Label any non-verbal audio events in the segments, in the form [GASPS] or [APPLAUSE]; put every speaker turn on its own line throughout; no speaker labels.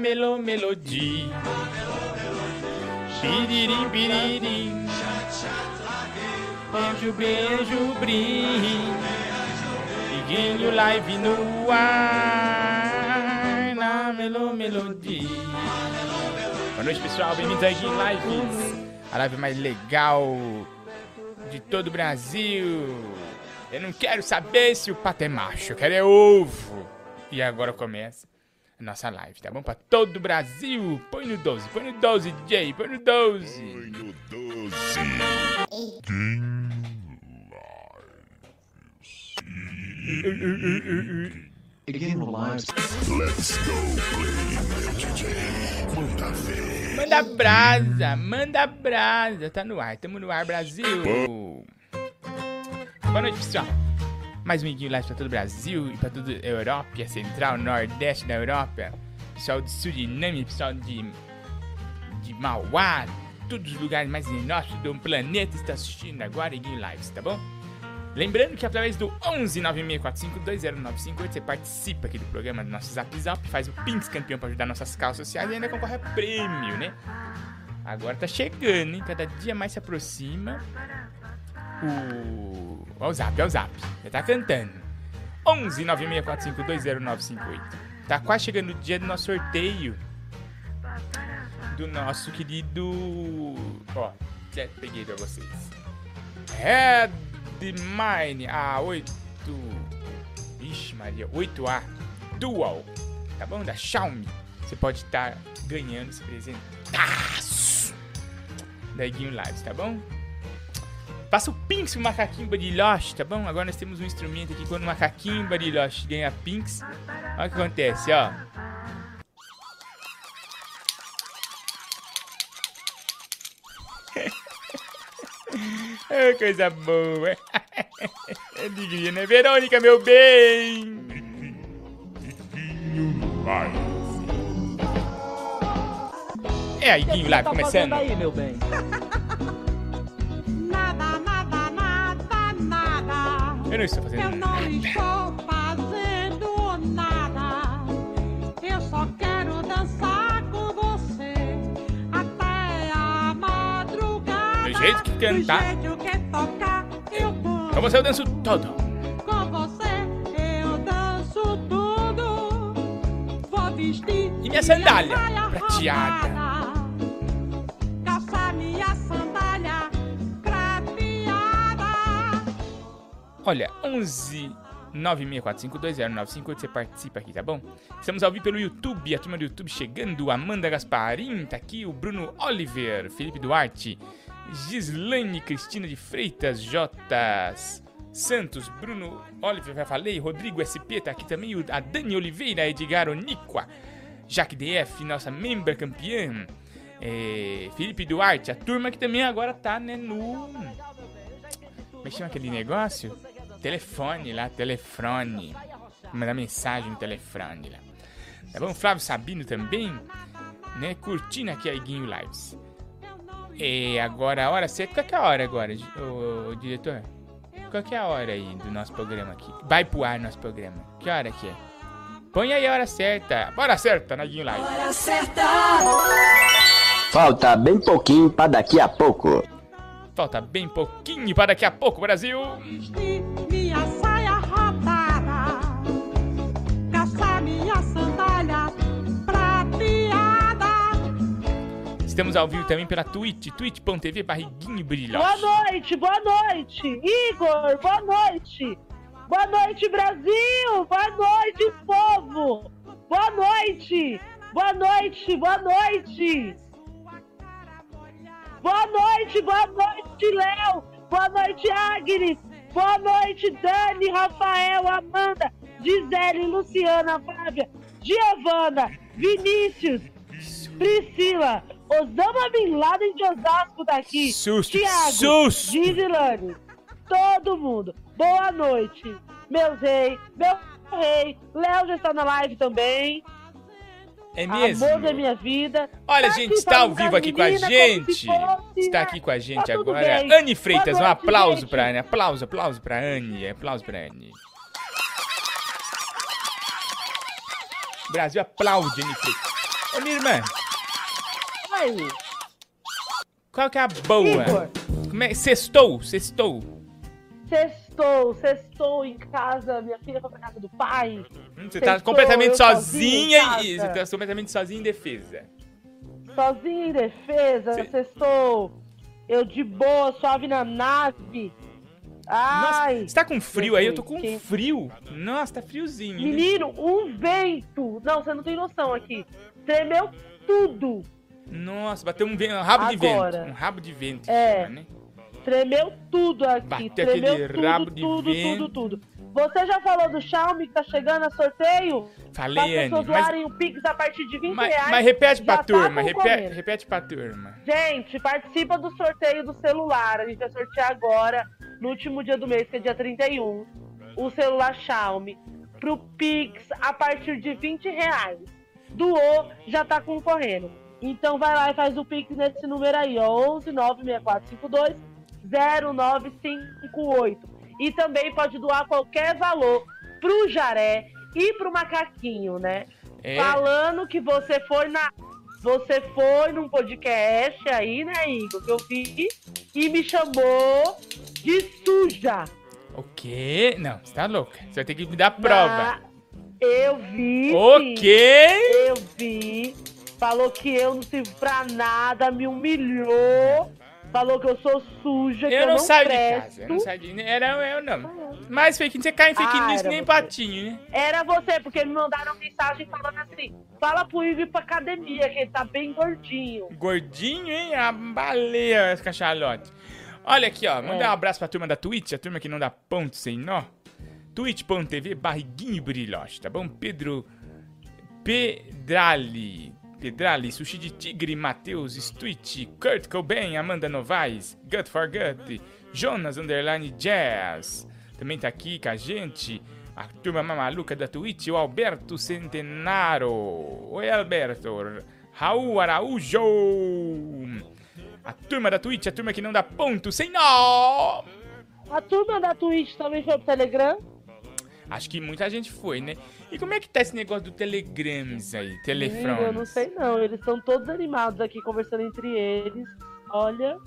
melo melodia. Piririm, piririm. Beijo, beijo, brim. Iguinho live no ar. Na melo melodia. Boa noite, pessoal. Bem-vindos a Iguinho Lives. A live mais legal de todo o Brasil. Eu não quero saber se o pato é macho, eu quero é ovo. E agora começa nossa live, tá bom? Pra todo o Brasil. Põe no 12, põe no 12, DJ, põe no 12.
Põe no 12.
Again, lives.
Let's go play, DJ. Manda ver.
Manda brasa, manda brasa. Tá no ar, tamo no ar, Brasil. Boa noite, pessoal. Mais um Iguinho Live pra todo o Brasil e pra toda a Europa, Central, Nordeste da Europa. Pessoal de Suriname, pessoal de, de Mauá, todos os lugares mais inóspitos do planeta está assistindo agora Iguinho Lives, tá bom? Lembrando que através do 11 964520958 você participa aqui do programa do nosso Zap Zap, faz o Pinks campeão para ajudar nossas causas sociais e ainda concorre a prêmio, né? Agora tá chegando, hein? Cada dia mais se aproxima o. Ó, o Zap, ó, o Zap. Já tá cantando. 11 964520958. Tá quase chegando o dia do nosso sorteio. Do nosso querido. Ó, já peguei pra vocês. Redmine A8. Ixi, Maria, 8A Dual. Tá bom? Da Xiaomi. Você pode estar ganhando esse presentaço da Iguinho Lives, tá bom? Passa o Pinks pro macaquinho Bariloche, tá bom? Agora nós temos um instrumento aqui quando o macaquinho Bariloche ganha Pinks. Olha o que acontece, ó. [LAUGHS] É coisa boa. [LAUGHS] Alegria, né? Verônica, meu bem. É a Iguinho Live começando.
aí, meu bem? [LAUGHS]
Eu não estou fazendo
Eu não
nada.
estou fazendo nada. Eu só quero dançar com você até a madrugada.
Do jeito que cantar.
Do jeito que tocar, eu vou.
Com você eu danço todo.
Com você eu danço tudo. Vou vestir
E minha sandália prateada.
Calçar minha
Olha, 11 964520958, você participa aqui, tá bom? Estamos ao vivo pelo YouTube, a turma do YouTube chegando, Amanda Gasparim, tá aqui, o Bruno Oliver, Felipe Duarte, Gislaine Cristina de Freitas, J. Santos, Bruno Oliver, já falei, Rodrigo SP tá aqui também, a Dani Oliveira, Edgar Oniqua, Jaque DF, nossa membra campeã, é, Felipe Duarte, a turma que também agora tá, né, no... Como é que chama aquele negócio? Telefone lá, telefone. Mandar mensagem no telefone lá. Tá bom? Flávio Sabino também, né? Curtindo aqui a Iguinho Lives. E agora a hora certa. Qual que é a hora agora, ô, diretor? Qual que é a hora aí do nosso programa aqui? Vai pro ar nosso programa. Que hora que é? Põe aí a hora certa. Hora certa na Iguinho Lives.
Falta bem pouquinho pra daqui a pouco.
Falta bem pouquinho para daqui a pouco, Brasil.
Vestir minha saia rodada, calçar minha sandália prateada.
Estamos ao vivo também pela Twitch, twitch.tv barriguinho brilhoso.
Boa noite, boa noite. Igor, boa noite. Boa noite, Brasil. Boa noite, povo. Boa noite. Boa noite, boa noite. Boa noite, boa noite, Léo. Boa noite, Agnes. Boa noite, Dani, Rafael, Amanda, Gisele, Luciana, Fábia, Giovana, Vinícius, Priscila, Osama Bin Laden de Osasco daqui.
Susto,
Tiago. Gisilane, todo mundo. Boa noite, meus reis, meu rei. Léo já está na live também.
É mesmo?
Amor da minha vida.
Olha,
Tá
gente, está ao vivo aqui com a gente.
fosse,
Está
né?
aqui com a gente
Tá
agora.
bem.
Anne Freitas, um aplauso pra Anne. Aplauso, aplauso pra Anne. Aplauso pra Anne. Brasil aplaude, Anne Freitas. Ô, minha irmã,
Oi,
qual que é a boa?
Igor.
Como é? Sextou, sextou.
Sextou, sextou em casa. Minha filha foi pra casa do pai.
Você tá
Sextou,
completamente
eu
sozinha e você tá completamente sozinha em defesa.
Sozinha em defesa,
Cê-
sextou. Eu de boa, suave na nave. Ai,
Nossa, você tá com frio aí? Eu tô com frio. Nossa, tá friozinho. né?
menino, um vento. Não, você não tem noção aqui. Tremeu tudo.
Nossa, bateu um, vento, um rabo de
Agora.
vento. Um rabo de vento.
É.
chama, né?
Tremeu tudo aqui.
Bateu
Tremeu tudo,
rabo de
tudo, tudo, tudo. Você já falou do Xiaomi que tá chegando a sorteio?
Falei, Anne. Mas,
o Pix a partir de 20
mas,
reais.
mas repete pra
tá
turma. repete,
concorrendo.
repete pra turma.
Gente, participa do sorteio do celular. A gente vai sortear agora, no último dia do mês, que é dia 31, o celular Xiaomi pro Pix a partir de 20 reais. Doou, já tá concorrendo. Então vai lá e faz o Pix nesse número aí, ó, 11 96452 0958. E também pode doar qualquer valor pro Jaré e pro Macaquinho, né?
É,
Falando que você foi na. Você foi num podcast aí, né, Igor? Que eu vi e me chamou de suja.
o quê? Não, você tá louca. Você vai ter que me dar prova.
Na- Eu vi.
O
sim.
quê?
Eu vi. Falou que eu não sirvo pra nada, me humilhou. Falou que eu sou suja, que eu
Eu não saio de
presto.
casa. Eu não saio de... Era eu, não. Mas fake news, você cai em fake
Ah,
news nem
você.
patinho, né?
Era você, porque me mandaram mensagem falando assim: fala pro Igor ir pra academia, que ele tá bem gordinho.
Gordinho, hein? A baleia, esse cachalote. Olha aqui, ó. Mandar
É.
um abraço pra turma da Twitch, a turma que não dá ponto sem nó. twitch.tv barriguinho brilhoche, tá bom? Pedro Pedrali. Pedrali, Sushi de Tigre, Matheus, Stwitch, Kurt Cobain, Amanda Novaes, Gut for Gut, Jonas Underline Jazz. Também tá aqui com a gente a turma maluca da Twitch, o Alberto Centenaro. Oi, Alberto. Raul Araújo. A turma da Twitch, a turma que não dá ponto sem nó.
A turma da Twitch também foi pro Telegram?
Acho que muita gente foi, né? E como é que tá esse negócio do Telegrams aí? Telefrone?
Eu não sei não, eles estão todos animados aqui conversando entre eles. Olha.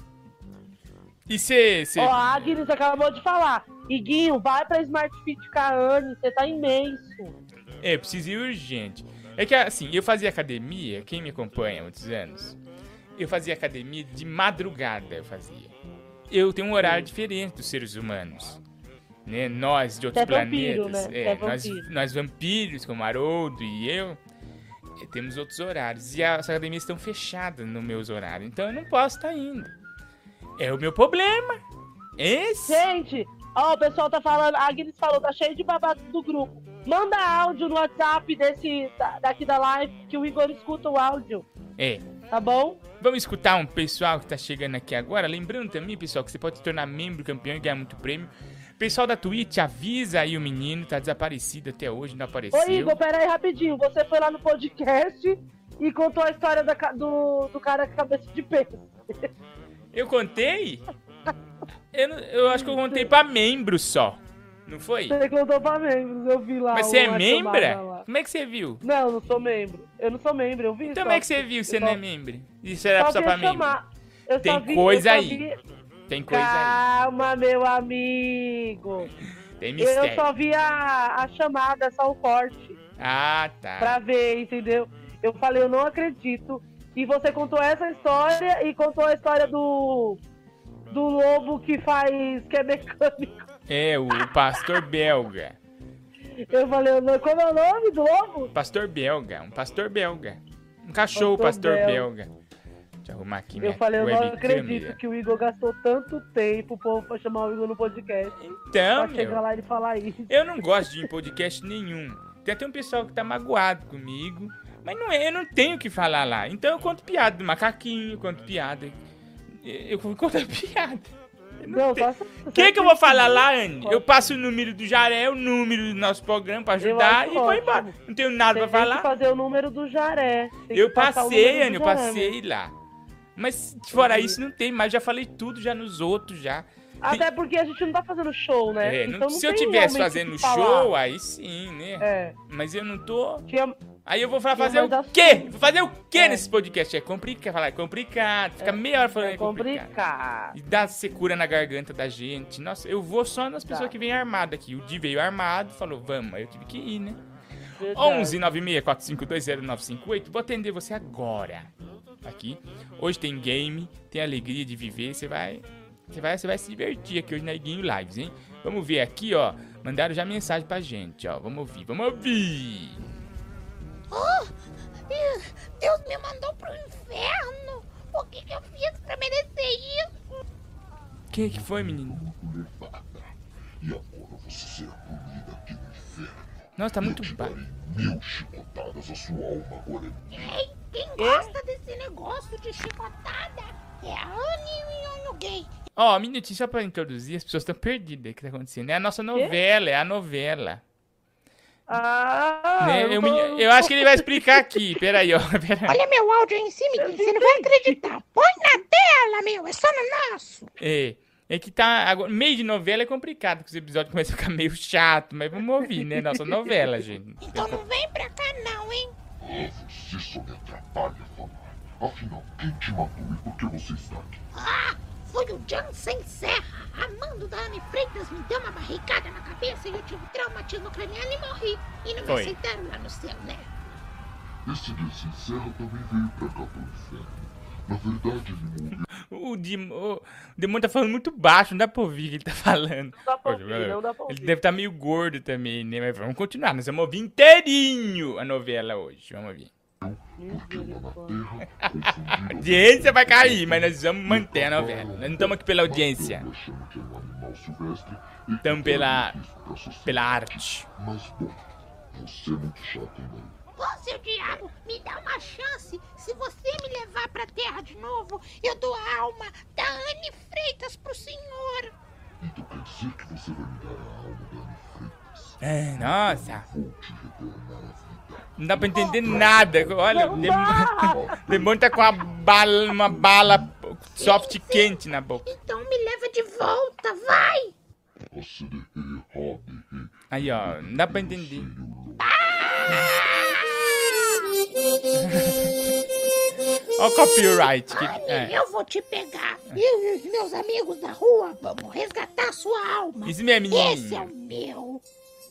E você...
Ó, a Agnes acabou de falar. Iguinho, vai pra Smart Fit com a Anne, você tá imenso.
É, preciso ir urgente. É que assim, eu fazia academia, quem me acompanha há muitos anos, eu fazia academia de madrugada, eu fazia. Eu tenho um horário diferente dos seres humanos. Né? Nós de outros
é vampiro,
planetas.
né?
É,
é
nós, nós vampiros, como Haroldo e eu, temos outros horários. E as academias estão fechadas nos meus horários. Então eu não posso estar indo. É o meu problema. Esse.
Gente, ó, o pessoal tá falando, a Agnes falou, tá cheio de babado do grupo. Manda áudio no WhatsApp desse, da- daqui da live, que o Igor escuta o áudio,
É.
tá bom?
Vamos escutar um pessoal que tá chegando aqui agora. Lembrando também, pessoal, que você pode se tornar membro campeão e ganhar muito prêmio. Pessoal da Twitch, avisa aí o menino, tá desaparecido até hoje, não apareceu.
Ô, Igor, pera aí rapidinho. Você foi lá no podcast e contou a história da do, do cara com cabeça de peixe. [LAUGHS]
Eu contei? Eu, eu acho que eu contei pra membro só. Não foi?
Você contou pra membros, eu vi lá.
Mas você é
lá.
Como é que você viu?
Não, não sou membro. Eu não sou membro, eu vi
Então
só.
como é que você viu você
eu
não
só-
é membro? Isso era
só
só pra membro.
chamar. Eu
Tem
só vi,
coisa
eu só
aí.
vi-
Tem coisa aí.
Calma, meu amigo.
Tem
Eu
mistério.
só vi a, a chamada, só o corte,
Ah, tá.
pra ver, entendeu? Eu falei, eu não acredito. E você contou essa história e contou a história do do lobo que faz, que é mecânico.
É, o pastor belga.
Eu falei, "Não, como é o nome do lobo?
Pastor belga, um pastor belga. Um cachorro pastor,
Pastor
belga. Deixa eu arrumar aqui
Eu falei, eu não acredito que o Igor gastou tanto tempo pra, chamar o Igor no podcast.
Então,
pra chegar
meu,
lá e falar isso.
eu não gosto de ir em podcast nenhum. Tem até um pessoal que tá magoado comigo. Mas não é, eu não tenho o que falar lá. Então eu conto piada do macaquinho, conto piada. Eu eu conto piada. Eu [LAUGHS] não
Não, faça.
O que, que eu vou falar lá, Anne? Eu passo o número do Jaré, o número do nosso programa pra ajudar e vou
ótimo.
embora. Não tenho nada
Você
pra
tem que
falar.
fazer o número do Jaré. Tem
Eu passei, Anne, eu passei lá. Mas fora isso não tem mais, já falei tudo já nos outros já.
Até porque a gente não tá fazendo show, né?
É, não-
então não
se eu tivesse fazendo
falar.
show, aí sim, né?
É.
Mas eu não tô.
Tinha,
Aí eu vou falar fazer o quê? Vou fazer o quê
É.
nesse podcast? É complicado, falar, é complicado. Fica meia hora falando
É
é complicado.
complicado.
E dá secura na garganta da gente. Nossa, eu vou só nas pessoas
Tá.
que vêm armadas aqui. O Di veio armado, falou, vamos. Aí eu tive que ir, né?
Verdade.
11 96 452 0958. Vou atender você agora. Aqui. Hoje tem game, tem alegria de viver. Você vai, você vai, você vai se divertir aqui hoje na Iguinho Lives, hein? Vamos ver aqui, ó. Mandaram já mensagem pra gente, ó. Vamos ouvir, vamos ouvir.
Deus me mandou pro inferno. O que, que eu fiz pra merecer isso?
Quem que foi, menino?
levada. E agora você será punida aqui no inferno.
Nossa, tá muito baixo.
Mil chicotadas a sua alma agora.
Ei, quem gosta desse negócio de chicotada é a Anne e o Gay.
Ó, um minutinho só pra introduzir, as pessoas estão perdidas o que tá acontecendo. É a nossa novela, é a novela.
Ah,
Né?
eu
Eu, eu acho que ele vai explicar aqui. [LAUGHS] Peraí, ó. Peraí.
Olha meu áudio aí em cima, você não vai acreditar. Põe na tela, meu, é só no nosso.
É, é que tá. Agora, meio de novela é complicado, porque os episódios começam a ficar meio chato, mas vamos ouvir, né? Nossa novela, gente.
Então não vem pra cá não, hein?
Ah, você só me atrapalha falar. Afinal, quem te matou e por que você está aqui?
Ah, foi o Jansen Serra. Amando da Anne Freitas me deu uma barricada na cabeça e eu tive traumatismo craniano e morri. E não me aceitaram lá no céu, né?
Esse sem serra também veio pra cá pro inferno. Na verdade, ele morreu.
O, Dim- o demônio tá falando muito baixo, não dá pra ouvir o que ele tá falando.
Não dá pra
Poxa,
ouvir,
galera,
não dá pra
Ele
ouvir.
deve estar meio gordo também, né? Mas vamos continuar, nós vamos ouvir inteirinho a novela hoje. Vamos ouvir. A audiência vai cair, mas nós vamos manter a novela. Nós não estamos aqui pela audiência,
um e
Então
que
pela- pela arte.
Mas bom, você é muito chato, hein,
Pô, seu diabo, me dá uma chance. Se você me levar pra terra de novo, eu dou a alma da Anne Freitas pro senhor.
Então quer dizer que você vai me dar a alma da Anne Freitas.
É, nossa, não dá pra entender nada. Olha, o demônio, tá com uma bala, uma bala soft quente na boca.
Então me leva de volta, vai!
Aí, ó, não dá pra entender. Ó o copyright. Que, é.
Eu vou te pegar. Eu e os meus amigos da rua vamos resgatar sua alma.
Isso mesmo,
Esse é o
menino.
meu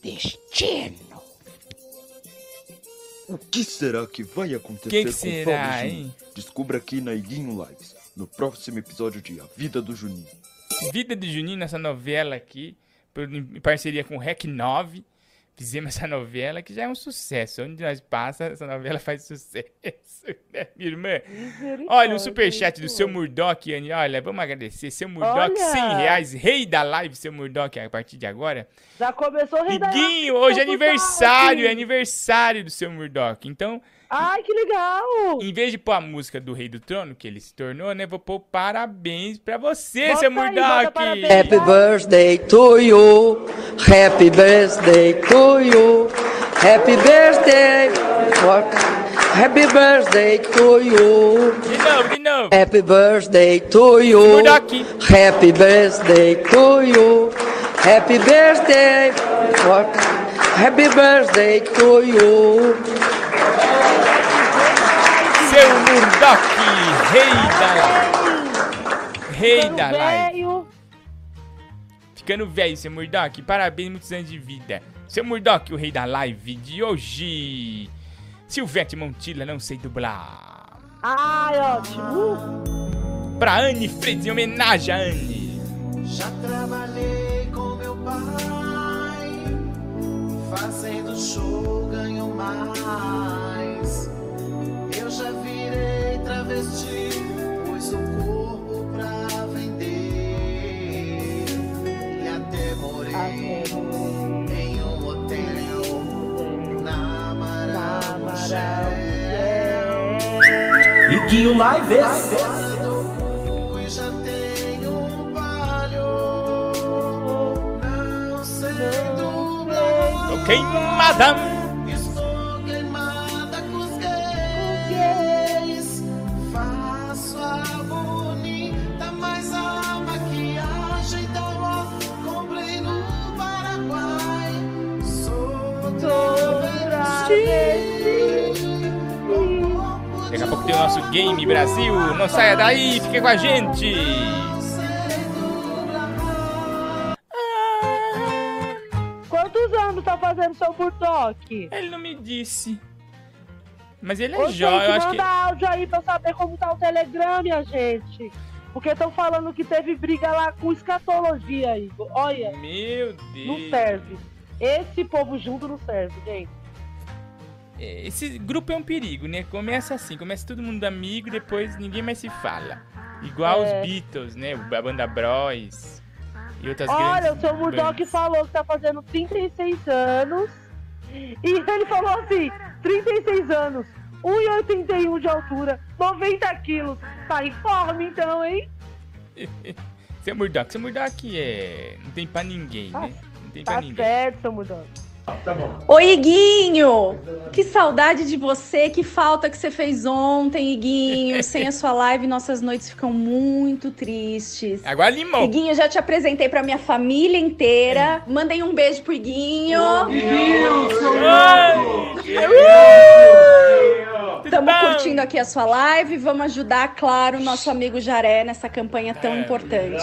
destino.
O que será que vai acontecer
Que que
com
será,
Paulo Juninho?
hein?
Descubra aqui na Iguinho Lives, no próximo episódio de A Vida do Juninho.
Vida de Juninho nessa novela aqui, em parceria com o Rec 9. Fizemos essa novela que já é um sucesso. Onde nós passa, essa novela faz sucesso. [LAUGHS] né, minha irmã? Olha, um superchat do seu Murdock, Anny. Olha, vamos agradecer. Seu Murdock,
Olha!
100 reais. Rei da live, seu Murdock, a partir de agora.
Já começou o rei da
Iguinho, hoje é aniversário, é aniversário do seu Murdock. Então,
Ai, que legal!
em vez de pôr a música do Rei do Trono, que ele se tornou, né? Vou pôr parabéns pra você,
Bota
seu Murdock.
Happy birthday to you. Happy birthday to you. Happy birthday. What? Happy birthday to you.
De novo, de novo.
Happy birthday to you.
Murdock.
Happy birthday to you. Happy birthday. What? Happy birthday to you.
Seu Murdock, rei da Rei da live. Ficando velho, seu Murdock. Parabéns, muitos anos de vida. Seu Murdock, o rei da live de hoje. Silvete Montilla, não sei dublar.
ai, ótimo.
Pra Anne Freitas, em homenagem a Anne.
Já trabalhei com meu pai, fazendo show ganho mais. Eu já virei travesti, pus o corpo pra vender. E até morei em um hotel na
Lives.
E já tenho palho, não sei dublar.
Tô queimada.
Sou travesti.
pouco tem o nosso Game Brasil. Não saia daí, fica com a gente.
Quantos anos tá fazendo seu burtoque?
Ele não me disse. Mas ele é jovem, eu acho
manda
que.
áudio aí pra eu saber como tá o Telegram, minha gente. Porque estão falando que teve briga lá com escatologia, Igor. Olha,
Meu
não
Deus.
serve. Esse povo junto não serve, gente.
Esse grupo é um perigo, né? Começa assim, começa todo mundo amigo, depois ninguém mais se fala. Igual
É.
os Beatles, né? A banda Bros. E outras
Olha, o seu Murdoch
bandas.
falou que tá fazendo 36 anos. E ele falou assim: 36 anos, 1,81 de altura, 90 quilos. Tá em forma então, hein? [LAUGHS]
Seu Murdoch, seu Murdoch é. Não tem pra ninguém, né? Não tem pra
Tá
ninguém.
certo, seu Murdoch.
Oi, Iguinho! Que saudade de você, que falta que você fez ontem, Iguinho. [LAUGHS] Sem a sua live, nossas noites ficam muito tristes.
Agora limão.
Iguinho, já te apresentei pra minha família inteira. Mandei um beijo pro Iguinho. Estamos curtindo aqui a sua live. Vamos ajudar, claro, o nosso amigo Jaré nessa campanha tão importante.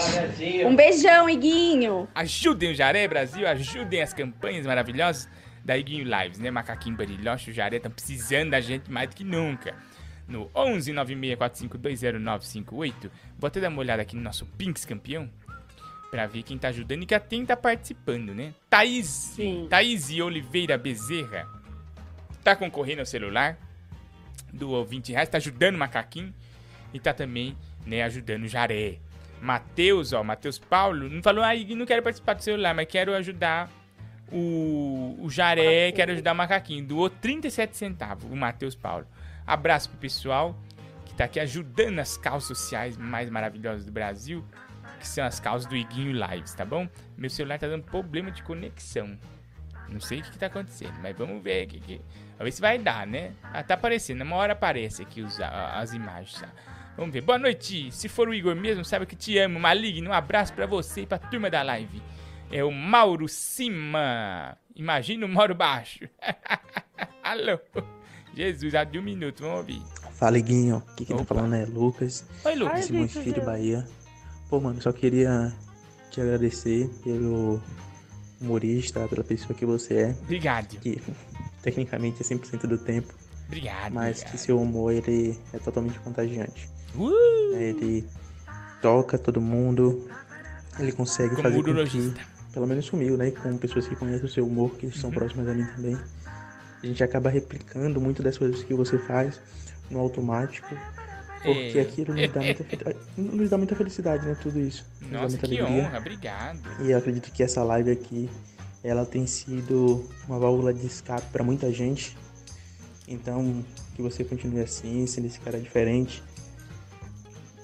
Um beijão, Iguinho!
Ajudem o Jaré Brasil, ajudem as campanhas maravilhosas da Iguinho Lives, né? Macaquinho Bariloche, o Jaré estão precisando da gente mais do que nunca. No 11 964520958, vou até dar uma olhada aqui no nosso Pinks campeão pra ver quem tá ajudando e que quem tá participando, né? Thaís, Thaís Oliveira Bezerra tá concorrendo ao celular do 20 reais, tá ajudando o Macaquinho e tá também, né, ajudando o Jaré. Matheus, ó, Matheus Paulo, não falou, ah, Igui, não quero participar do celular, mas quero ajudar o, o Jaré, quero ajudar o Macaquinho. Doou 37 centavos, o Matheus Paulo. Abraço pro pessoal que tá aqui ajudando as causas sociais mais maravilhosas do Brasil, que são as causas do Iguinho Lives, tá bom? Meu celular tá dando problema de conexão. Não sei o que, que tá acontecendo, mas vamos ver aqui. Que... Vamos ver se vai dar, né? Ah, tá aparecendo. Uma hora aparece aqui os, as imagens, tá? Vamos ver. Boa noite. Se for o Igor mesmo, sabe que te amo. Maligno, um abraço pra você e pra turma da live. É o Mauro Cima. Imagina o Mauro Baixo. [LAUGHS] Alô. Jesus, já de um minuto, vamos ouvir.
Fala, Iguinho. Aqui quem tá falando é Lucas.
Oi, Lucas. gente,
Filho, Bahia. Pô, mano, só queria te agradecer pelo humorista, pela pessoa que você é.
Obrigado.
Que tecnicamente é 100% do tempo.
Obrigado.
Mas
obrigado.
que seu humor, ele é totalmente contagiante.
Uh!
Ele toca todo mundo. Ele consegue
Como
fazer com que, pelo menos comigo, né? Com pessoas que conhecem o seu humor, que são
Uhum.
próximas a mim também. A gente acaba replicando muito das coisas que você faz no automático. Porque
É.
aquilo nos dá, muita, nos [LAUGHS] dá muita felicidade, né? Tudo isso.
Nossa, que
alegria.
honra. Obrigado.
E eu acredito que essa live aqui, ela tem sido uma válvula de escape para muita gente. Então, que você continue assim, sendo esse cara diferente.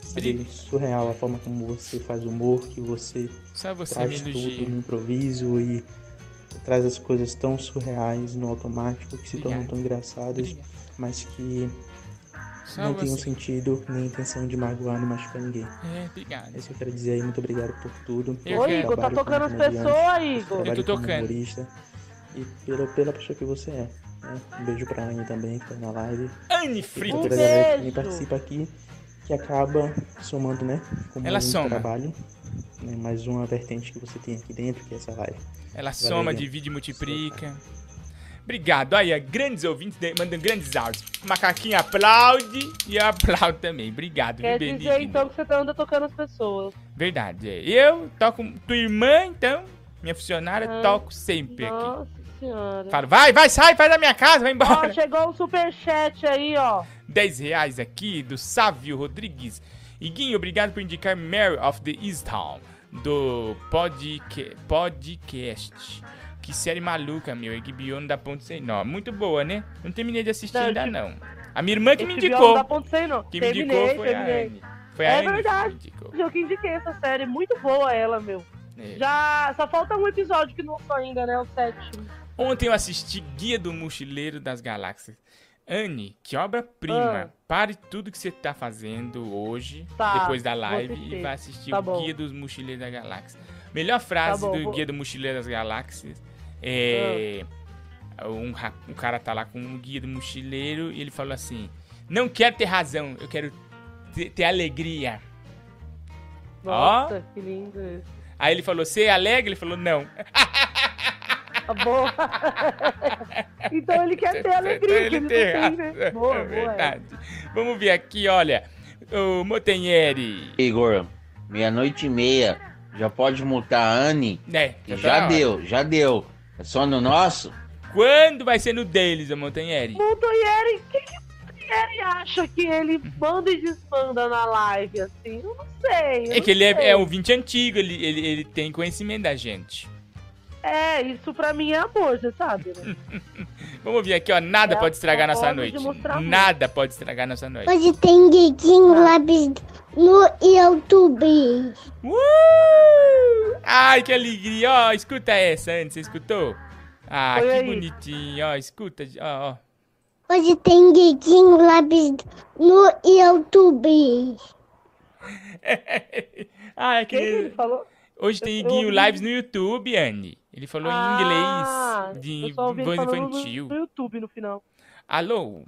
Sabe, surreal a forma como você faz humor, que você
Só você
traz tudo no improviso e traz as coisas tão surreais no automático que se tornam
Obrigado.
tão engraçadas, mas que
Só
não tem um sentido nem intenção de magoar nem machucar ninguém.
É, obrigado.
É isso que eu quero dizer aí, muito obrigado por tudo.
Eu
trabalho
Igor, tá tocando as pessoas, Igor.
Eu tô tocando.
humorista e pela, pela pessoa que você é. né? Um beijo pra Anne também, que tá na live.
Anne
galera que
beijo.
também participa aqui, que acaba somando, né? Como
Ela
um
soma.
trabalho. Né? Mais uma vertente que você tem aqui dentro, que é essa live.
Ela
Valeu,
soma, divide e multiplica. Obrigado. Aí, grandes ouvintes mandam grandes áudios. Macaquinho aplaude e eu [LAUGHS] aplaudo também. Obrigado,
Quer
viu,
dizer então que você anda tocando as pessoas.
Verdade. é. Eu toco. Tua irmã, então, minha funcionária,
Ah,
toco sempre aqui.
Nossa senhora.
Falo, vai, vai, sai, sai da minha casa, vai
Ó,
embora.
chegou um superchat aí, ó.
10 reais aqui do Sávio Rodrigues. Iguinho, obrigado por indicar Mary of the Easttown do podca podcast. Que série maluca, meu. HBO não dá ponto sem nó. Muito boa, né? Não terminei de assistir
Não,
ainda,
tipo,
não. A minha irmã que me indicou.
Não dá ponto sem.
Quem me
terminei,
indicou foi a
terminei.
Anne. Foi a
é
Anne que
verdade.
me indicou.
Eu que indiquei essa série. Muito boa ela, meu.
É.
Já. Só falta um episódio que não foi ainda, né? O sétimo.
Ontem eu assisti Guia do Mochileiro das Galáxias. Anne, que obra-prima.
Ah.
Pare tudo que você tá fazendo hoje,
Tá,
depois da live, e vai assistir
Tá
o
bom.
Guia dos Mochileiros da Galáxia. Melhor frase
Tá bom,
do
vou-
Guia do Mochileiro das Galáxias é. Um, ra- um cara tá lá com um guia do mochileiro e ele falou assim: Não quero ter razão, eu quero ter, ter alegria.
Nossa, que lindo.
Aí ele falou, você é alegre? Ele falou, não.
Tá bom. [LAUGHS] então ele quer ter alegria, que
Ele
ele
tem
né?
razão,
Boa,
é
boa.
Vamos ver aqui, olha. O Motenheri.
Igor, meia-noite e meia. Já pode multar a Anne?
É, já
já
tá hora.
deu, já deu. É só no nosso?
Quando vai ser no deles, o Motenheri?
Montanheri, o que, que o Montanheri acha que ele manda e desmanda na live, assim? Eu não sei. eu
É que ele é, é ouvinte antigo, ele, ele, ele tem conhecimento da gente.
É, isso pra mim é amor, você sabe, né? [LAUGHS]
Vamos ver aqui, ó. Nada
É
pode estragar nossa noite. Nada pode estragar nossa noite.
Hoje tem Guiguinho Lápis no YouTube.
Uh! Ai, que alegria. Ó, escuta essa antes, você escutou? Ah,
Foi
que
aí.
bonitinho. Ó, escuta. Ó, ó.
Hoje tem Guiguinho Lápis no YouTube. [LAUGHS]
Ah,
que ele falou?
Hoje tem
Eu
Guinho
ouvi.
Lives no YouTube, Anne. Ele falou
Ah,
em inglês, de voz
falando no-
infantil.
No, YouTube no final.
Alô?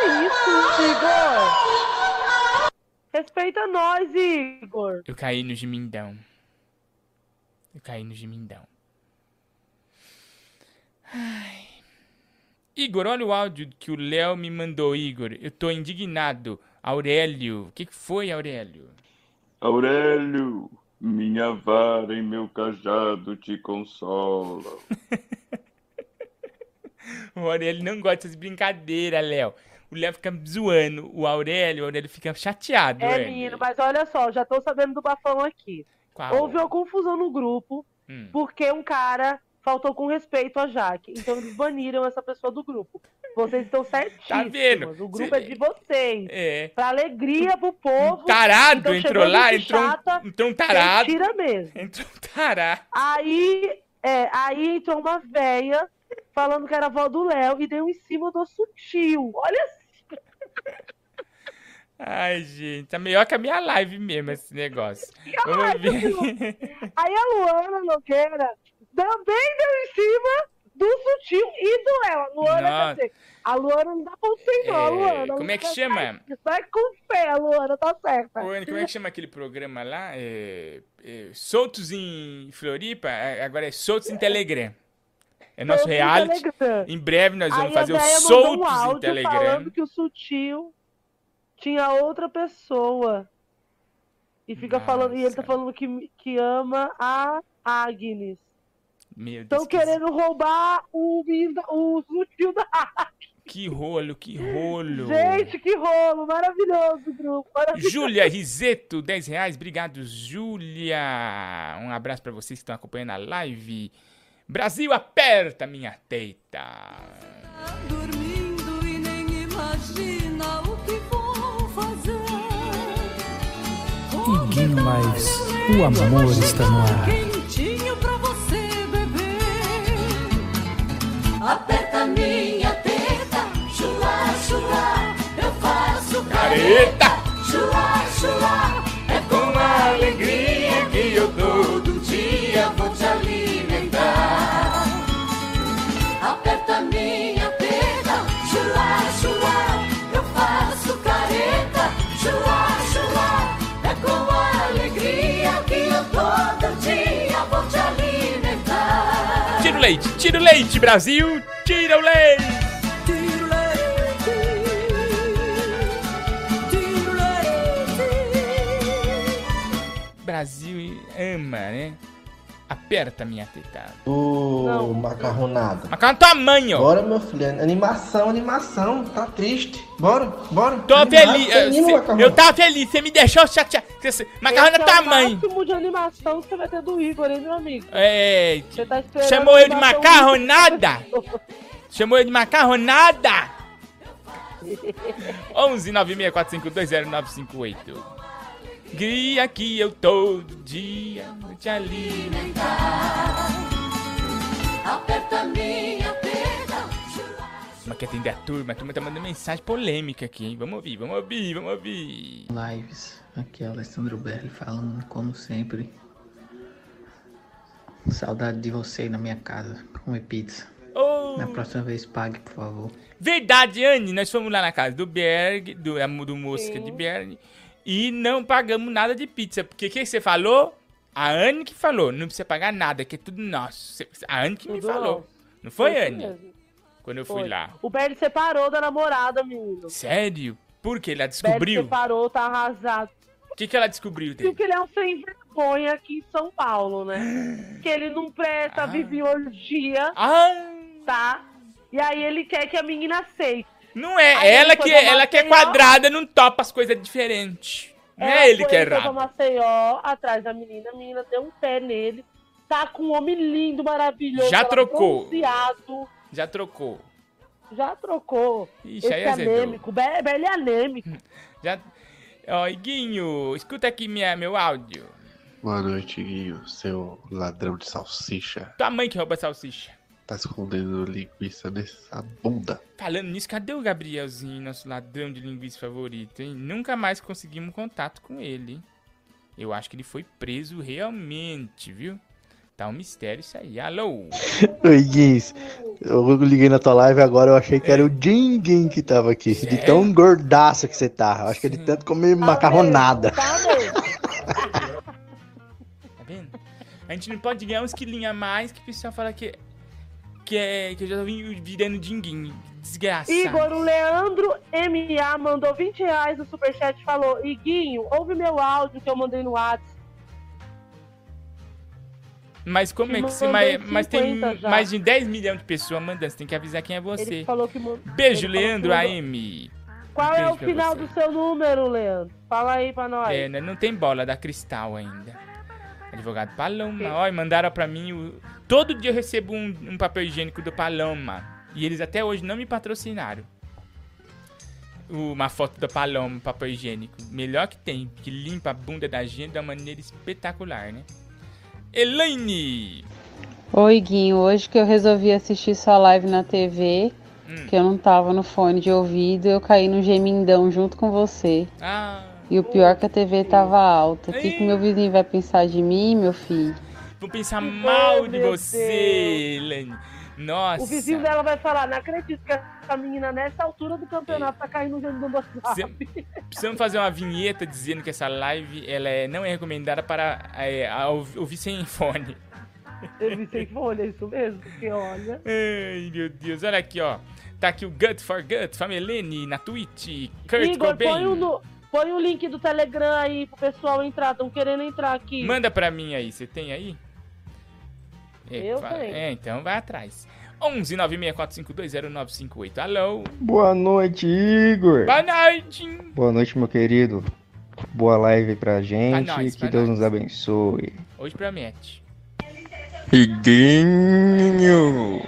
Que isso, Igor? Respeita nós, Igor.
Eu caí no gemindão. Eu caí no gemindão. Ai. Igor, olha o áudio que o Léo me mandou, Igor. Eu tô indignado. Aurélio. O que, que foi, Aurélio?
Aurélio, minha vara e meu cajado te consolam. [LAUGHS]
O Aurélio não gosta dessas brincadeiras, Léo. O Léo fica zoando o Aurélio, o Aurélio fica chateado.
É, menino, mas olha só, já tô sabendo do bafão aqui.
Qual?
Houve uma confusão no grupo,
Hum.
porque um cara faltou com respeito a Jaque. Então eles baniram essa pessoa do grupo. Vocês estão certíssimos.
Tá vendo?
O grupo é de vocês.
É.
Pra alegria pro povo.
Tarado
Então,
entrou lá, entrou um,
chata,
entrou um tarado.
Tira mesmo.
Entrou um tarado.
Aí, é, aí entrou uma véia falando que era a avó do Léo e deu em cima do sutil. Olha
Ai, gente, tá melhor que a minha live mesmo esse negócio. [LAUGHS] Vamos ver.
Aí a Luana Nogueira também deu em cima do Sutil e do Léo. A Luana,
Nossa.
quer dizer, a Luana não dá ponto sem nó, a
É,
Luana.
como é que
Vai-
chama?
Vai com fé, a Luana, tá certa.
Anny, como é que chama aquele programa lá? É, é, soltos em Floripa? É, Agora é Soltos em Telegram. É nosso
Soltos em
reality.
Telegram.
Em breve nós vamos
Aí
fazer o Soltos
um
em Telegram.
falando que o Sutil tinha outra pessoa. E fica falando, e ele tá falando que, que ama a Agnes. Estão
que,
querendo roubar o, o Sutil da
que rolo, que rolo.
Gente, que rolo! Maravilhoso grupo. Maravilhoso.
Júlia Riseto, 10 reais. Obrigado, Júlia. Um abraço pra vocês que estão acompanhando a live. Brasil, aperta minha teita.
Dormindo e nem imagina o que vou fazer.
Iguinho Lives, o amor está no ar.
Quentinho pra Aperta minha teta, chua, chua. Eu faço
careta.
Chua, chua. É com alegria
leite, tira o leite, Brasil. Tira o leite. Brasil ama, né? Aperta minha teta.
Ô, macarronada.
Macarrão tamanho.
Bora, meu filho. Animação, animação. Tá triste. Bora, bora.
Tô
Animado,
feliz. Eu, eu tava feliz. Você me deixou chateado. Macarrão
Esse
é
é
tamanho.
o máximo de animação que você vai ter do Igor, hein, meu amigo?
É.
Você tá esperando
Chamou eu de macarronada? [LAUGHS] Chamou eu de macarronada? 11 964520958. Guia que eu todo dia vou te alimentar.
Aperta minha teta,
Mas quer atender a turma? A turma tá mandando mensagem polêmica aqui, hein? Vamos ouvir, vamos ouvir, vamos ouvir.
Lives, aqui é Alessandro Berli falando como sempre. Saudade de você na minha casa, comer pizza.
Oh.
Na próxima vez pague, por favor.
Verdade, Anne, nós fomos lá na casa do Berg, do, do Mosca de Berg, e não pagamos nada de pizza. Porque o que você falou? A Anne que falou, não precisa pagar nada, que é tudo nosso. A Anne que me
Tudo
falou.
nosso.
Não foi,
Foi
Anne?
mesmo.
Quando eu fui
Foi.
lá.
O Bernie separou da namorada, menino.
Sério? Por que ela
Bernie
descobriu?
separou, tá arrasado.
O que, que ela descobriu dele?
Porque ele é um sem vergonha aqui em São Paulo, né? Que ele não presta, vive em orgia, tá? E aí ele quer que a menina aceite.
Não é,
Aí
ela
ele
que,
pra
ela que é quadrada, não topa as coisas diferentes. Não é ele
foi-
que é
foi pra
errado.
Maceió, atrás da menina, a menina deu um pé nele. Tá com um homem lindo, maravilhoso.
Já trocou.
bronzeado.
Já trocou.
Já trocou.
Ixi,
Esse
aí azedou.
anêmico, é anêmico. [LAUGHS]
Já... Ó, Iguinho, escuta aqui minha, meu áudio.
Boa noite, Guinho, seu ladrão de salsicha.
Tua mãe que rouba salsicha.
Tá escondendo linguiça nessa bunda.
Falando nisso, cadê o Gabrielzinho, nosso ladrão de linguiça favorito, hein? Nunca mais conseguimos contato com ele, hein? Eu acho que ele foi preso realmente, viu? Tá um mistério isso aí. Alô? [LAUGHS]
Oi, Guins. Eu liguei na tua live agora, eu achei que era o Jim Jim que tava aqui. De tão gordaço que você tá. Eu acho que é de tanto comer macarronada. [LAUGHS]
Tá vendo? A gente não pode ganhar uns quilinhos a mais que o pessoal fala que, que, é, que eu já vim virando dinguinho. Desgraçado.
Igor, o Leandro MA mandou 20 reais no superchat e falou: Iguinho, ouve meu áudio que eu mandei no WhatsApp.
Mas como é que você.
Mandei
Mas, mas tem
50 já.
mais de 10 milhões de pessoas mandando. Você tem que avisar quem é você.
Ele falou que.
Beijo,
ele
Leandro AM.
Qual é o final do seu número, Leandro? Fala aí pra nós.
É, né, não tem bola da Cristal ainda. Advogado Paloma. E mandaram pra mim. O... Todo dia eu recebo um, um papel higiênico do Paloma. E eles até hoje não me patrocinaram. Uma foto da Paloma, papel higiênico. Melhor que tem, que limpa a bunda da gente de uma maneira espetacular, né? Elaine!
Oi, Guinho. Hoje que eu resolvi assistir sua live na TV,
Hum.
que eu não tava no fone de ouvido, eu caí no gemindão junto com você.
Ah,
E o pior é que a TV tava alta. O que, que meu vizinho vai pensar de mim, meu filho?
vou pensar mal de você, Elaine. Nossa.
O vizinho dela vai falar: Não acredito que essa menina, nessa altura do campeonato, tá caindo no do WhatsApp.
Precisamos fazer uma vinheta dizendo que essa live ela é, não é recomendada para é, ouvir sem fone.
Eu vi sem folha, é isso mesmo? Porque olha.
Ai, meu Deus. Olha aqui, ó. Tá aqui o Gut for Gut, Famelene, na Twitch, Kurt
Igor,
Cobain.
põe o, no- põe o link do Telegram aí pro pessoal entrar. Estão querendo entrar aqui.
Manda pra mim aí, você tem aí?
Eu
fa-
tenho.
É, então vai atrás. 11 964520958. Alô?
Boa noite, Igor.
Boa noite.
Boa noite, meu querido. Boa live pra gente.
nós,
que
pra
Deus nos abençoe.
Hoje promete.
Iguinho.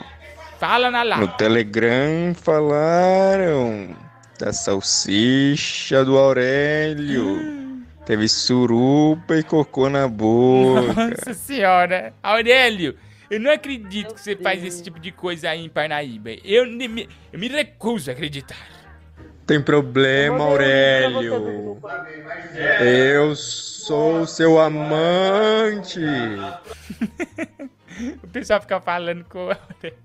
Fala na
No
live.
Telegram falaram da salsicha do Aurélio. Teve surupa e cocô na boca.
Nossa senhora. Aurélio, eu não acredito que você faz esse tipo de coisa aí em Parnaíba. Eu, me, eu me recuso a acreditar.
Tem problema, Aurélio. Eu sou seu amante. [LAUGHS]
O pessoal fica falando com o Aurélio.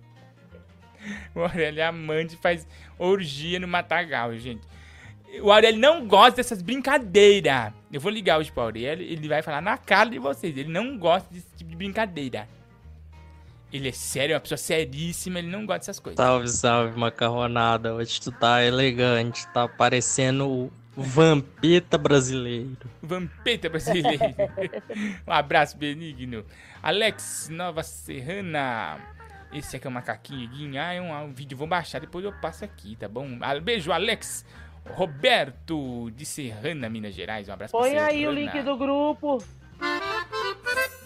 O Aurélio é amante e faz orgia no Matagal, gente. O Aurélio não gosta dessas brincadeiras. Eu vou ligar hoje pro Aurélio, ele vai falar na cara de vocês. Ele não gosta desse tipo de brincadeira. Ele é sério, é uma pessoa seríssima, ele não gosta dessas coisas.
Salve, salve, macarronada. Hoje tu tá elegante, tá parecendo o Vampeta brasileiro.
Vampeta brasileiro. um abraço, Benigno. Alex Nova Serrana. Esse aqui é o macaquinho. Guinho. Ah, é um, um vídeo. Vou baixar, depois eu passo aqui, tá bom? Ah, Beijo, Alex. Roberto de Serrana, Minas Gerais. Um abraço pra
Põe aí o link do grupo.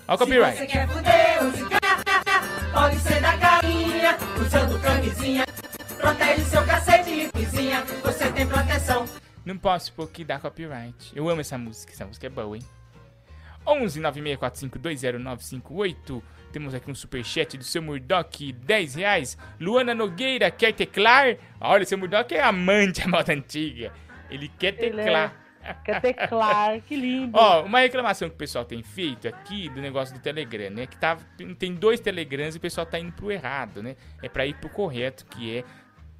Ó o copyright.
Se você quer fuder, pode ser da galinha, usando camisinha. Protege seu cacete e vizinha, você tem proteção.
Não posso porque dá copyright. Eu amo essa música, essa música é boa, hein? 11 964520958. Temos aqui um superchat do seu Murdock, 10 reais. Luana Nogueira quer teclar? Olha, seu Murdock é amante da moda antiga. Ele quer
Ele é-
teclar.
Quer teclar, que lindo.
Ó, uma reclamação que o pessoal tem feito aqui do negócio do Telegram, né? Que tá, tem dois Telegrams e o pessoal tá indo pro errado, né? É pra ir pro correto, que é,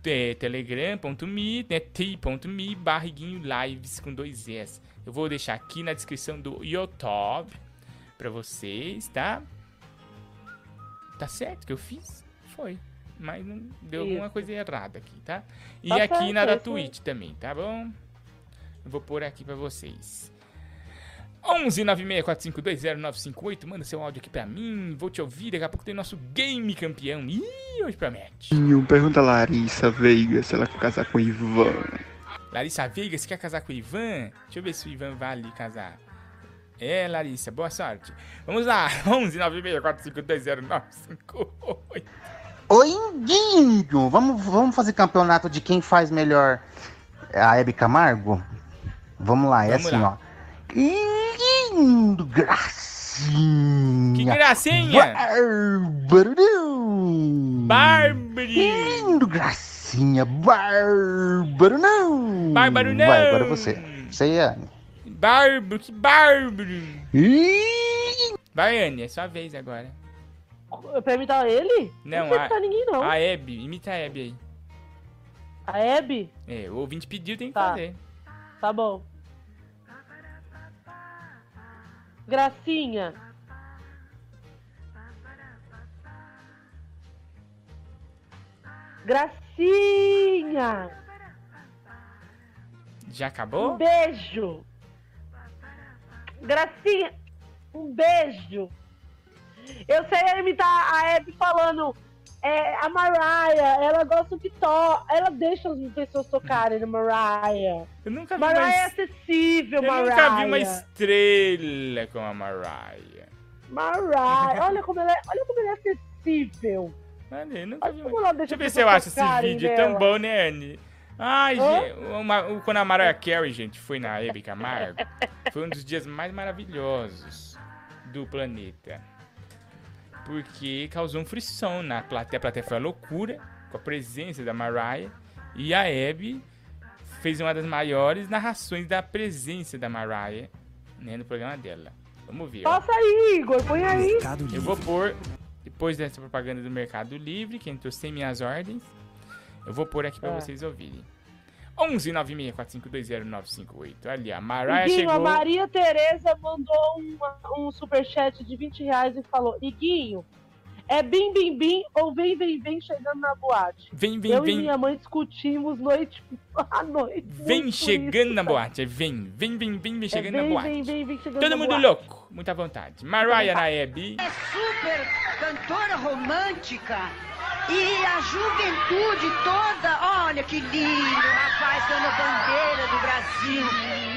é telegram.me, né? t.me barriguinho lives com dois S. Eu vou deixar aqui na descrição do YouTube pra vocês, tá? Tá certo que eu fiz? Foi. Mas não deu alguma
Isso.
coisa errada aqui, tá? E
Tá
aqui
certo,
na da. Twitch também, tá bom? Eu vou pôr aqui pra vocês. 11 964520958, manda seu áudio aqui pra mim, vou te ouvir, daqui a pouco tem nosso game campeão. Ih, hoje promete.
Pergunta a Larissa Veiga se ela quer casar com o Ivan.
Larissa Veiga, você quer casar com o Ivan? Deixa eu ver se o Ivan vai ali casar. É, Larissa, boa sorte. Vamos lá, [LAUGHS] 11 964520958.
Oi, Guinho! Vamos, vamos fazer campeonato de quem faz melhor a Hebe Camargo? Vamos lá, é
Vamos
assim,
lá.
ó. Lindo, gracinha!
Que gracinha!
Bárbaro!
Bárbaro!
Lindo, gracinha! Bárbaro não!
Bárbaro não!
Vai, agora você. Você e a Anne.
Bárbaro, que bárbaro! Vai, Anne, é sua vez agora.
Pra imitar ele?
Não,
não
a,
imitar ninguém, não.
a Hebe, imita a Hebe aí.
A Hebe?
É, o ouvinte pediu, tem que
Tá.
fazer.
Tá bom. Gracinha. Gracinha.
Já
Um
acabou?
beijo. Gracinha. Um beijo. Eu sei imitar a Hebe falando. É, a Mariah, ela gosta que to ela deixa as pessoas tocarem na Mariah.
Eu nunca vi
Mariah
uma
é
es-
acessível,
Eu
Mariah.
nunca vi uma estrela com a Mariah.
Mariah, olha como ela é, olha como ela é acessível.
Vi
Como ela
Deixa
deixa
eu ver se eu acho esse vídeo. É tão
nela.
bom, né, Anne? Ai, gente, uma- quando a Mariah Carey, gente, foi na Hebe Camargo, foi um dos dias mais maravilhosos do planeta. Porque causou um frisson na plateia. A plateia foi a loucura com a presença da Mariah. E a Hebe fez uma das maiores narrações da presença da Mariah né, no programa dela. Vamos ver.
Passa aí, Igor, põe aí.
Eu vou pôr, depois dessa propaganda do Mercado Livre, que entrou sem minhas ordens, eu vou pôr aqui pra
Ah.
vocês ouvirem. 11 964520958. Ali, a Mariah
Iguinho,
chegou.
a Maria Tereza mandou uma- um superchat de 20 reais e falou: Iguinho, é bim bim bim ou vem vem vem chegando na boate?
Vem, vem,
Eu
vem.
e minha mãe discutimos noite [LAUGHS] a noite.
Vem chegando
isso,
na boate. É vem, vem, vem, vem, vem
É
chegando na
vem,
boate.
vem, vem, vem chegando
Todo
na
mundo
boate.
louco, muita vontade. Mariah na Hebe.
É super cantora romântica. E a juventude toda, olha que lindo, rapaz, dando a bandeira do Brasil.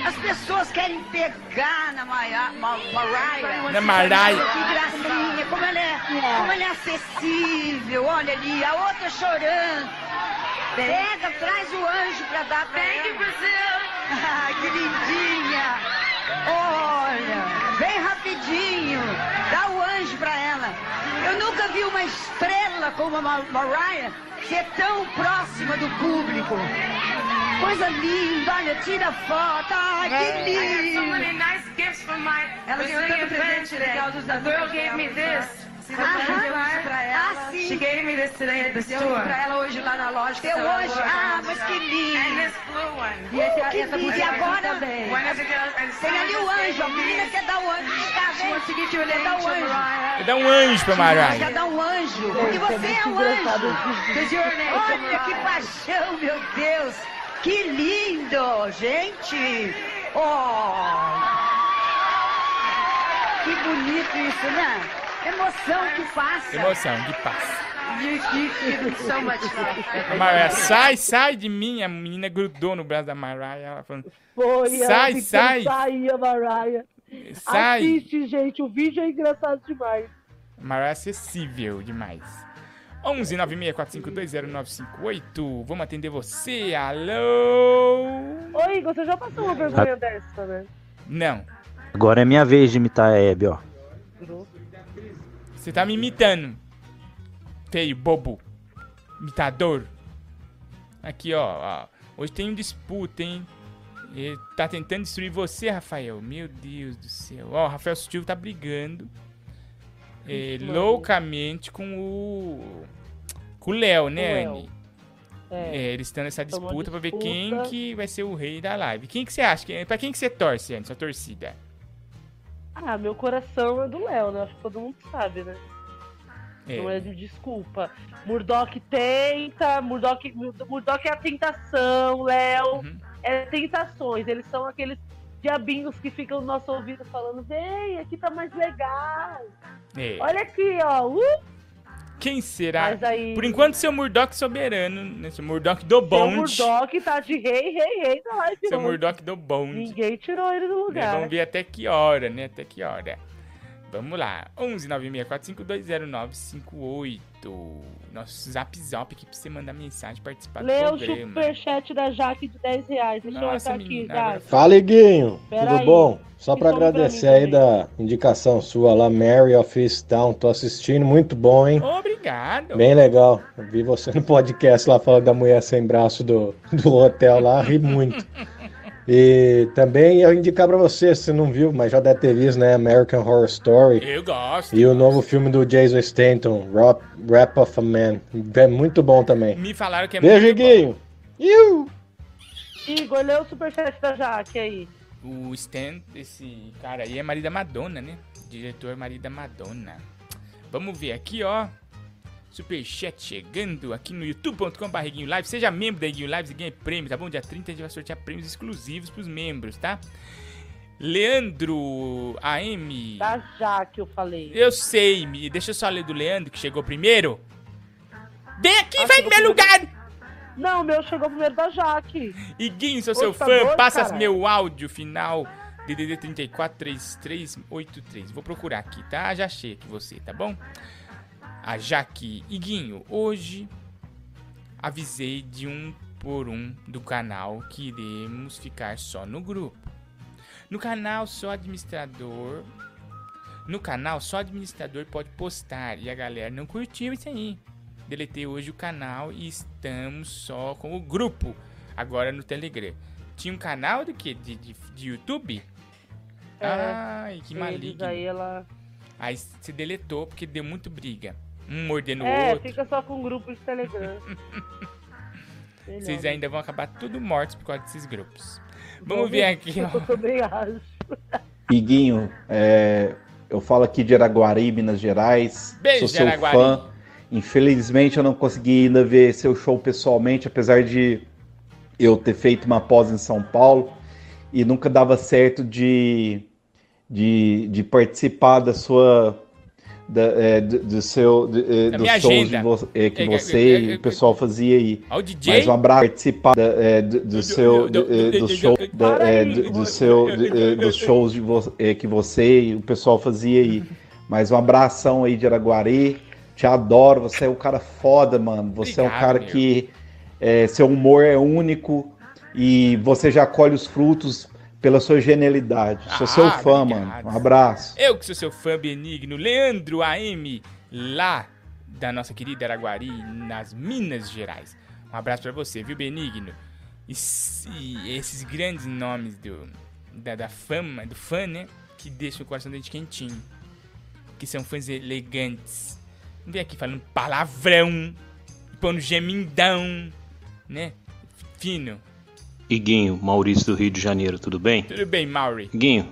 As pessoas querem pegar na Maia, Ma, Mariah.
Na Mariah.
Que gracinha, como ela, é, como ela é acessível, olha ali, a outra chorando. Pega, traz o anjo pra dar pra ela. Ah, [LAUGHS] que lindinha. Olha, vem rapidinho. Dá o anjo pra ela. Eu nunca vi uma estrela como a Ma- Mariah ser tão próxima do público. Coisa linda, olha, tira foto. Ai, que lindo. Ela ganhou tanto presente legal dos The girl gave me this. Ah, sim.
She gave me this today at the
Deu
store.
pra ela hoje lá na loja. Deu
So
hoje? Ah, mas que lindo.
And this blue one.
E esse-
Ooh,
essa
que
música
lindo.
agora
também.
Tem ali o anjo, a menina quer dar o anjo. Tá,
an
Quer dar o anjo.
Mariah.
Dá um anjo pra Mariah.
Quer dar um anjo, porque você é um anjo. Olha que paixão, meu Deus. Que lindo, gente. Oh. Que bonito isso, né? Emoção que passa.
Emoção, que passa.
You, so much.
A Mariah, sai, sai de mim. A menina grudou no braço da Mariah. Ela falando,
Foi, ela
sai,
tentando
sai.
sair, a Mariah.
Sai.
Assiste, gente, o vídeo é engraçado demais.
Mariah é acessível demais. 11 964520958. Vamos atender você. Alô?
Oi, Igor, você já passou uma vergonha dessa, né?
Não.
Agora é minha vez de imitar a Hebe, ó.
Você tá me imitando. Feio, bobo. Imitador. Aqui, ó, ó. Hoje tem um disputa, hein? Ele tá tentando destruir você, Rafael. Meu Deus do céu. Ó, o Rafael Sutil tá brigando é, loucamente com o. Com o Léo, né. Anne?
É.
É, eles estão nessa
Tomou
disputa pra ver quem
disputa.
que vai ser o rei da live. Quem que você acha? Pra quem que você torce, Anne, sua torcida?
Ah, meu coração é do Léo, né? Acho que todo mundo sabe, né?
É.
Não é de desculpa. Murdoch tenta, Murdoch, Murdoch é a tentação, Léo
Uhum.
é tentações. Eles são aqueles diabinhos que ficam no nosso ouvido falando: vem, aqui tá mais legal.
É.
Olha aqui, ó. Uh!
Quem será?
Aí-
Por enquanto, seu Murdoch soberano, né? Seu Murdoch do
Seu
bonde.
Murdoch tá de rei, rei, rei da live.
Seu
hoje.
Murdoch do bonde.
Ninguém tirou ele do
Né,
lugar.
Vamos ver até que hora, né? Até que hora. Vamos lá. 11 964520958. Nosso zap zap aqui pra você mandar mensagem, participar
Lê
do
o
programa.
superchat da Jaque de 10 reais. Deixa eu
Nossa,
marcar aqui,
menina,
Jaque.
Fala, Iguinho.
Pera
Tudo
aí.
bom? Só pra
pra
agradecer
mim
aí da indicação sua lá, Mary of Easttown. Tô assistindo, muito bom, hein?
Obrigado.
Bem legal. Eu vi você no podcast lá falando da mulher sem braço do, do hotel lá, ri muito. [LAUGHS] E também eu indicar pra você, se você não viu, mas já deve ter visto, né? American Horror Story.
Eu gosto.
E o novo filme do Jason Stanton, Rap, Rap of a Man. É muito bom também.
Me falaram que é
Beijo,
muito
Iguinho. Iu!
Igor, lê o superchat da Jaque aí.
O Stan, esse cara aí é marido da Madonna, né? Diretor marido da Madonna. Vamos ver aqui, ó. Superchat chegando aqui no youtube.com.br Live. Seja membro da Guinho Lives e ganhe prêmio, tá bom? Dia 30 a gente vai sortear prêmios exclusivos pros membros, tá? Leandro AM.
Da Jaque, eu falei.
Eu sei, me deixa eu só ler do Leandro, que chegou primeiro. Vem aqui, vai no meu lugar!
Não, o meu chegou primeiro da Jaque.
Iguinho, sou
Ô,
seu
tá
fã,
doido,
passa
cara?
meu áudio final DDD 343383. Vou procurar aqui, tá? Já achei aqui você, tá bom? A Jaque Iguinho, hoje avisei de um por um do canal que iremos ficar só no grupo. No canal só administrador. No canal só administrador pode postar e a galera não curtiu isso aí. Deletei hoje o canal e estamos só com o grupo agora no Telegram. Tinha um canal do que? De, de, de YouTube?
É,
Ai, que maligno.
Aí ela.
Aí se deletou porque deu muito briga. Um mordendo o
É,
outro.
fica só com um grupo de Telegram. [LAUGHS]
Vocês ainda vão acabar tudo mortos por causa desses grupos. Vamos ver aqui, ó.
Eu também acho.
Iguinho, é, eu falo aqui de Araguari, Minas Gerais.
Beijo,
sou seu
Araguari.
fã. Infelizmente eu não consegui ainda ver seu show pessoalmente, apesar de eu ter feito uma pós em São Paulo e nunca dava certo de, de, de participar da sua da, é, do, do seu do, é,
Da
dos shows de vo- é, que
É, é,
você
é,
e
é,
o pessoal fazia aí.
Ó, o DJ.
Mas um abraço participar da, é, do, do seu do, é, show da, é, do, seu do, é, dos shows de vo- é, que você e o pessoal fazia aí. Mas um abração aí de Araguari. Te adoro, você é um cara foda, mano. Você é um
Obrigado,
cara
meu.
que é, seu humor é único e você já colhe os frutos pela sua genialidade. Sou seu
Ah,
fã,
obrigado.
mano. Um abraço.
Eu que sou seu fã benigno, Leandro AM, lá da nossa querida Araguari, nas Minas Gerais. Um abraço pra você, viu, benigno? E, e esses grandes nomes do, da, da fama, do fã, né? Que deixam o coração dente quentinho. Que são fãs elegantes. Não vem aqui falando palavrão, pondo gemindão, né? Fino.
Iguinho, Maurício do Rio de Janeiro, tudo bem?
Tudo bem, Mauri?
Iguinho,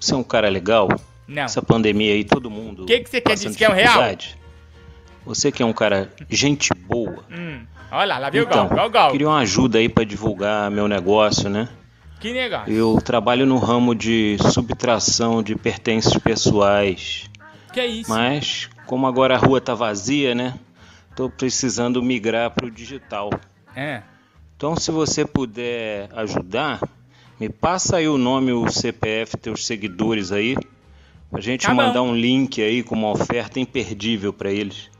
você é um cara legal?
Não.
Essa pandemia aí, todo mundo.
O que, que você quer dizer que é um real?
Você que é um cara gente boa.
Hum, olha lá, lá veio
Então,
o Gal, Gal, Gal.
queria uma ajuda aí pra divulgar meu negócio, né?
Que negócio.
Eu trabalho no ramo de subtração de pertences pessoais.
Que é isso?
Mas, como agora a rua tá vazia, né? Tô precisando migrar pro digital.
É.
Então, se você puder ajudar, me passa aí o nome, o CPF, teus seguidores aí, pra gente
Tá bom.
mandar um link aí com uma oferta imperdível pra eles.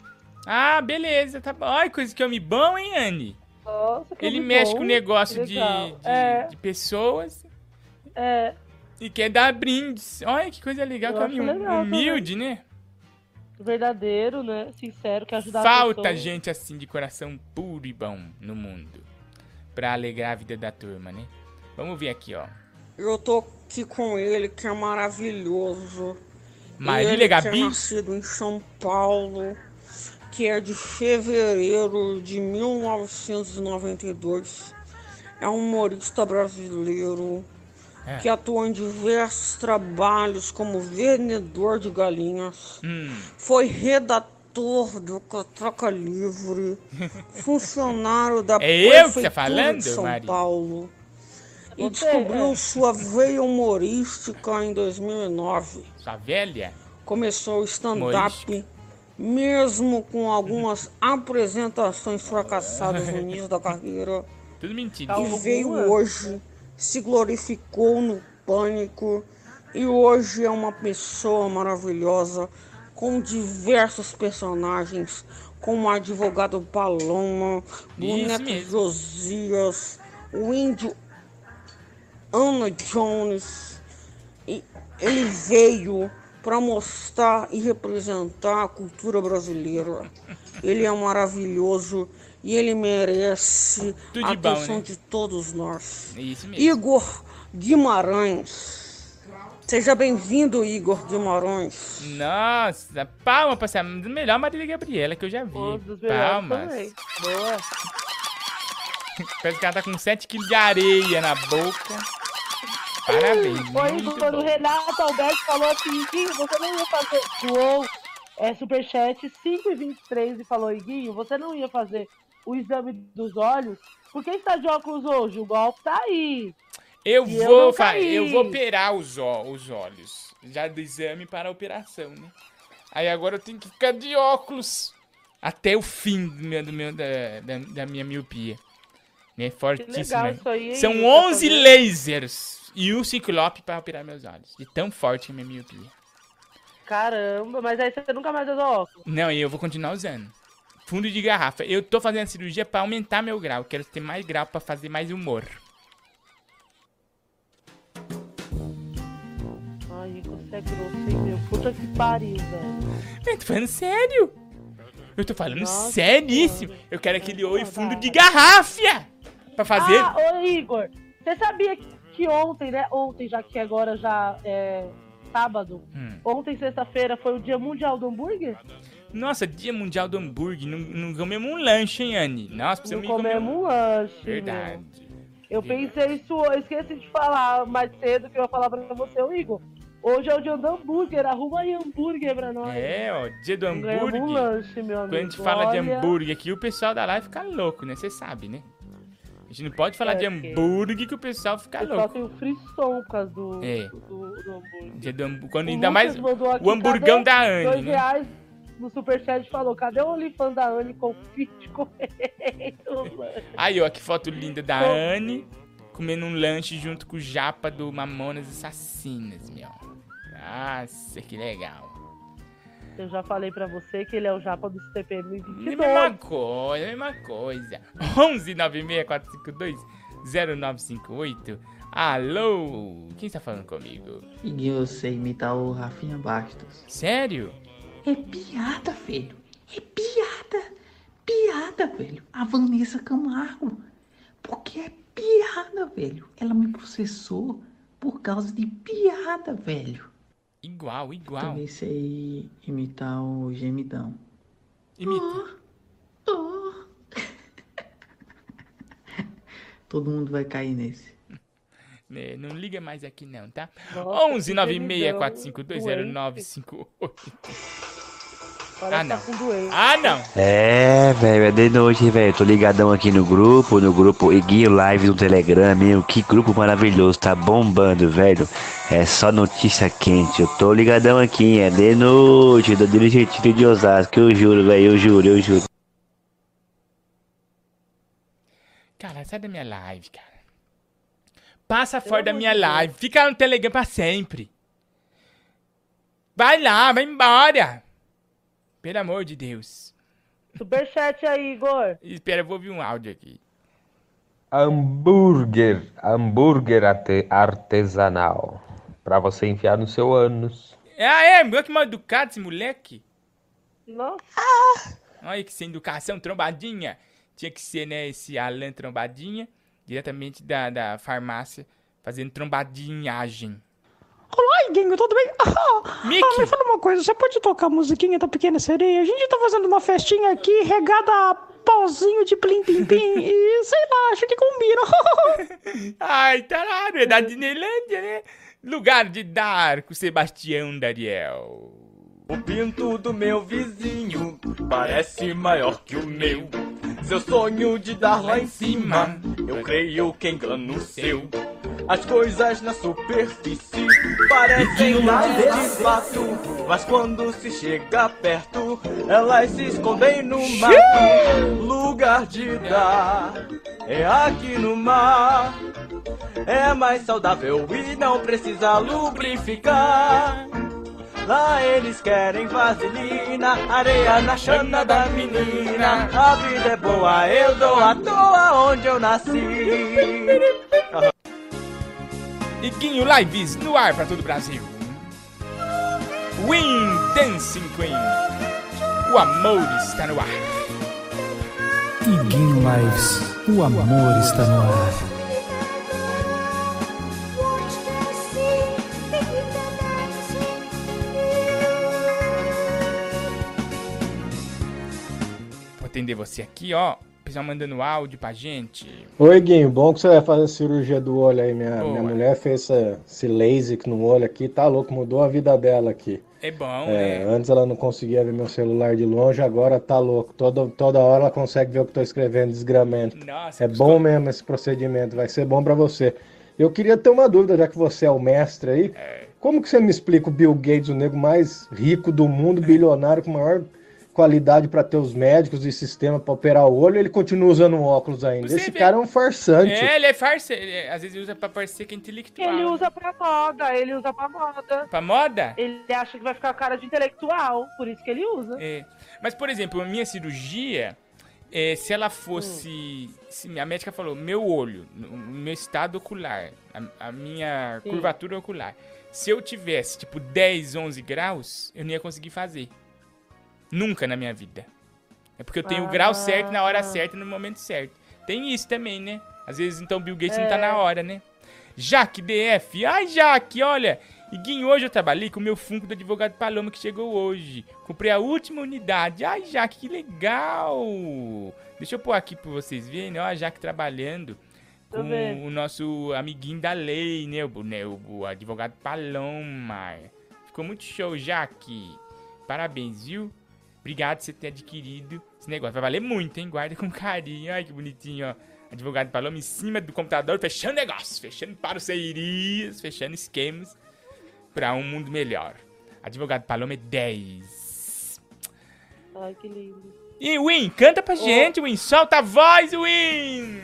Ah, beleza, tá bom. Ai, coisa que homem bom, hein, Anne?
Nossa, que
Ele mexe
bom,
com negócio de, de,
É.
de pessoas
É,
e quer dar brindes. Olha que coisa legal,
Eu
que
acho
homem
legal
humilde, né?
verdadeiro, né? Sincero, que ajuda a
Falta
pessoa.
gente assim de coração puro e bom no mundo. Pra alegrar a vida da turma, né? Vamos ver aqui, ó.
Eu tô aqui com ele, que é maravilhoso.
Marília
ele
Gabi?
Que é nascido em São Paulo, que é de fevereiro de 1992. É um humorista brasileiro
É.
que atuou em diversos trabalhos como vendedor de galinhas.
Hum.
Foi redator do Catraca Livre, [LAUGHS] funcionário da
É eu que tá
Prefeitura
falando,
de São
Mari?
Paulo. E
Você,
descobriu
é.
sua veia humorística em 2009.
Sua velha?
Começou o stand-up, mesmo com algumas apresentações fracassadas no início da carreira. [LAUGHS]
Tudo mentira.
E veio hoje, se glorificou no pânico e hoje é uma pessoa maravilhosa com diversos personagens, como o advogado Paloma, boneco. Josias, o índio Ana Jones. E ele veio para mostrar e representar a cultura brasileira. Ele é maravilhoso e ele merece
Tudo
a
de bom,
atenção
né?
de todos nós. Igor Guimarães. Seja bem-vindo, Igor Guimarães.
Nossa, palma pra essa melhor Marília Gabriela que eu já vi.
Dos melhores
Palmas.
também. Boa. [LAUGHS]
Parece que ela tá com 7kg de areia na boca. Parabéns.
Foi quando o. Renato Alberto falou assim, Iguinho, você não ia fazer. Doou é, superchat 5 e 23 e falou, Iguinho, você não ia fazer o exame dos olhos? Por que está de óculos hoje? O golpe tá aí.
Eu
E eu
vou,
caí.
eu vou operar os, ó- os olhos. Já do exame para a operação, né? Aí agora eu tenho que ficar de óculos até o fim do meu, do meu- da, da, da minha miopia. Né? Fortíssimo.
legal
São
hein,
11
tá fazendo?
lasers e um ciclope para operar meus olhos. De tão forte a minha miopia.
Caramba, mas aí você nunca mais usa óculos.
Não, e eu vou continuar usando. Fundo de garrafa. Eu tô fazendo a cirurgia pra aumentar meu grau. Quero ter mais grau pra fazer mais humor.
Ai, você é grosso, hein, meu? Puta que pariu, velho.
Eu tô falando sério. Eu tô falando
Nossa,
seríssimo. Eu quero aquele oi fundo de garrafa pra fazer.
Ah, ô Igor, você sabia que, que ontem, né? Ontem, já que agora já é sábado.
Hum.
Ontem, sexta-feira, foi o Dia Mundial do Hambúrguer?
Nossa, dia mundial do hambúrguer. Não, não comemos um lanche, hein, Anne? Nossa,
Não
precisamos comer
comemos um lanche.
Verdade.
meu. Eu pensei isso, eu esqueci de falar mais cedo que eu ia falar pra você, ô Igor. Hoje é o dia do hambúrguer, arruma aí hambúrguer pra nós.
É, ó, dia do hambúrguer.
um lanche, meu amigo.
Quando a gente fala de
Olha,
hambúrguer aqui, o pessoal da live fica louco, né? Você sabe, né? A gente não pode falar
É,
de hambúrguer que o pessoal fica louco.
tem o frisson por causa do,
É.
do, do hambúrguer.
Dia do hambú- Quando
O
ainda
Lucas
mais o hamburgão da Anne,
Dois
né?
reais no superchat falou, cadê o OnlyFans da Anne com fit comendo?
Aí, ó, que foto linda da. Anne comendo um lanche junto com o japa do Mamonas Assassinas, meu. Nossa, que legal.
Eu já falei pra você que ele é o japa do CPM
É a
22.
mesma coisa, a mesma coisa. 11 96452 0958. Alô? Quem está falando comigo?
E você imitar o Rafinha Bastos.
Sério?
É piada, velho. É piada. Piada, velho. A Vanessa Camargo. Porque é piada, velho. Ela me processou por causa de piada, velho.
Igual, igual.
Também sei imitar o gemidão.
Imita.
Todo mundo vai cair nesse.
Né, Não liga mais aqui não, tá?
Nossa,
11
que
96
gemidão
452 0958.
Parece
Ah,
tá
não. Ah, não.
É, velho, é de noite, velho. Tô ligadão aqui no grupo, no grupo Iguinho Live no Telegram, meu. Que grupo maravilhoso, tá bombando, velho. É só notícia quente. Eu tô ligadão aqui, é de noite, do Dirigentivo de Osasco, eu juro, velho, eu juro, eu juro.
Cara, sai da minha live, cara. Passa fora da minha live. Fica no Telegram pra sempre. Vai lá, vai embora. Pelo amor de Deus.
Superchat aí, Igor.
Espera, eu vou ouvir um áudio aqui.
Hambúrguer, hambúrguer arte- artesanal. Pra você enfiar no seu ânus.
Ah, é? Meu que mal educado esse moleque.
Nossa.
Olha que sem educação, trombadinha. Tinha que ser, né, esse Alan trombadinha. diretamente da, da farmácia, fazendo trombadinhagem.
Olá, Iguinho, tudo bem? Ah,
Mickey.
ah, me fala uma coisa, você pode tocar a musiquinha da Pequena Sereia? A gente tá fazendo uma festinha aqui regada a pauzinho de plim plim plim e sei lá, acho que combina. [LAUGHS]
Ai, tarado, é da Disneylândia, né? Lugar de dar com Sebastião Dariel.
O pinto do meu vizinho parece maior que o meu. Seu sonho de dar lá em cima, eu creio que engano o seu. As coisas na superfície parecem mais de fato, mas quando se chega perto, elas se escondem no mato. Lugar de dar é aqui no mar. É mais saudável e não precisa lubrificar. Lá eles querem vaselina, areia na chana da menina. A vida é boa, eu dou à toa onde eu nasci.
Iguinho Lives no ar pra todo o Brasil. Win Dancing Queen. O amor está no ar.
Iguinho Lives, o amor está no ar.
Atender você aqui, ó. O pessoal mandando áudio pra gente.
Oi, Guinho, bom que você vai fazer a cirurgia do olho aí. Minha,
Boa.
minha mulher fez essa, esse LASIK no olho aqui, tá louco, mudou a vida dela aqui.
É bom,
É,
né?
antes ela não conseguia ver meu celular de longe, agora tá louco. Toda, toda hora ela consegue ver o que tô escrevendo, desgramento.
Nossa,
é bom mesmo esse procedimento, vai ser bom pra você. Eu queria ter uma dúvida, já que você é o mestre aí. Como que você me explica o Bill Gates, o nego mais rico do mundo, bilionário, com maior qualidade pra ter os médicos e sistema pra operar o olho, ele continua usando óculos ainda.
Você
Esse
vê-
cara é um farsante.
É, ele é farsa. ele é- às vezes ele usa pra parecer que é intelectual.
Ele usa pra moda, ele usa pra moda.
Pra moda?
Ele acha que vai ficar cara de intelectual, por isso que ele usa.
É. Mas, por exemplo, a minha cirurgia, é, se ela fosse. Se a médica falou, meu olho, o meu estado ocular, a, a minha
Sim.
curvatura ocular, se eu tivesse, tipo, 10, 11 graus, eu não ia conseguir fazer. Nunca na minha vida. É porque eu tenho o grau certo na hora certa, no momento certo. Tem isso também, né? Às vezes, então, Bill Gates não tá
É.
na hora, né? Jaque DF. Ai, Jaque, olha. Iguinho, hoje eu trabalhei com o meu funko do advogado Paloma que chegou hoje. Comprei a última unidade. Ai, Jaque, que legal. Deixa eu pôr aqui pra vocês verem, ó, a Jaque trabalhando com o nosso amiguinho da lei, né? O, né, o advogado Paloma. Ficou muito show, Jaque. Parabéns, viu? Obrigado por você ter adquirido esse negócio. Vai valer muito, hein? Guarda com carinho. Ai, que bonitinho, ó. Advogado Paloma em cima do computador, fechando negócios, fechando parcerias, fechando esquemas pra um mundo melhor. Advogado Paloma é 10.
Ai, que lindo.
E Win, canta pra gente, Win. Solta a voz, Win!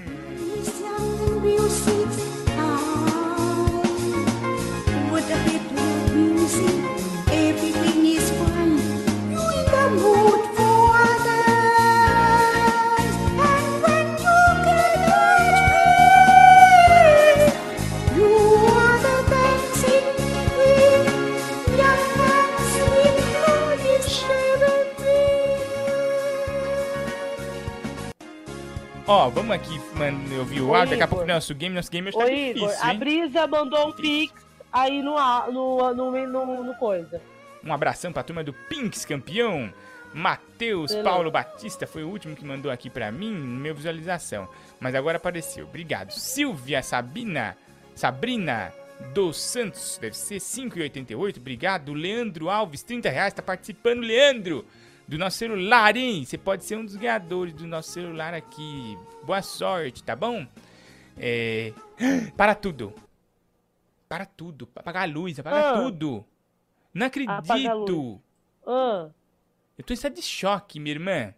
Ó, vamos aqui mano, ouvir o
Ô,
áudio. Daqui a
Igor.
pouco nosso game, nosso game hoje
Ô,
tá
Igor,
difícil,
a
hein?
Brisa mandou um pix aí no, a- no, no, no, no coisa.
Um abração pra turma do Pinks campeão. Matheus. Paulo Batista foi o último que mandou aqui pra mim, no meu visualização. Mas agora apareceu. Obrigado. Silvia Sabina, Sabrina dos Santos, deve ser 5,88. Obrigado. Leandro Alves, 30 reais. Tá participando, Leandro, do nosso celular, hein? Você pode ser um dos ganhadores do nosso celular aqui. Boa sorte, tá bom? É... [GASPS] Para tudo. Para tudo. Apagar a luz, apagar
Ah.
tudo. Não acredito.
Ah,
Eu tô em estado de choque, minha irmã.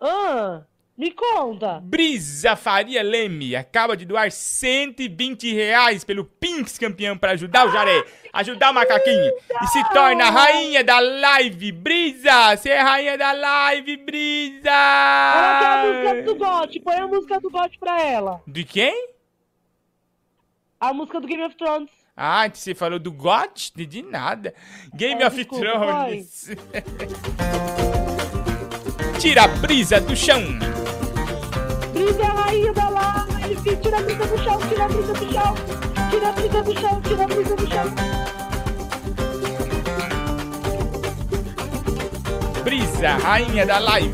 ah, me conta.
Brisa Faria Leme acaba de doar 120 reais pelo Pinks campeão pra ajudar o Jaré, ajudar o macaquinho e se torna a rainha da live. Brisa, você é rainha da live, Brisa!
Ela quer a música do God, põe a música do God pra ela.
De quem?
A música do Game of Thrones.
Ah, você falou do GOT? De, de nada. Game
É,
of
desculpa,
Thrones. [LAUGHS] Tira a brisa do chão.
Brisa é a rainha da live, tira a brisa do chão, tira a brisa do chão, tira a brisa do chão, tira a brisa do chão.
Brisa, rainha da live.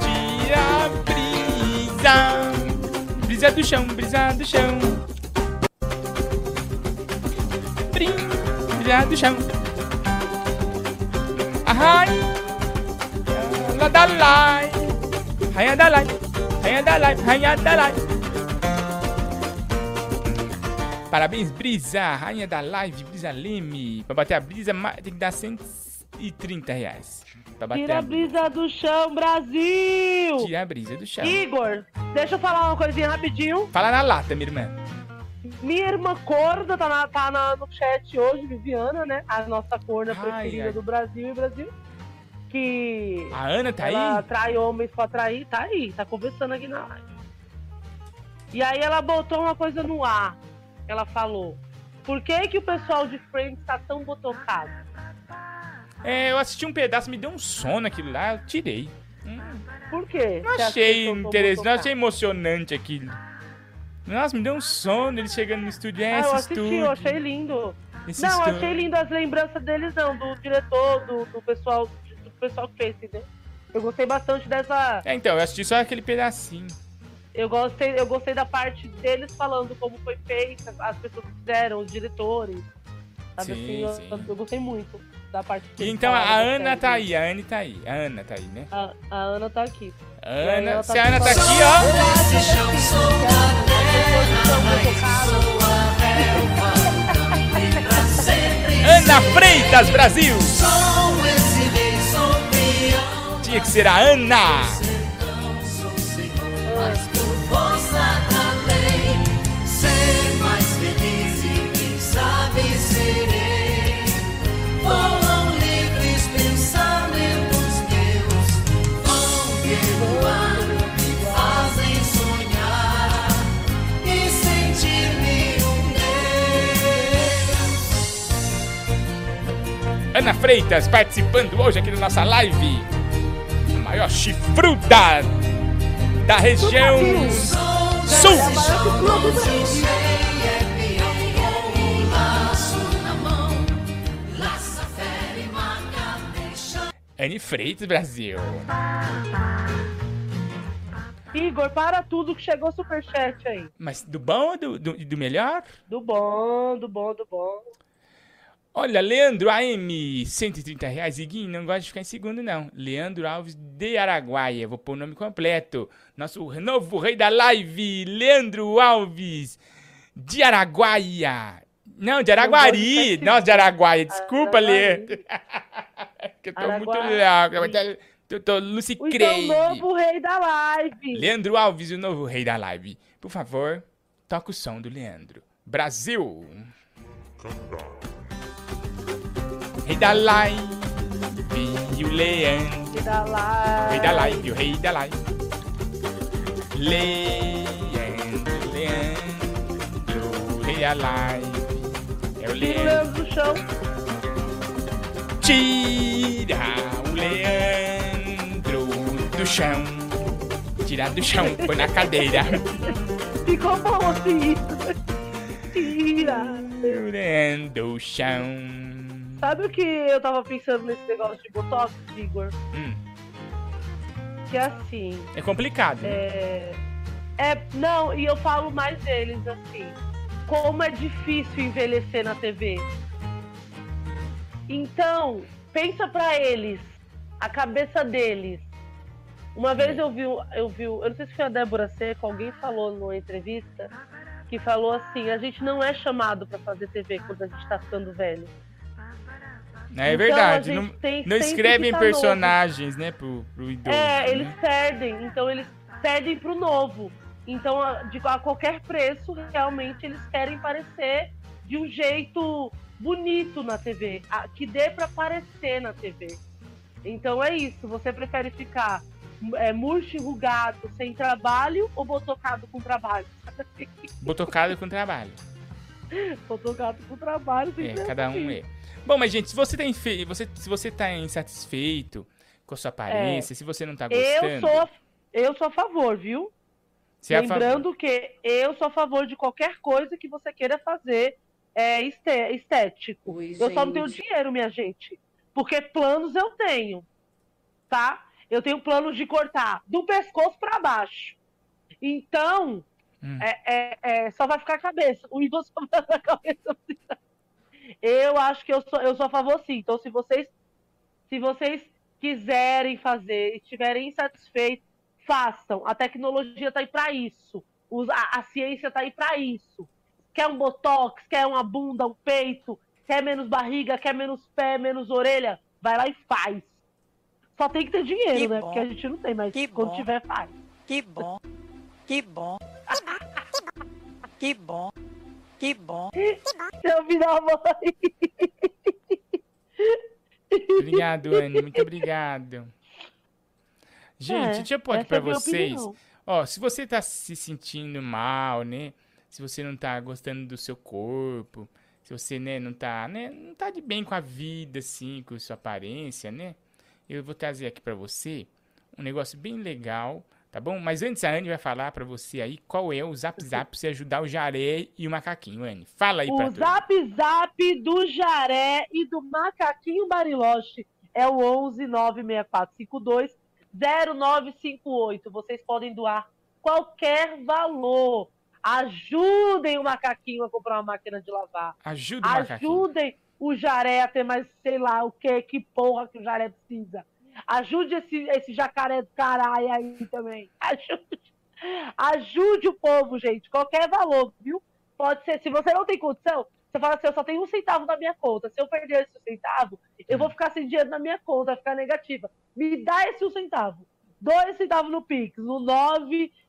Tira a brisa. Brisa do chão, brisa do chão. Brisa do chão. A rainha da live. Rainha da live. Rainha da live, rainha da live. Parabéns, Brisa, rainha da live, Brisa Leme. Pra bater a brisa, tem que dar 130 reais. Pra bater
Tira a brisa do chão, Brasil!
Tira a brisa do chão.
Igor, deixa eu falar uma coisinha rapidinho.
Fala na lata, minha irmã.
Minha irmã Corda tá, na- tá na- no chat hoje, Viviana, né? A nossa corna
Ai,
preferida
ai.
do Brasil e Brasil. Que.
A Ana tá
ela
aí?
trai homens pra atrair, tá aí, tá conversando aqui na live. E aí ela botou uma coisa no ar. Ela falou: Por que, que o pessoal de Friends tá tão botocado?
É, eu assisti um pedaço, me deu um sono aquilo lá, eu tirei.
Por quê?
Não achei interessante, não achei emocionante aquilo. Nossa, me deu um sono ele chegando no estúdio. É,
Ah, eu assisti,
estúdio.
eu achei lindo.
Esse
não,
estúdio.
achei lindo as lembranças deles, não, do diretor, do, do pessoal, do pessoal fez, entendeu? Eu gostei bastante dessa.
É, então, eu assisti só aquele pedacinho.
Eu gostei, eu gostei da parte deles falando como foi feita, as pessoas que fizeram, os diretores. Sabe
Sim,
assim, eu,
sim.
eu gostei muito da parte que
E
eles
então a Ana tá aí, a Anne tá aí. A Ana tá aí, né?
A, a Ana tá aqui.
Ana,
ela
se a Ana tá aqui, ó. Ana Freitas, Brasil! Tinha que ser a Ana! Ana Freitas participando hoje aqui da nossa live. A maior chifruda da região sul. Anne Freitas, Brasil.
Igor, para tudo que chegou superchat aí.
Mas do bom ou do, do, do melhor?
Do bom, do bom, do bom.
Olha, Leandro AM, 130 reais. Iguinho, não gosta de ficar em segundo, não. Leandro Alves de Araguaia. Vou pôr o nome completo. Nosso novo rei da live, Leandro Alves de Araguaia. Não, de Araguari. Não, de Araguaia. Desculpa, Leandro. [LAUGHS] que eu tô muito
Araguari.
louco. Eu tô, tô Lucy
O então,
Craig.
novo rei da live.
Leandro Alves, o novo rei da live. Por favor, toca o som do Leandro. Brasil. Rei da live, o Leandro.
Rei da live.
Rei da live, o rei da live. Leandro, Leandro, rei da live. É o
Tira o
Leandro.
Leandro do chão.
Tira o Leandro do chão. Tira do chão, põe na cadeira.
Ficou bom assim. Tira.
O Leandro do chão.
Sabe o que eu tava pensando nesse negócio de Botox, Igor?
Hum,
Que é assim.
é complicado, né?
É... é. Não, e eu falo mais deles assim. Como é difícil envelhecer na TV. Então, pensa pra eles, a cabeça deles. Uma vez eu vi, eu vi, eu não sei se foi a Débora Seco, alguém falou numa entrevista que falou assim: a gente não é chamado pra fazer TV quando a gente tá ficando velho.
É
Então,
verdade. Não, não escrevem
tá
personagens, né, pro, pro idoso.
É, eles
né?
perdem, então eles perdem pro novo. Então, a, de, a qualquer preço, realmente eles querem parecer de um jeito bonito na TV, a- que dê pra aparecer na TV. Então é isso, você prefere ficar é, murcho, enrugado, sem trabalho ou botocado com trabalho? [LAUGHS]
Botocado com trabalho.
botocado com trabalho,
É,
sempre
cada um é. Bom, mas gente, se você tá, infe... você, se você tá insatisfeito com a sua aparência, se você não tá
É. Eu
gostando.
sou, eu sou a favor, viu?
Você é a favor.
Lembrando que eu sou a favor de qualquer coisa que você queira fazer é, este- estético. eu só não tenho
gente.
dinheiro, minha gente. Porque planos eu tenho. Tá? Eu tenho planos de cortar do pescoço pra baixo. Então,
Hum.
é, é- é, só vai ficar a cabeça. O Igor [LAUGHS] só vai ficar a cabeça. Eu acho que eu sou, eu sou a favor sim. Então, se vocês, se vocês quiserem fazer e estiverem insatisfeitos, façam. A tecnologia tá aí para isso. A, a ciência tá aí para isso. Quer um botox, quer uma bunda, um peito, quer menos barriga, quer menos pé, menos orelha, vai lá e faz. Só tem que ter dinheiro,
Que
né?
bom.
Porque a gente não tem, mas
Que
quando
bom.
tiver, faz.
Que bom. Que bom. Que bom. Que bom.
Seu da mãe.
Obrigado, Anne. Muito obrigado. Gente,
É,
deixa eu pôr aqui
essa
pra
é
vocês. Ó, se você tá se sentindo mal, né? Se você não tá gostando do seu corpo, se você, né, não tá, né, não tá de bem com a vida, assim, com sua aparência, né? Eu vou trazer aqui pra você um negócio bem legal, tá bom? Mas antes a Anne vai falar pra você aí qual é o zap zap pra você ajudar o Jaré e o Macaquinho, Anne. Fala aí pra
O zap zap do Jaré e do Macaquinho Bariloche é o 11 96452 0958. Vocês podem doar qualquer valor. Ajudem o Macaquinho a comprar uma máquina de lavar.
Ajuda o Macaquinho.
Ajudem o Jaré a ter mais, sei lá, o que, que porra que o Jaré precisa. Ajude esse, esse jacaré do caralho aí também. [LAUGHS] Ajude, ajude o povo, gente. Qualquer valor, viu? Pode ser. Se você não tem condição, você fala assim: eu só tenho um centavo na minha conta. Se eu perder esse centavo, eu vou ficar sem dinheiro na minha conta, vai ficar negativa. Me dá esse um centavo. Dois centavos no Pix, no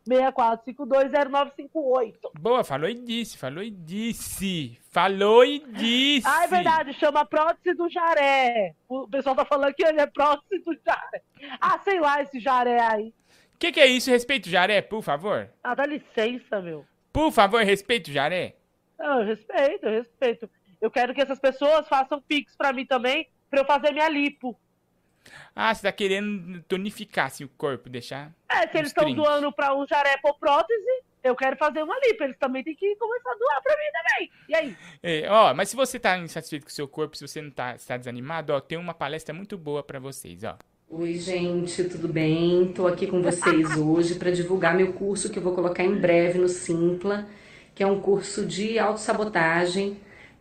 964520958.
Boa, falou e disse, falou e disse. Falou e disse.
Ah, é verdade, chama prótese do jaré. O pessoal tá falando que ele é prótese do jaré. Ah, sei lá, esse jaré aí.
O que, que é isso? Respeito o Jaré, por favor.
Ah, dá licença, meu.
Por favor, respeito o Jaré.
Não, eu respeito, eu respeito. Eu quero que essas pessoas façam Pix pra mim também, pra eu fazer minha lipo.
Ah, você tá querendo tonificar assim, o corpo, deixar.
É, se eles estão doando pra um jaré por prótese, eu quero fazer uma lipo. Eles também têm que começar a doar pra mim também. E aí?
É, ó, mas se você tá insatisfeito com o seu corpo, se você não tá, está desanimado, ó, tem uma palestra muito boa pra vocês, ó.
Oi, gente, tudo bem? Tô aqui com vocês [LAUGHS] hoje para divulgar meu curso que eu vou colocar em breve no Simpla, que é um curso de autossabotagem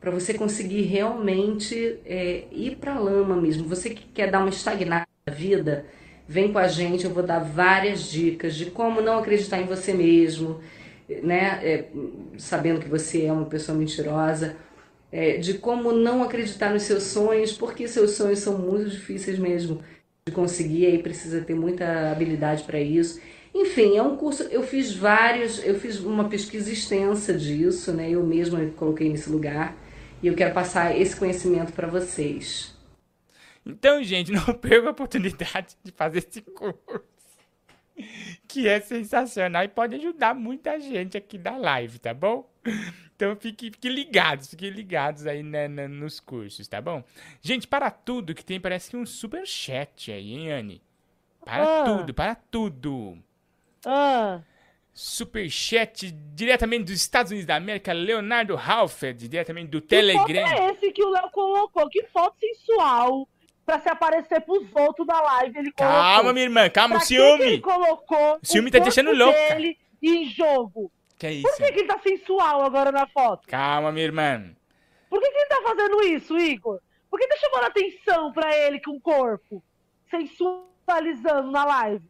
para você conseguir realmente é, ir para lama mesmo. Você que quer dar uma estagnada na vida, vem com a gente, eu vou dar várias dicas de como não acreditar em você mesmo, né? É, sabendo que você é uma pessoa mentirosa, é, de como não acreditar nos seus sonhos, porque seus sonhos são muito difíceis mesmo de conseguir, aí precisa ter muita habilidade para isso. Enfim, é um curso, eu fiz vários, eu fiz uma pesquisa extensa disso, né? Eu mesma me coloquei nesse lugar e eu quero passar esse conhecimento para vocês.
Então, gente, [LAUGHS] não perca a oportunidade de fazer esse curso. Que é sensacional e pode ajudar muita gente aqui da live, tá bom? Então fique, fique ligados, fiquem ligados aí né, na- nos cursos, tá bom? Gente, para tudo que tem, parece que um super chat aí, hein, Anne? Para
Ah.
tudo, para tudo.
Ah,
Superchat diretamente dos Estados Unidos da América, Leonardo Halford, diretamente do
que
Telegram.
foto é esse que o Léo colocou? Que foto sensual pra se aparecer pros outros da live. Ele colocou.
Calma, minha irmã, calma,
Pra
o
que que ele
ciúme.
colocou
O ciúme
o
tá deixando louca.
dele em jogo.
Que é
Por
isso?
que, que ele tá sensual agora na foto?
Calma, minha irmã.
Por que, que ele tá fazendo isso, Igor? Por que tá chamando atenção pra ele com o corpo? Sensualizando na live.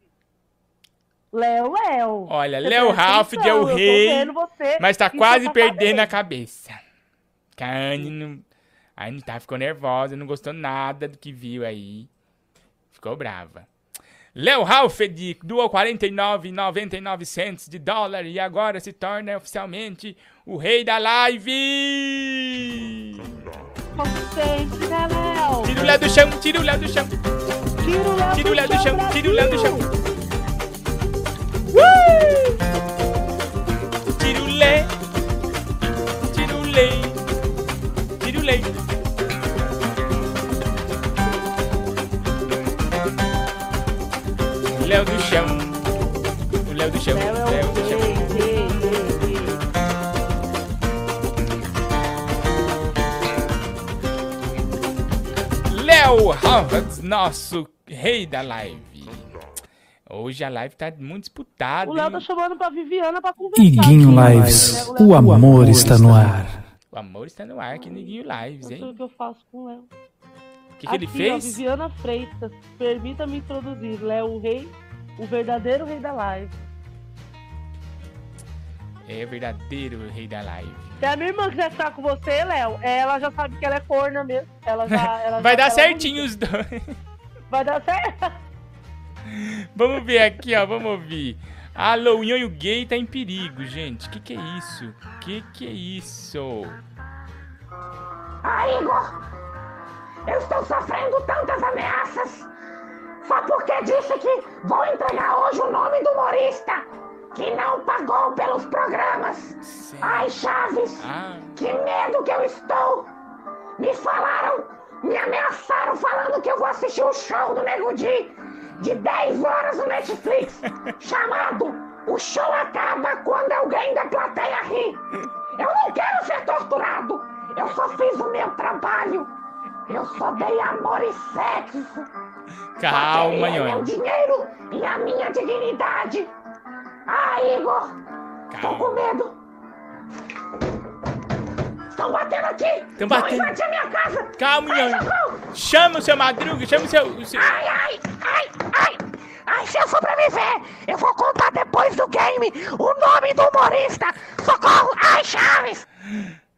Léo, Léo.
Olha, Léo Ralph é o rei,
você
mas tá quase
seu
perdendo a cabeça. Que a Anne não... A Anne tá, ficou nervosa, não gostou nada do que viu aí. Ficou brava. Léo Halfed doou 49,99 cents de dólar e agora se torna oficialmente o rei da live!
Né, Léo?
Tira o Léo do chão, tira o Léo do chão.
Tira o Léo
do chão, tira o Léo do chão. Tirulê, tirulê, tirulê. Léo do chão, o Léo do chão,
Léo
do chão. Léo Harvard, nosso rei da live. Hoje a live tá muito disputada.
O Léo
hein?
tá chamando pra Viviana pra conversar.
Iguinho
aqui.
Lives,
Léo-
o amor está no ar.
O amor está no ar aqui no Guinho Lives,
Não sei o
hein?
que eu faço com o Léo.
O que, que ele
Aqui, ó,
fez?
Viviana Freitas, permita-me introduzir. Léo, o rei, o verdadeiro rei da live.
É o verdadeiro rei da live.
Se a minha irmã quiser ficar com você, Léo, ela já sabe que ela é corna mesmo. Ela já, [LAUGHS] ela
Vai
já-
dar
ela-
certinho os dois.
Vai dar certo.
Vamos ver aqui, ó. Vamos ouvir. Alô, o Nhonho Gay tá em perigo, gente. Que que é isso? Que que é isso?
Ah, Igor! Eu estou sofrendo tantas ameaças! Só porque disse que vou entregar hoje o nome do humorista que não pagou pelos programas! Ai, Chaves!
Ah.
Que medo que eu estou! Me falaram, me ameaçaram falando que eu vou assistir um show do Nego Di de 10 horas no Netflix, [LAUGHS] chamado O Show Acaba Quando Alguém da Plateia Ri. Eu não quero ser torturado! Eu só fiz o meu trabalho! Eu só dei amor e sexo!
Calma,
queria meu dinheiro e a minha dignidade! Ah, Igor! Tô com medo! Estão batendo aqui!
Tão
Vão
batendo.
invadir a minha casa!
Calma,
socorro!
Chama o seu Madruga, chama o seu... o seu-
Ai, ai, ai, ai! Ai, se eu sobreviver, eu vou contar depois do game o nome do humorista! Socorro! Ai, Chaves!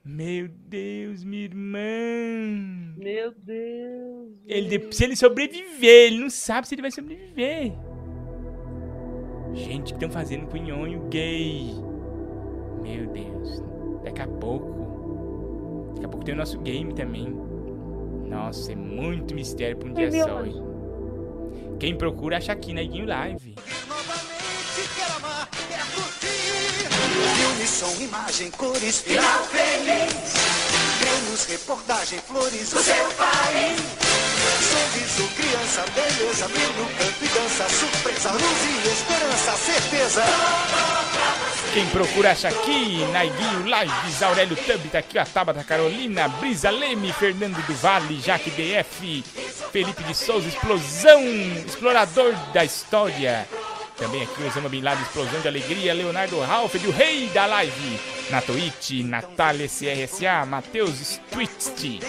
Meu Deus, minha irmã.
Meu Deus.
Ele, se ele sobreviver, ele não sabe se ele vai sobreviver. Gente, o que estão fazendo com o Nhonho gay? Meu Deus. Daqui a pouco. Daqui a pouco tem o nosso game também. Nossa, é muito mistério pra um dia só. hein? Quem procura acha aqui na Iguinho Live.
Filme, som, imagem, cores, final feliz. Menos reportagem, flores, o seu país. Sorriso, criança, beleza, brilho, canto e dança, surpresa, luz e esperança, certeza.
Quem procura acha aqui na Iguinho Lives. Aurélio Tub tá aqui, a Tabata Carolina, Brisa Leme, Fernando do Vale, Jaque DF, Felipe de Souza, Explosão, Explorador da História. Também aqui Osama Bin Laden, Explosão de Alegria, Leonardo Ralph, o rei da live. Na Twitch, Natália CRSA, Matheus Twitch,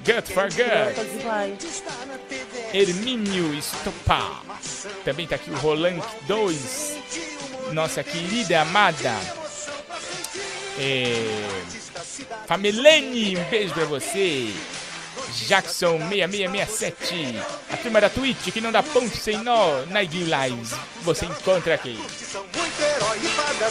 Gut for Gut, Hermínio Estopá. Também tá aqui o Roland 2, nossa querida amada. É... Familene, um beijo pra você. Jackson 6667. A turma da Twitch que não dá ponto sem nó na Iguin Lives. Você encontra aqui.
Muito herói e paga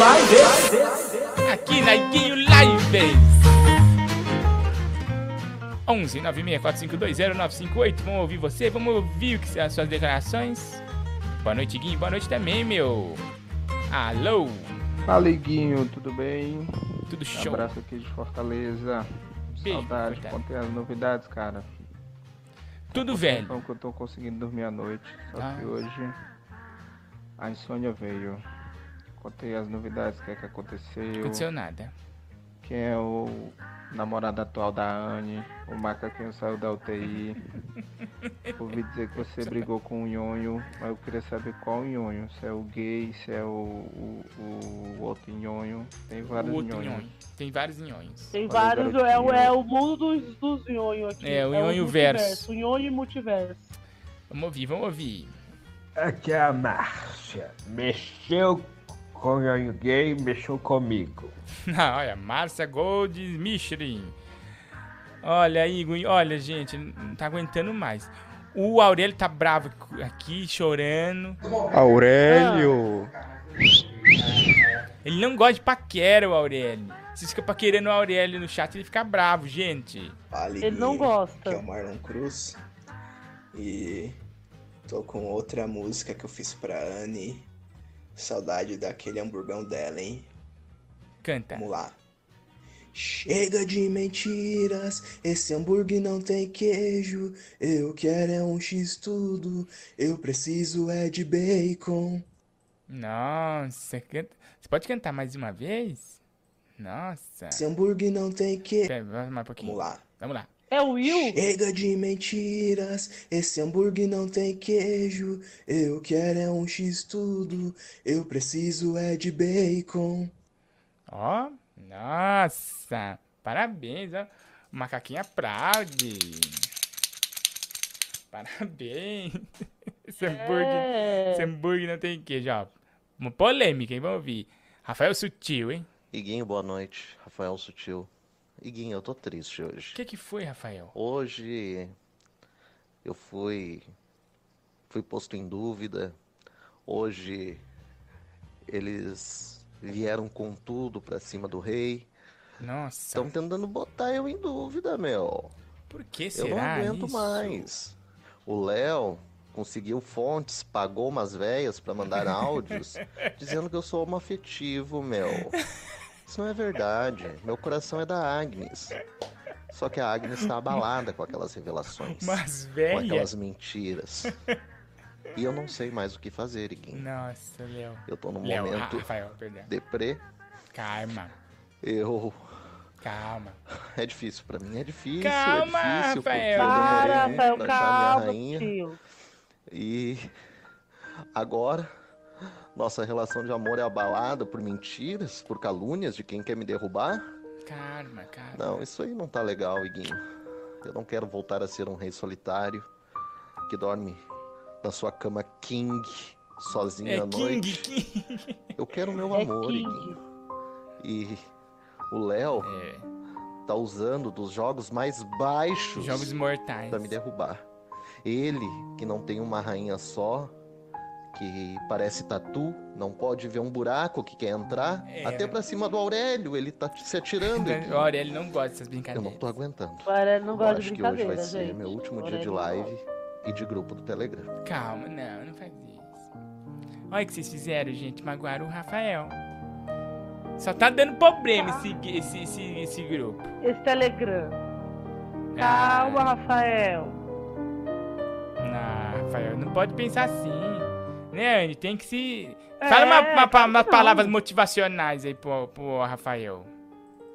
Lives. Aqui na Iguinho Lives. 11 964520958. Vamos ouvir você, vamos ouvir o que são as suas declarações. Boa noite, Guinho. Boa noite também, meu. Alô.
Fala, Iguinho, tudo bem?
Tudo
Um
show.
abraço aqui de Fortaleza.
Beijo,
Saudade, contei as novidades, cara.
Tudo velho.
tempão que eu tô conseguindo dormir à noite. Só
Ah.
que hoje a insônia veio. Contei as novidades, o que é que aconteceu.
Não aconteceu nada.
Quem é o namorado atual da Anne? O macaquinho saiu da UTI. [LAUGHS] Ouvi dizer que você brigou com o Nhonho, mas eu queria saber qual Nhonho. Se é o gay, se é o, o, o outro Nhonho. Tem vários Nhonhos.
nhonho. Tem vários nhonhos.
Tem
Olha,
vários, é, o- é o mundo dos, dos nhonho aqui.
É, o
os
nhonho
multiverso,
verso.
O nhonho e multiverso.
Vamos ouvir, vamos ouvir.
Aqui é a Márcia. Mexeu com Nhonho Gay, mexeu comigo. [LAUGHS]
Ah, olha, Márcia Gold Michelin. Olha aí, Gui, olha, gente, não tá aguentando mais. O Aurélio tá bravo aqui, chorando.
Aurélio!
Ele não gosta de paquera, o Aurélio. Se fica paquerando o Aurélio no chat, ele fica bravo, gente.
Ele não gosta.
Aqui é o Marlon Cruz. E tô com outra música que eu fiz pra Anne. Saudade daquele hamburgão dela, hein?
Canta.
Vamos lá. Chega de mentiras, esse hambúrguer não tem queijo. Eu quero é um X tudo, eu preciso é de bacon.
Nossa, canta... você pode cantar mais uma vez? Nossa.
Esse hambúrguer não tem queijo.
Pera, mais um pouquinho.
Vamos lá.
Vamos lá.
É o Will?
Chega de mentiras, esse hambúrguer não tem queijo. Eu quero é um X tudo, eu preciso é de bacon.
Ó, nossa. Parabéns, ó. O macaquinho aplaude. Parabéns. [LAUGHS] Esse hambúrguer,
É.
esse hambúrguer não tem queijo, ó. Uma polêmica, hein? Vamos ouvir. Rafael Sutil, hein?
Iguinho, boa noite. Rafael Sutil. Iguinho, eu tô triste hoje.
O que que foi, Rafael?
Hoje eu fui fui posto em dúvida. Hoje eles vieram com tudo pra cima do rei.
Nossa.
Estão tentando botar eu em dúvida, meu.
Por que
Eu
será
não aguento
isso?
mais. O Léo conseguiu fontes, pagou umas velhas pra mandar áudios [LAUGHS] dizendo que eu sou homoafetivo, meu. Isso não é verdade. Meu coração é da Agnes. Só que a Agnes tá abalada com aquelas revelações.
Mas,
Com
velha.
aquelas mentiras. E eu não sei mais o que fazer, Iguinho.
Nossa, Léo.
Eu tô num
Léo,
momento
ah, Rafael, perdão.
deprê.
Calma,
Eu.
calma.
É difícil pra mim, é difícil.
Calma,
é difícil,
Rafael.
Para, Rafael,
pra achar minha
calma, tio.
E agora, nossa relação de amor é abalada por mentiras, por calúnias de quem quer me derrubar?
Calma, calma.
Não, isso aí não tá legal, Iguinho. Eu não quero voltar a ser um rei solitário que dorme na sua cama king, sozinho
É
à
King,
noite.
King.
Eu quero o meu
É
amor,
King.
Iguinho. E o Léo
É,
tá usando dos jogos mais baixos
jogos mortais.
pra me derrubar. Ele, que não tem uma rainha só, que parece tatu, não pode ver um buraco que quer entrar,
É.
até pra cima do Aurélio, ele tá se atirando. [LAUGHS]
O Aurélio não gosta dessas
Eu
brincadeiras.
não tô aguentando.
Agora não
Eu
gosta de
acho que hoje vai
brincadeira,
ser
gente.
meu último dia de
não
live e de grupo do Telegram.
Calma, não, não faz isso. Olha o que vocês fizeram, gente. Magoaram o Rafael. Só tá dando problema esse, esse, esse, esse grupo.
Esse Telegram.
Ah.
Calma, Rafael.
Não, Rafael, não pode pensar assim. Né, Anny? Tem que se.
É,
Fala uma, uma,
claro
umas palavras motivacionais aí pro, pro Rafael.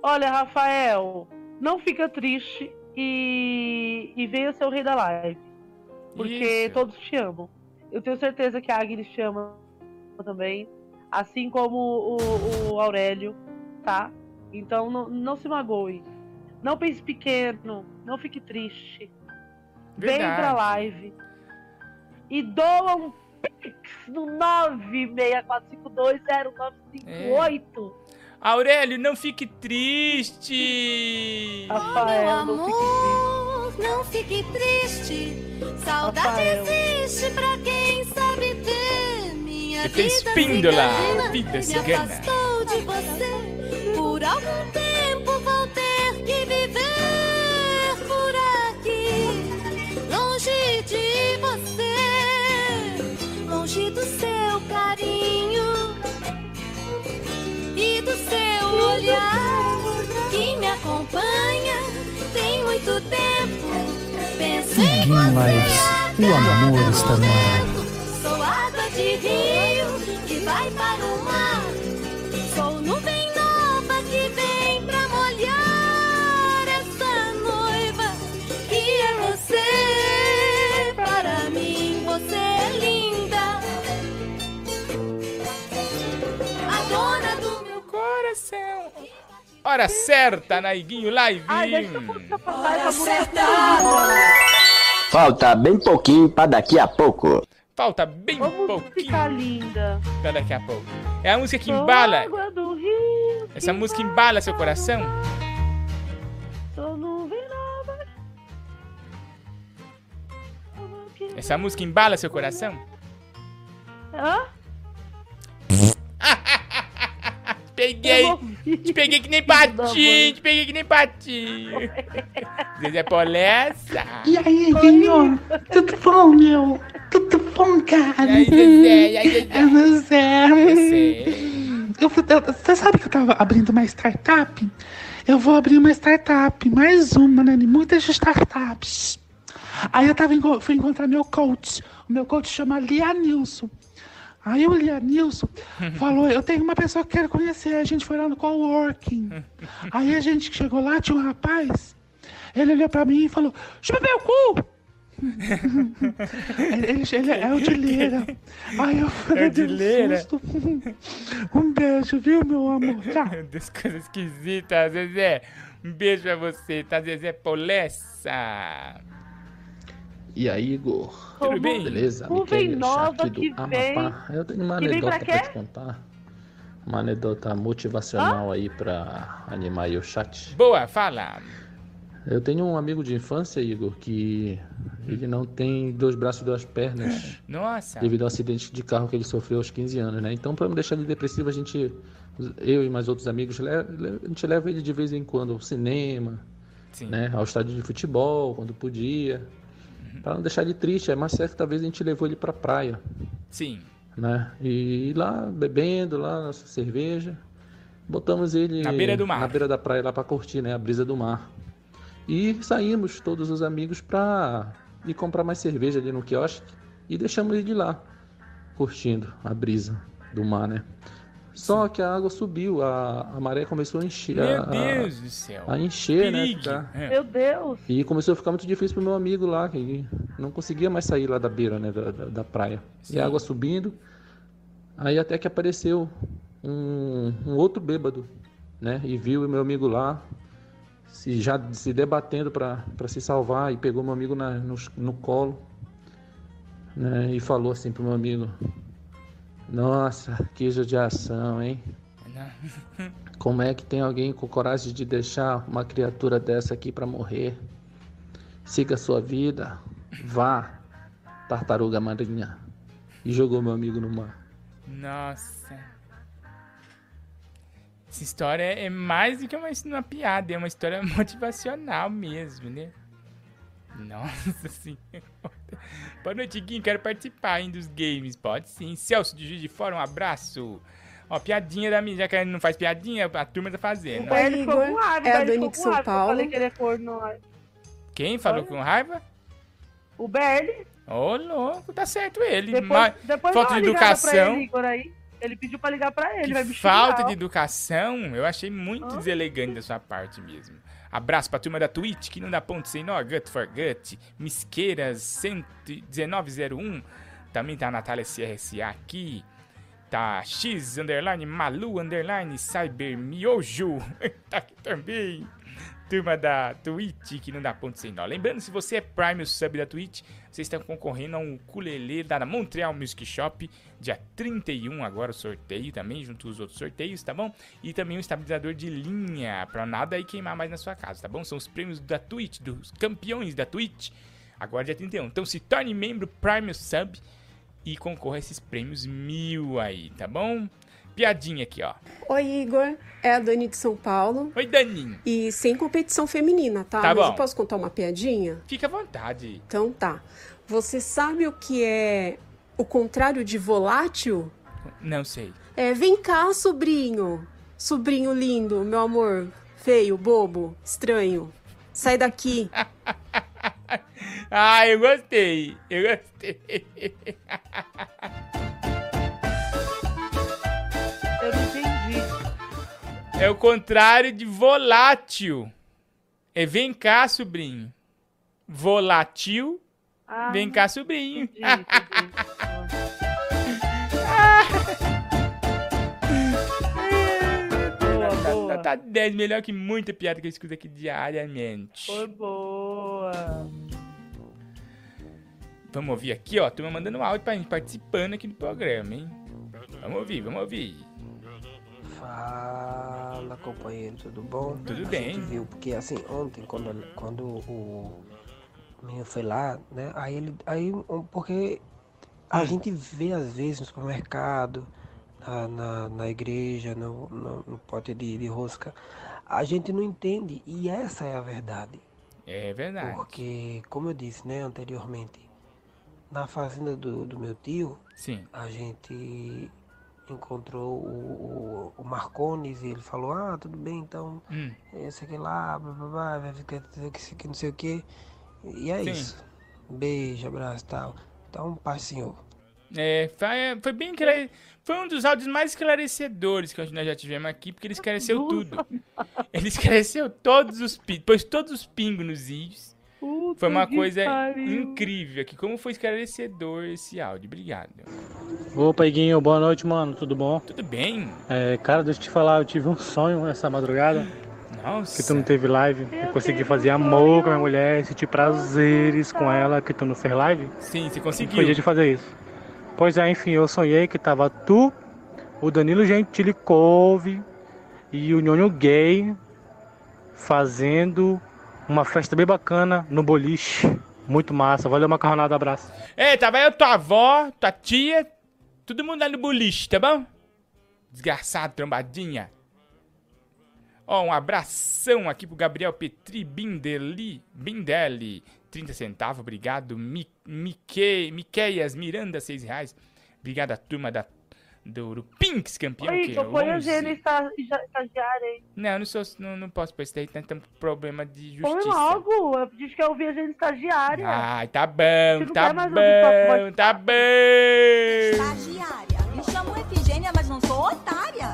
Olha, Rafael, não fica triste e, e venha ser o rei da live. Porque
Isso.
todos te amam. Eu tenho certeza que a Agnes te ama também. Assim como o, o Aurélio, tá? Então não, não se magoe. Não pense pequeno. Não fique triste. Vem
Verdade.
pra live. E doa um pix no 964520958.
Aurélio, não fique triste!
Rafael, não fique triste.
Não fique triste. Saudade
Rafael.
existe pra quem sabe ter. Minha
Você tem
vida
espíndola,
cigana
vida
me
cigana.
afastou de você. Por algum tempo olhar que me acompanha tem muito tempo. Penso em
Lives, o amor está no ar.
Sou água de rio que vai para o mar.
Coração. Hora certa na Iguinho Live.
Hora certa.
Falta bem pouquinho pra daqui a pouco.
Falta bem pouquinho
Fica linda.
pra daqui a pouco. É a música que embala.
água do rio.
Essa música embala seu coração? Essa música embala seu coração?
Hã?
Peguei! Te peguei que nem patinho! Te peguei que nem patinho! Zezé Polessa!
E aí, Guinho? Tudo bom, meu? Tudo bom, cara?
E aí, Zezé? E aí, Zezé?
É Zezé.
Eu sei.
eu, você sabe que eu tava abrindo uma startup? Eu vou abrir uma startup, mais uma, né? de Muitas startups. Aí eu tava fui encontrar meu coach. O meu coach chama Lianilson. Aí o Lianilson falou, eu tenho uma pessoa que quero conhecer. A gente foi lá no coworking. Aí a gente chegou lá, tinha um rapaz. Ele olhou pra mim e falou, chupa meu cu! ele, ele- é o de Leira. Aí eu falei,
É de
um
Leira?
Um beijo, viu, meu amor? Tchau. [LAUGHS]
Meu Deus, coisa esquisita, Zezé. Um beijo pra você, tá, Zezé Polessa?
E aí, Igor?
Tudo bem?
Beleza?
Nuvem
Miquel
nova
aqui do
que vem.
Amapá. Eu tenho uma
Que vem pra
anedota pra
quê?
te contar. Uma anedota motivacional aí pra animar aí o chat.
Boa, fala.
Eu tenho um amigo de infância, Igor, que ele não tem dois braços e duas pernas [LAUGHS]
Nossa.
devido ao acidente de carro que ele sofreu aos 15 anos, né? Então, pra não deixar ele depressivo, a gente, eu e mais outros amigos, a gente leva ele de vez em quando ao cinema,
Sim.
né? Ao estádio de futebol, quando podia. Pra não deixar ele triste, é mais certa vez a gente levou ele pra praia,
Sim.
né? E lá bebendo lá nossa cerveja, botamos ele
Na beira do mar.
na beira da praia lá pra curtir, né? A brisa do mar. E saímos todos os amigos pra ir comprar mais cerveja ali no quiosque e deixamos ele lá curtindo a brisa do mar, né? Só que a água subiu, a, a maré começou a encher.
Meu
a-
Deus do céu.
A encher, né?
Perigue.
ficar-
É.
Meu Deus.
e começou a ficar muito difícil pro meu amigo lá, que não conseguia mais sair lá da beira, né, da, da, da praia. E a água subindo. Aí até que apareceu um, um outro bêbado, né, e viu o meu amigo lá, se, já se debatendo para se salvar, e pegou meu amigo na, no, no colo, né, e falou assim pro meu amigo, nossa, que judiação, hein? [LAUGHS] Como é que tem alguém com coragem de deixar uma criatura dessa aqui pra morrer? Siga sua vida, vá, tartaruga marinha. E jogou meu amigo no mar.
Nossa. Essa história é mais do que uma, uma piada, é uma história [LAUGHS] motivacional mesmo, né? Nossa senhora. Boa noite, Guinho. Quero participar hein, dos games. Pode sim. Celso de Juiz de Fora, um abraço. Ó, piadinha da minha. Já que gente não faz piadinha, a turma tá fazendo.
O Bernie ficou com raiva, o
é
ficou
de
com
São
raiva, que eu
Paulo.
falei que ele é corno.
Quem falou com raiva?
O Bernie.
Ô, louco, tá certo ele.
Depois,
Ma-
depois
Falta de educação.
ele, Igor, aí. Ele pediu pra ligar pra ele,
Que
vai me
falta
xingar,
de
ó.
educação, eu achei muito deselegante da sua parte mesmo. Abraço pra turma da Twitch, que não dá ponto sem nó, Gut for Gut, Misqueiras 11901, também tá a Natália CRSA aqui, tá X underline Malu underline Cyber Miojo, [LAUGHS] tá aqui também. Turma da Twitch, que não dá ponto sem nó. Lembrando, se você é Prime ou Sub da Twitch, vocês estão concorrendo a um ukulele da Montreal Music Shop, dia 31 agora o sorteio também, junto os outros sorteios, tá bom? E também um estabilizador de linha, pra nada aí queimar mais na sua casa, tá bom? São os prêmios da Twitch, dos campeões da Twitch, agora dia 31. Então se torne membro Prime Sub e concorra a esses prêmios mil aí, tá bom? Piadinha aqui, ó.
Oi, Igor. É a Dani de São Paulo.
Oi, Daninho.
E sem competição feminina, tá?
Tá
Mas
bom.
eu posso contar uma piadinha?
Fica à vontade.
Então tá. Você sabe o que é o contrário de volátil?
Não sei.
É, vem cá, sobrinho. Sobrinho lindo, meu amor. Feio, bobo, estranho. Sai daqui. [LAUGHS]
Ah, eu gostei. Eu gostei. [LAUGHS] É o contrário de volátil. É vem cá, sobrinho. Volátil.
Ah,
vem cá, sobrinho. [LAUGHS] Tá, tá, tá 10 melhor que muita piada que eu escuto aqui diariamente.
Foi boa.
Vamos ouvir aqui, ó. Turma mandando um áudio pra gente participando aqui do programa, hein? Vamos ouvir, vamos ouvir.
Fala, companheiro, tudo bom?
Tudo
a
bem.
Gente viu, porque assim, ontem, quando, quando o menino foi lá, né? Aí ele. Aí, porque a
Hum.
gente vê às vezes no supermercado, na, na, na igreja, no, no, no pote de, de rosca, a gente não entende. E essa é a verdade.
É verdade.
Porque, como eu disse, né, anteriormente, na fazenda do, do meu tio,
Sim.
a gente encontrou o, o, o Marcones e ele falou, ah, tudo bem, então,
Hum.
esse aqui lá, blá, blá, blá, vai ficar aqui, não sei o que. E é
Sim.
isso. Beijo, abraço e tal. Então, paz, senhor.
É, foi, foi bem esclare- Foi um dos áudios mais esclarecedores que nós já tivemos aqui, porque ele esclareceu tudo. Ele esclareceu todos os pingos, pôs todos os pingos nos is. Foi uma
que
coisa
pariu.
incrível aqui. Como foi esclarecedor esse áudio. Obrigado.
Opa, Iguinho, boa noite, mano. Tudo bom?
Tudo bem?
É, cara, deixa eu te falar, eu tive um sonho essa madrugada.
Nossa.
Que tu não teve live. Eu consegui fazer amor com a minha mulher, sentir prazeres com ela, que tu não fez live.
Sim, você
Foi
conseguiu.
dia de fazer isso. Pois é, enfim, eu sonhei que tava tu, o Danilo Gentili Couve e o Nhonho Gay fazendo uma festa bem bacana no boliche. Muito massa. Valeu, macarronada, abraço.
Tava eu, tua avó, tua tia, todo mundo lá no boliche, tá bom? Desgraçado, trombadinha. Ó, um abração aqui pro Gabriel Petri Bindeli, Bindelli, 30 centavos, obrigado. Mi, Mique, Miqueias Miranda, 6 reais. Obrigado turma da, do, do Pinks, campeão.
Oi,
que
põe a
11.
Gênia esta- esta- estagiária aí.
Não, eu não, sou, não, não posso pôr isso daí, tem problema de
Põe
justiça.
logo. Eu disse que eu ouvi a Gênia estagiária.
Ai, tá bom,
não
tá
sua
bom,
voz?
tá bom.
Estagiária, me chamo Efigênia, mas não sou otária.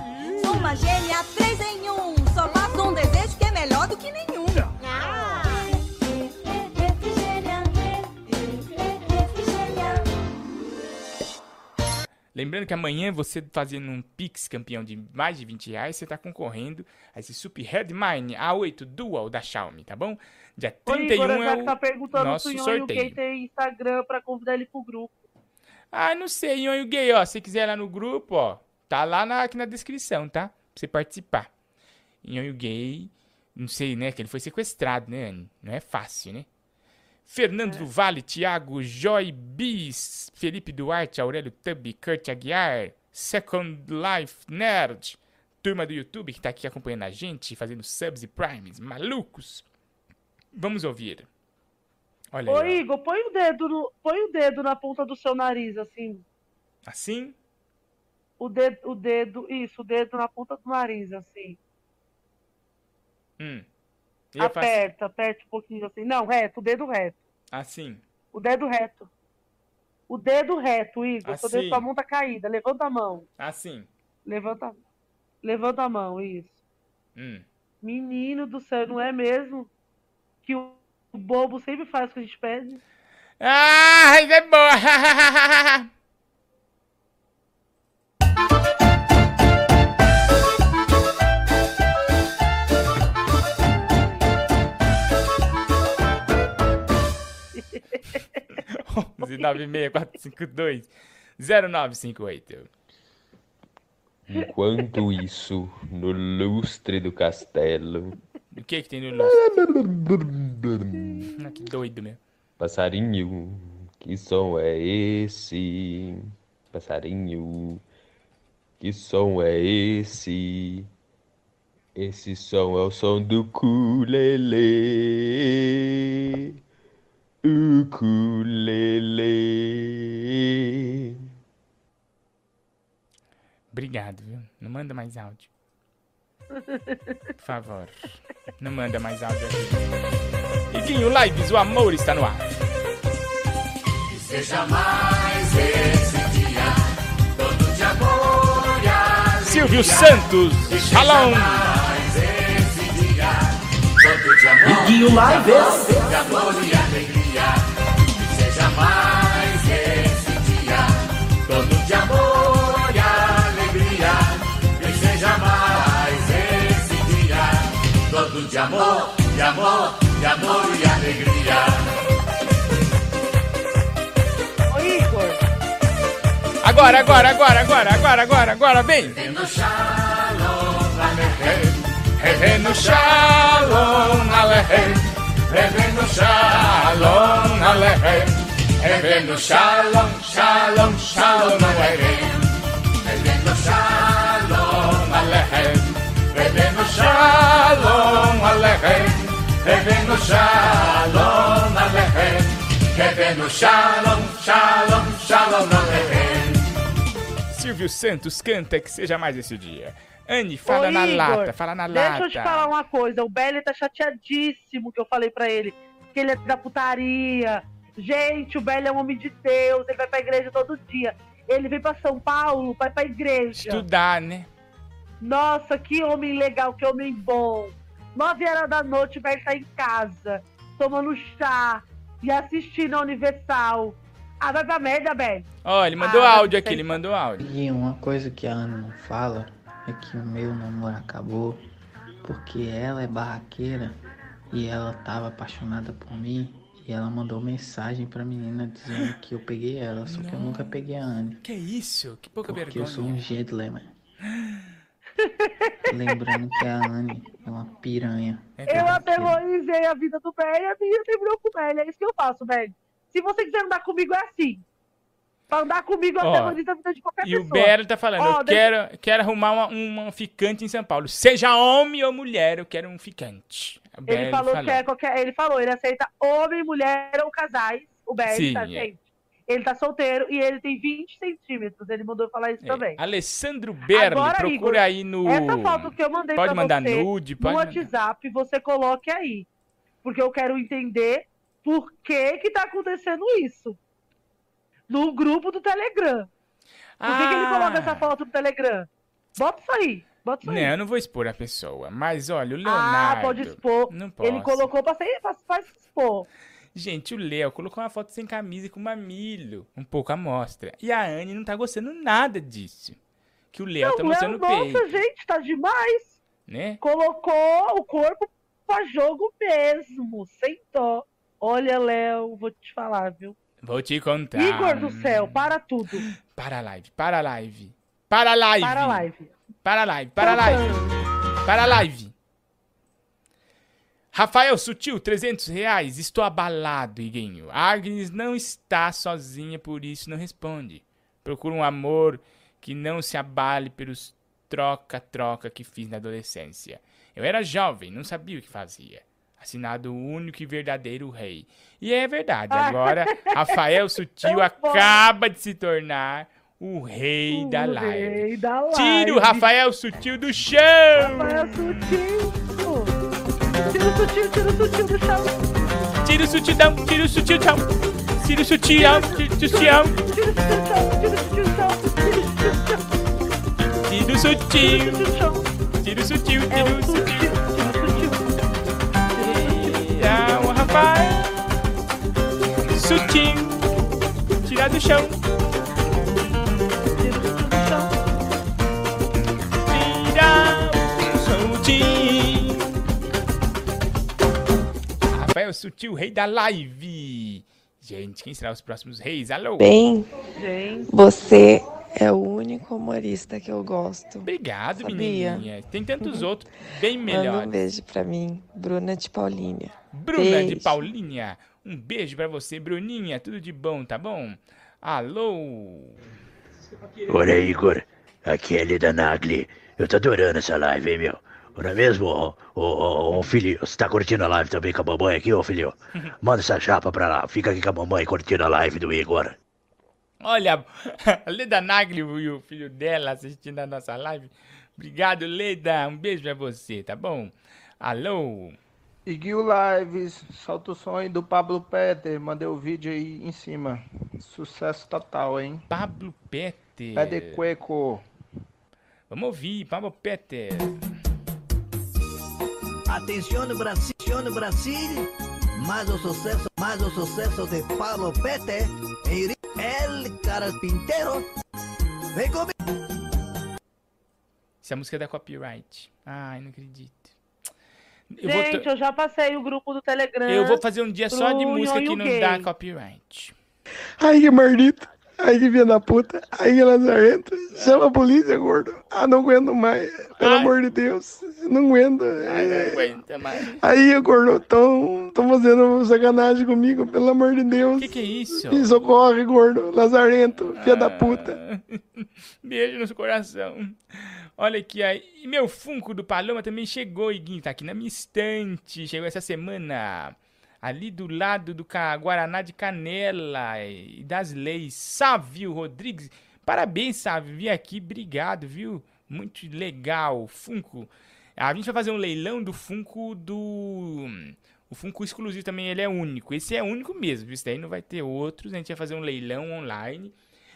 Sou uma gênia, três em um. Só faço um desejo que é melhor do que nenhum.
Lembrando que amanhã você fazendo um Pix campeão de mais de 20 reais, você tá concorrendo a esse Super Redmine A8 Dual da Xiaomi, tá bom? Dia
Ô,
31
Igor,
é
já tá
o
perguntando
nosso
se o
sorteio.
Gay tem Instagram pra convidar ele pro grupo.
Ah, não sei, Nhonho Gay, ó. Se quiser ir lá no grupo, ó, tá lá na, aqui na descrição, tá? Pra você participar. Nhonho Gay, não sei, né? Que ele foi sequestrado, né, Anne? Não é fácil, né? Fernando do Vale, Thiago, Joy Bis, Felipe Duarte, Aurélio Tubby, Kurt Aguiar, Second Life Nerd, turma do YouTube que tá aqui acompanhando a gente, fazendo subs e primes, malucos. Vamos ouvir. Olha
Ô,
aí.
Igor, põe o dedo no, põe o dedo na ponta do seu nariz, assim.
Assim?
O dedo, o dedo, isso, o dedo na ponta do nariz, assim.
Hum. Eu faço
Aperta, aperta um pouquinho assim. Não, reto, o dedo reto.
Assim.
O dedo reto. O dedo reto, Igor. Seu dedo,
Assim.
sua mão tá caída. Levanta a mão.
Assim.
Levanta, levanta a mão, isso.
Hum.
Menino do céu, não é mesmo? Que o bobo sempre faz o que a gente pede.
Ah, é boa! [LAUGHS] 96452 0958.
Enquanto isso, no lustre do castelo.
O que é que tem no lustre? Ah, que doido mesmo.
Passarinho, que som é esse? Passarinho, que som é esse? Esse som é o som do culelê. Ukulele.
Obrigado, viu? Não manda mais áudio. Por favor. Não manda mais áudio aqui. Iguinho Lives, o amor está no ar.
Que seja mais esse dia, todo de amor e alegria.
Silvio Santos,
Que seja
Shalom.
mais esse dia, todo de amor
Iguinho Lives.
Todo de amor, de amor, de amor e alegria.
Ô, Igor.
Agora, agora, agora, agora, agora, agora, agora, vem!
No shalom, alehem.
Revendo Shalom Aleichem, Revendo Shalom Aleichem, Revendo Shalom, Shalom, Shalom Aleichem, Revendo Shalom Aleichem, Revendo Shalom Aleichem, Revendo Shalom Aleichem, Revendo Shalom, Shalom, Shalom Aleichem. Silvio Santos canta que seja mais esse dia. Anne, fala
Ô,
na
Igor,
lata, fala na
deixa
lata.
eu te falar uma coisa. O Belly tá chateadíssimo que eu falei pra ele. Que ele é da putaria. Gente, o Belly é um homem de Deus. Ele vai pra igreja todo dia. Ele vem pra São Paulo, vai pra igreja.
Estudar, né?
Nossa, que homem legal, que homem bom. Nove horas da noite, Belly tá em casa, tomando chá e assistindo a Universal. Ah, vai pra merda, Belly.
Ó, ele mandou
Ah,
áudio
vai
aqui, ele mandou áudio.
E uma coisa que a Ana não fala é que o meu namoro acabou porque ela é barraqueira e ela tava apaixonada por mim e ela mandou mensagem pra menina dizendo que eu peguei ela, só que eu nunca peguei a Anne.
Que isso? Que pouca
Porque eu sou
vergonha.
um gentleman. [GASPS] [LAUGHS] Lembrando que a Anne é uma piranha.
Eu aterrorizei a vida do Belly e a minha terminou com o Belly. É isso que eu faço, Belly. Se você quiser andar comigo, é assim. Pra andar comigo, eu aterrorizo a vida de qualquer
E o
pessoa.
Bero tá falando,
Ó,
eu
deixa-
quero, quero arrumar uma, uma ficante em São Paulo. Seja homem ou mulher, eu quero um ficante. O
Ele
Bero
falou que é qualquer. Ele falou, ele aceita homem, mulher ou casais. O Belly,
Sim,
tá,
é.
gente? Ele tá solteiro e ele tem 20 centímetros. Ele mandou falar isso também.
Alessandro Berli,
Agora,
procura
Igor,
aí no...
Essa foto que eu mandei
Pode
pra
mandar
você
nude,
no
pode mandar.
WhatsApp, você coloque aí. Porque eu quero entender por que que tá acontecendo isso. No grupo do Telegram. Por que, que ele
Ah.
coloca essa foto no Telegram? Bota isso aí. Bota isso
Não,
aí.
eu não vou expor a pessoa, mas olha, o
ah,
Leonardo...
pode expor.
Não posso.
Ele colocou pra ser, pra, pra expor.
Gente, o Léo colocou uma foto sem camisa e com mamilo, um pouco à mostra. E a Anne não tá gostando nada disso. Que o Léo tá mostrando o
nossa,
peito,
gente, tá demais.
né?
Colocou o corpo pra jogo mesmo, sem dó. Olha, Léo, vou te falar, viu?
Vou te contar.
Igor do céu, para tudo.
Para a live, para a live. Para a live.
Para a live.
Para a live, para a live. Para a live. Rafael Sutil, 300 reais. Estou abalado, Iguinho. A Agnes não está sozinha, por isso não responde. Procura um amor que não se abale pelos troca-troca que fiz na adolescência. Eu era jovem, não sabia o que fazia. Assinado o único e verdadeiro rei. E é verdade, agora [LAUGHS] Rafael Sutil acaba de se tornar o rei da
O
live.
rei da live.
Tire o Rafael Sutil do chão!
Rafael Sutil. Tira o sutil, tira o sutil do chão.
Tira o sutilão, tira o sutilão. Tira o sutilão, tira o sutilão. Tira o sutil. Tira o sutil, tira o sutil. Tira o Rafael. Sutil. Tira do chão. Tira o sutil. Rafael Sutil, rei da live. Gente, quem será os próximos reis? Alô?
Bem, você é o único humorista que eu gosto.
Obrigado,
Sabia?
menininha. Tem tantos outros bem
Manda um
melhores.
beijo pra mim, Bruna de Paulínia.
Bruna de
Beijo.
Paulinha, um beijo pra você, Bruninha. Tudo de bom, tá bom? Alô?
Ora, Igor, aqui é Lida Nagli. Eu tô adorando essa live, hein, meu? Não é mesmo, ô, ô, ô, ô, filho? Você tá curtindo a live também com a mamãe aqui, ô, filho? [LAUGHS] Manda essa chapa pra lá. Fica aqui com a mamãe curtindo a live do Igor.
Olha, a [LAUGHS] Leda Nagli e o filho dela assistindo a nossa live. Obrigado, Leda. Um beijo pra você, tá bom? Alô?
Iguil Lives, solta o som aí do Pablo Peter, mandei o vídeo aí em cima. Sucesso total, hein?
Pablo Peter.
Pé de cueco.
Vamos ouvir, Pablo Peter.
Atención Brasil, Brasil, más o suceso, más o suceso de Pablo Pete, e el carpintero, vem comigo.
Essa música é da copyright. Ai, não acredito. Eu
Gente, eu já passei o grupo do Telegram.
eu vou fazer um dia só de música que não
Gay.
dá copyright.
Ai, que Ai, que filha da puta. Ai, que lazarento. Chama a polícia, gordo. Ah, não aguento mais. Pelo amor de Deus. Não aguento.
Ai, não aguenta mais.
Aí, gordo, tão, tão fazendo sacanagem comigo, pelo amor de Deus.
Que que é isso?
Me socorre, gordo. Lazarento, filha da puta. [LAUGHS]
Beijo no seu coração. Olha aqui, aí. E meu Funko do Paloma também chegou, Iguinho. Tá aqui na minha estante. Chegou essa semana. Ali do lado do Guaraná de Canela e das Leis. Sávio Rodrigues. Parabéns, sabe? Vim aqui, obrigado, viu? Muito legal. Funko. A gente vai fazer um leilão do Funko do. O Funko exclusivo também, ele é único. Esse é único mesmo, viu? Isso daí não vai ter outros. A gente vai fazer um leilão online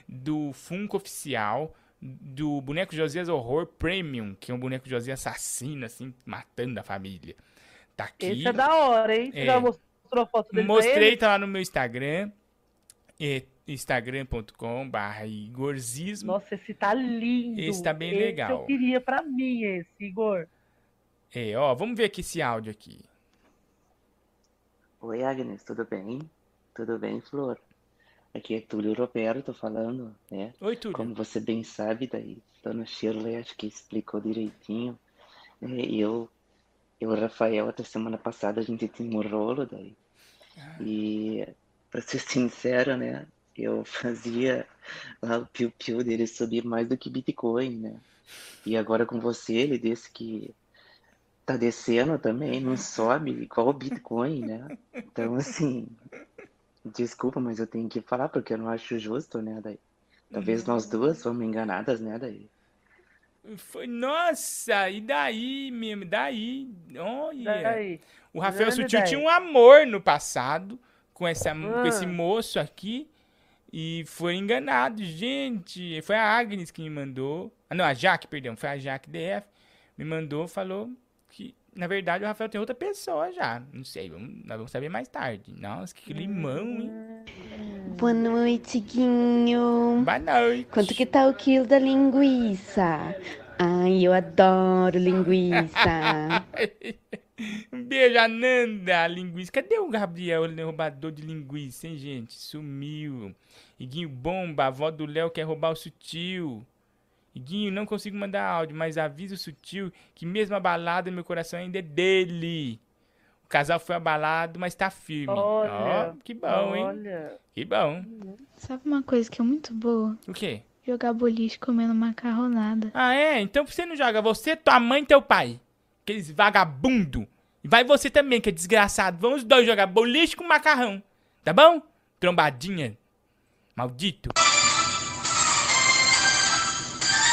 do Funko oficial do boneco Josias Horror Premium, que é um boneco Josias assassino, assim, matando a família. Tá aqui.
Esse é da hora, hein? Você
É.
já mostrou a foto dele
Mostrei, tá lá no meu Instagram. É, instagram.com.br Igorzismo.
Nossa, esse tá lindo.
Esse tá bem
Esse
legal.
eu queria pra mim, esse, Igor.
É, ó, vamos ver aqui esse áudio aqui.
Oi, Agnes, tudo bem? Tudo bem, Flor? Aqui é Túlio Roberto falando, né?
Oi, Túlio.
Como você bem sabe, daí, Dona Shirley acho que explicou direitinho. É, eu, eu e o Rafael, até semana passada, a gente tinha um rolo daí. E, pra ser sincero, né? Eu fazia lá o piu-piu dele subir mais do que Bitcoin, né? E agora com você, ele disse que tá descendo também, não sobe igual o Bitcoin, né? Então, assim, desculpa, mas eu tenho que falar porque eu não acho justo, né? Daí, talvez nós duas fomos enganadas, né? Daí.
Foi, nossa, e daí mesmo? Daí? Olha.
Daí.
O Rafael Sutil tinha um amor no passado com, essa, com
Ah.
esse moço aqui e foi enganado, gente. Foi a Agnes que me mandou. Ah, não, a Jaque, perdão. Foi a Jaque DF. Me mandou, falou que, na verdade, o Rafael tem outra pessoa já. Não sei, vamos, nós vamos saber mais tarde. Nossa, que limão, hein?
Boa noite, Guinho.
Boa noite.
Quanto que tá o quilo da linguiça? Ai, eu adoro linguiça.
Um [LAUGHS] beijo, Ananda, linguiça. Cadê o Gabriel, o roubador de linguiça, hein, gente? Sumiu. Iguinho Bomba, a avó do Léo quer roubar o sutil. Iguinho, não consigo mandar áudio, mas avisa o sutil que mesmo abalado, meu coração ainda é dele. O casal foi abalado, mas tá firme.
Olha,
que bom, hein?
olha.
Que bom.
Sabe uma coisa que é muito boa?
O quê?
Jogar boliche comendo macarronada.
Ah, é? Então você não joga você, tua mãe e teu pai. Aqueles vagabundo. E vai você também, que é desgraçado. Vamos os dois jogar boliche com macarrão. Tá bom? Trombadinha. Maldito.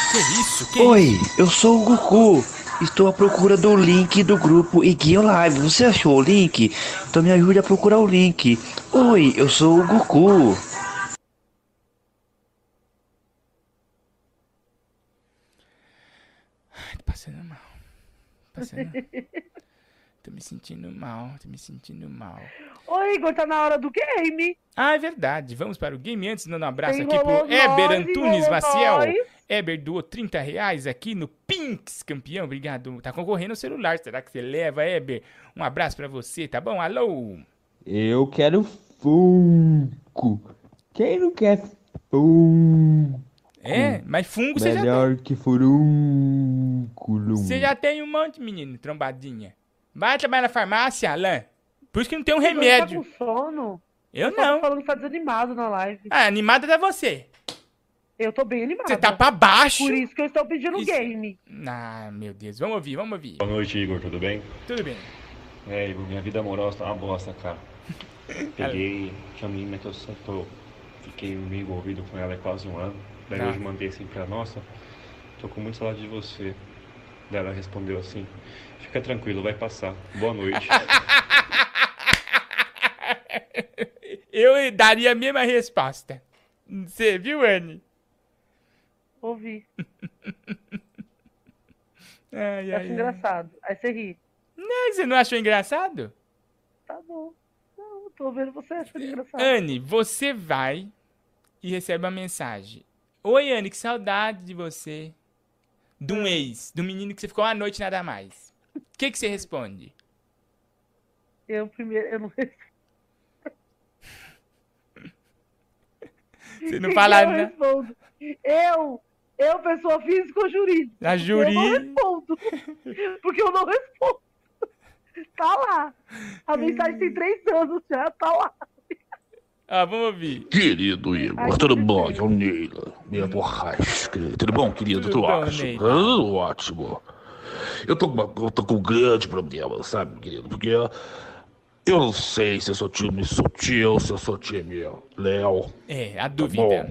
Que isso? Que
Oi,
isso?
eu sou o Goku. Estou à procura do link do grupo Iguinho Live. Você achou o link? Então me ajude a procurar o link. Oi, eu sou o Goku.
Ai, tô passando mal. Passando... [LAUGHS] tô me sentindo mal, tô me sentindo mal.
Oi, Igor, tá na hora do game.
Ah, é verdade. Vamos para o game antes, dando um abraço aqui pro Eber
nós,
Antunes Maciel.
nós.
Eber doou 30 reais aqui no Pinks, campeão. Obrigado. Tá concorrendo o celular. Será que você leva, Eber? Um abraço pra você, tá bom? Alô?
Eu quero Funko. Quem não quer Funko?
É, mas fungo você já tem.
Melhor que furúnculo.
Você já tem um monte, menino, trombadinha. Vai trabalhar na farmácia, Alain. Por isso que não tem um
Igor,
remédio.
Tá com sono?
Eu
Você tá
não.
falando que tá desanimado na live.
Ah, animada é você.
Eu tô bem animada.
Você tá pra baixo.
Por isso que eu estou pedindo
Isso.
game.
Ah, meu Deus. Vamos ouvir, vamos ouvir.
Boa noite, Igor, tudo bem?
Tudo bem.
É, Igor, minha vida amorosa tá uma bosta, cara. [LAUGHS] Peguei, tinha uma menina que eu tô, fiquei meio envolvido com ela há quase um ano. Daí
Tá.
hoje mandei assim pra nossa, tô com muito saudade de você. Daí ela respondeu assim, fica tranquilo, vai passar. Boa noite. [LAUGHS]
Eu daria a mesma resposta. Você viu, Anne?
Ouvi. [LAUGHS]
Ai, ai,
acho
ai.
engraçado. Aí você ri.
Não, você não achou engraçado?
Tá bom. Não, tô vendo você achando engraçado.
Anne, você vai e recebe uma mensagem. Oi, Anne, que saudade de você. De um ex, do menino que você ficou uma noite e nada mais. O que, que você responde?
Eu primeiro, eu não [LAUGHS]
Você não fala
eu
nada.
respondo. Eu, eu, pessoa física ou jurídica?
A
Eu não
juri-
respondo. Porque eu não respondo. Tá lá. A mensagem tem três anos já, tá lá.
Ah, vamos ouvir.
Querido Igor, tudo bom? É o Neila, minha borracha. querido. Tudo bom, querido?
Tudo
Tudo
bom,
ótimo.
Neila.
Tudo ótimo. Eu tô, com uma- eu tô com um grande problema, sabe, querido? Porque eu não sei se eu sou time sutil, se eu sou time Léo.
É, a
Tá
dúvida.
bom?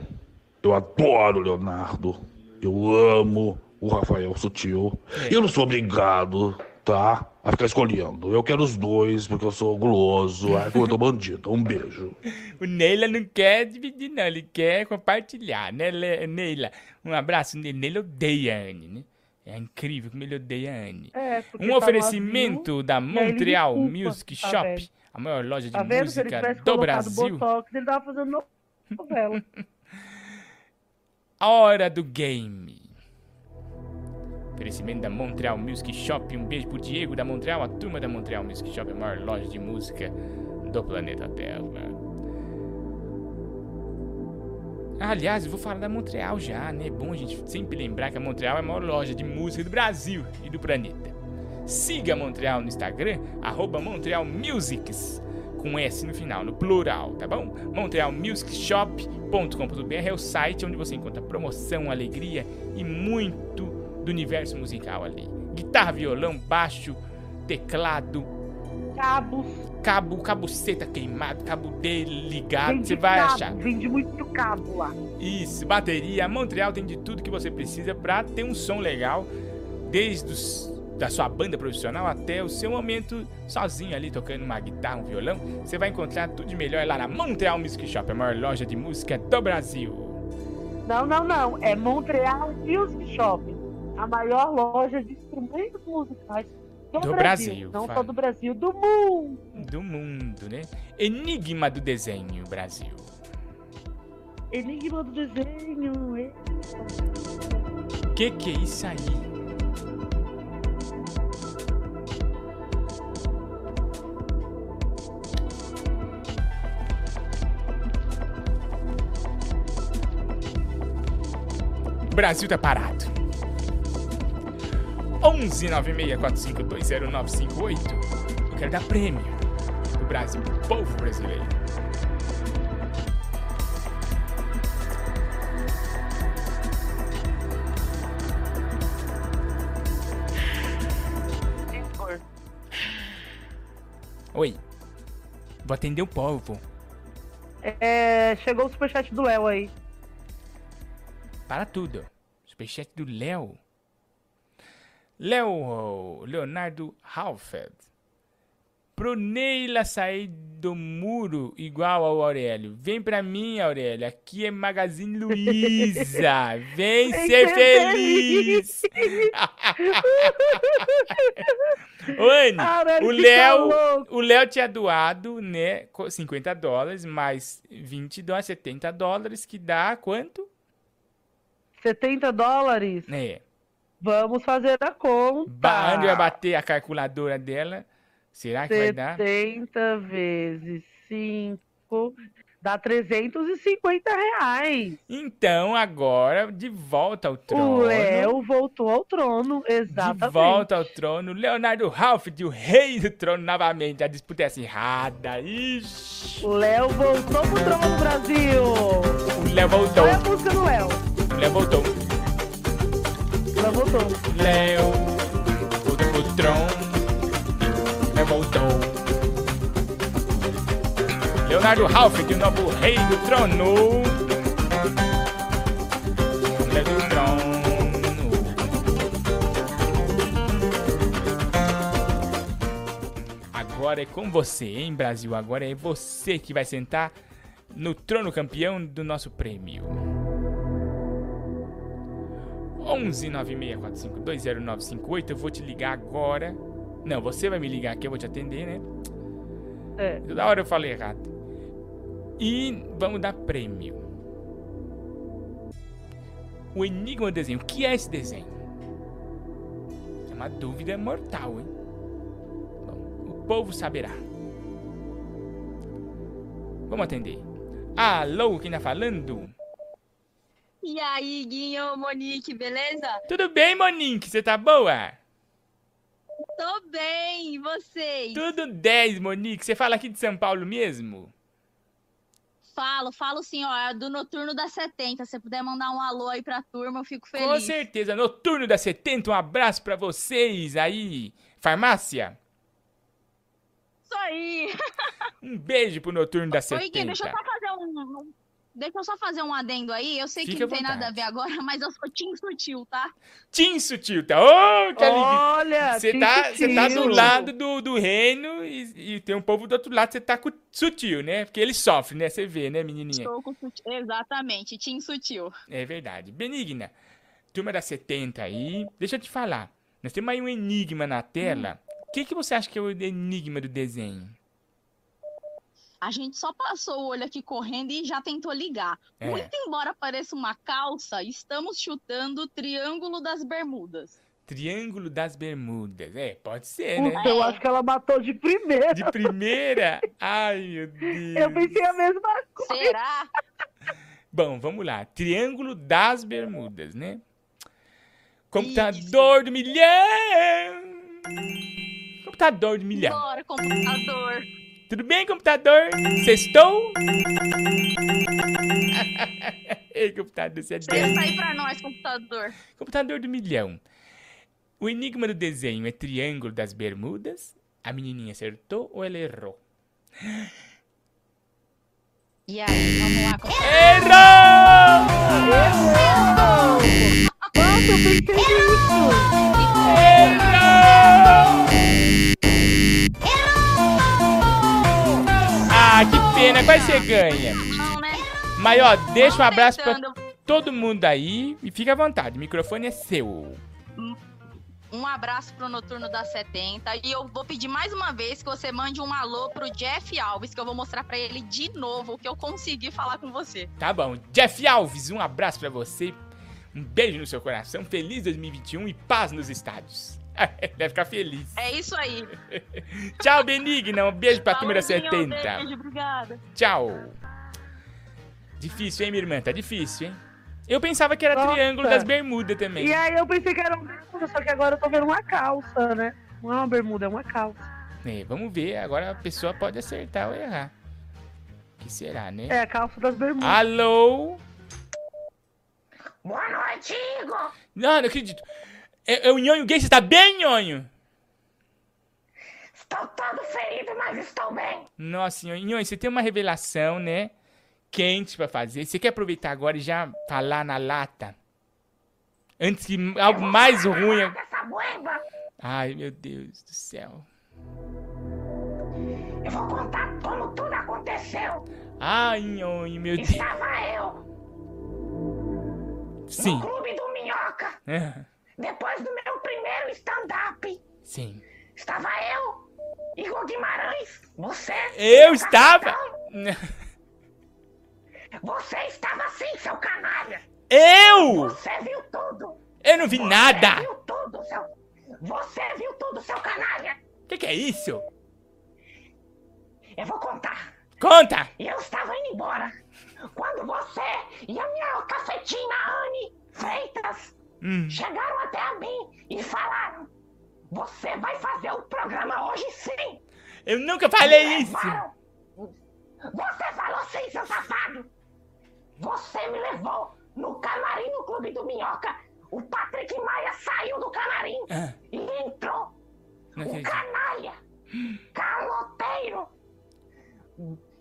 Eu adoro o Leonardo. Eu amo o Rafael Sutil.
É.
Eu não sou obrigado, tá? A ficar escolhendo. Eu quero os dois, porque eu sou guloso. Ai, eu tô bandido. Um beijo. [LAUGHS]
O Neila não quer dividir, não. Ele quer compartilhar, né, Neila? Um abraço. Neila odeia a Anne, né? É incrível como ele odeia a Anne.
É,
Um
tá
oferecimento da Montreal Music
tá
Shop,
vendo?
a maior loja de
Tá
música do Brasil.
Botox, ele tava fazendo no- novela. [LAUGHS]
A hora do game. Oferecimento da Montreal Music Shop. Um beijo pro Diego da Montreal, a turma da Montreal Music Shop, a maior loja de música do planeta Terra. Aliás, eu vou falar da Montreal já, né? É bom a gente sempre lembrar que a Montreal é a maior loja de música do Brasil e do planeta. Siga Montreal no Instagram, arroba Montreal Musics, com S no final, no plural, tá bom? montrealmusicshop.com.br é o site onde você encontra promoção, alegria e muito do universo musical ali. Guitarra, violão, baixo, teclado,
Cabos.
cabo, cabuceta queimado, cabo dele ligado,
Vende
você vai
cabo,
achar.
Vende muito cabo lá.
Isso, bateria. Montreal tem de tudo que você precisa pra ter um som legal, desde os, da sua banda profissional até o seu momento sozinho ali tocando uma guitarra, um violão. Você vai encontrar tudo de melhor lá na Montreal Music Shop, a maior loja de música do Brasil.
Não, não, não. É Montreal Music Shop. A maior loja de instrumentos musicais do,
Do
Brasil.
Brasil,
Não
fala.
só do Brasil, do mundo.
Do mundo, né? Enigma do desenho, Brasil.
Enigma do desenho. e-
Que que é isso aí? O Brasil tá parado. 11 964520958. Eu quero dar prêmio pro Brasil, pro povo brasileiro. Oi. Vou atender o povo.
É, chegou o superchat do Léo aí.
Para tudo. Superchat do Léo. Léo Leonardo Halfeld. Pro Neila sair do muro igual ao Aurélio. Vem pra mim, Aurélio. Aqui é Magazine Luiza. [LAUGHS] Vem ser feliz. [LAUGHS] Ô, Anne, o Léo,
tá
o Léo tinha doado, né, co- 50 dólares, mais 20 dólares, 70 dólares, que dá quanto?
70 dólares.
É.
Vamos fazer a conta.
Ba- Anne vai bater a calculadora dela. Será que vai dar?
70 vezes 5 dá 350 reais.
Então, agora, de volta ao trono.
O Léo voltou ao trono,
De
exatamente.
volta ao trono. Leonardo Halford, o rei do trono, novamente. A disputa é acirrada. Ixi.
O Léo voltou pro trono do Brasil.
O Léo voltou.
Olha a música do Léo.
O Léo voltou.
O Léo voltou.
Léo voltou pro trono. Léo voltou. Leonardo Halford, o novo rei do trono. Léo do trono. Agora é com você, hein, Brasil? Agora é você que vai sentar no trono campeão do nosso prêmio. 11 964520958. Eu vou te ligar agora. Não, você vai me ligar aqui, eu vou te atender, né?
É.
Toda hora eu falei errado. E vamos dar prêmio. O Enigma Desenho. O que é esse desenho? É uma dúvida mortal, hein? Bom, o povo saberá. Vamos atender. Alô, quem tá falando?
E aí, Guinho, Monique, beleza?
Tudo bem, Monique? Você tá boa?
Tô bem, e vocês?
Tudo 10, Monique. Você fala aqui de São Paulo mesmo?
Falo, falo sim, ó, é do Noturno da 70. Se você puder mandar um alô aí pra turma, eu fico feliz.
Com certeza. Noturno da 70, um abraço pra vocês aí. Farmácia?
Isso aí. [LAUGHS]
Um beijo pro Noturno da
Oi, Gui,
70.
deixa eu só fazer um- deixa eu só fazer um adendo aí. Eu sei que
Fique à
não tem nada a ver agora, [LAUGHS] mas eu sou Tim Sutil, tá?
Tim Sutil, tá? Ô, que alegria.
Olha,
Você tá, tá do lado do, do reino e, e tem um povo do outro lado, você tá com o sutil, né? Porque ele sofre, né? Você vê, né, menininha?
Estou com sutil. Exatamente, Tim Sutil.
É verdade. Benigna, turma da 70 aí, deixa eu te falar. Nós temos aí um enigma na tela. O que, que você acha que é o enigma do desenho?
A gente só passou o olho aqui correndo e já tentou ligar.
É.
Muito embora pareça uma calça, estamos chutando o Triângulo das Bermudas.
Triângulo das Bermudas. É, pode ser,
Puta,
né?
eu acho que ela matou de primeira.
De primeira? Ai, meu Deus. [LAUGHS]
Eu pensei a mesma coisa.
Será?
Bom, vamos lá. Triângulo das Bermudas, né? Computador do milhão! Computador do milhão.
Bora, computador.
Tudo bem, computador? Sextou? [LAUGHS] Ei, computador, você é doido.
aí pra nós, computador.
Computador do milhão. O enigma do desenho é Triângulo das Bermudas? A menininha acertou ou ela errou?
E aí, vamos lá, computador.
Errou!
Nossa, eu pensei nisso.
Ah, pena, quase você ganha.
Né?
Mas ó, deixa um abraço pra todo mundo aí e fica à vontade, o microfone é seu.
Um abraço pro Noturno da 70. E eu vou pedir mais uma vez que você mande um alô pro Jeff Alves, que eu vou mostrar pra ele de novo o que eu consegui falar com você.
Tá bom. Jeff Alves, um abraço pra você. Um beijo no seu coração. Feliz 2021 e paz nos estádios. [LAUGHS] Deve ficar feliz.
É isso aí. [LAUGHS]
Tchau, Benigna. Um beijo pra turma da
Falou,
70.
Beijo, obrigada.
Tchau. Difícil, hein, minha irmã? Tá difícil, hein? Eu pensava que era
Nossa.
Triângulo das Bermudas também.
E aí eu pensei que era uma bermuda, só que agora eu tô vendo uma calça, né? Não é uma bermuda, é uma calça.
É, vamos ver. Agora a pessoa pode acertar ou errar. O que será, né?
É a calça das bermudas.
Alô?
Boa noite, Igor.
Não, não acredito. É, é o Nhonho Gay, você tá bem, Nhonho?
Estou todo ferido, mas estou bem.
Nossa, Nhonho, Nhonho, você tem uma revelação, né? Quente pra fazer. Você quer aproveitar agora e já falar na lata? Antes que algo mais ruim... Ai, meu Deus do céu.
eu vou contar como tudo aconteceu.
Ai, Nhonho, meu Deus.
Estava eu
Sim.
no clube do Minhoca,
É,
depois do meu primeiro stand-up.
Sim.
Estava eu, Igor Guimarães, você.
Eu
seu
estava...
Você estava sim, seu canalha.
Eu?
Você viu tudo.
Eu não vi nada.
Você viu tudo, seu. Você viu tudo, seu canalha.
O que, que é isso?
Eu vou contar.
Conta!
Eu estava indo embora. Quando você e a minha cafetina Anne Freitas
Hum.
chegaram até mim e falaram: Você vai fazer o programa hoje sim.
Eu nunca falei isso.
Você falou sim, seu safado. Você me levou no camarim no Clube do Minhoca. O Patrick Maia saiu do camarim
Ah,
e entrou
não
o canalha, caloteiro.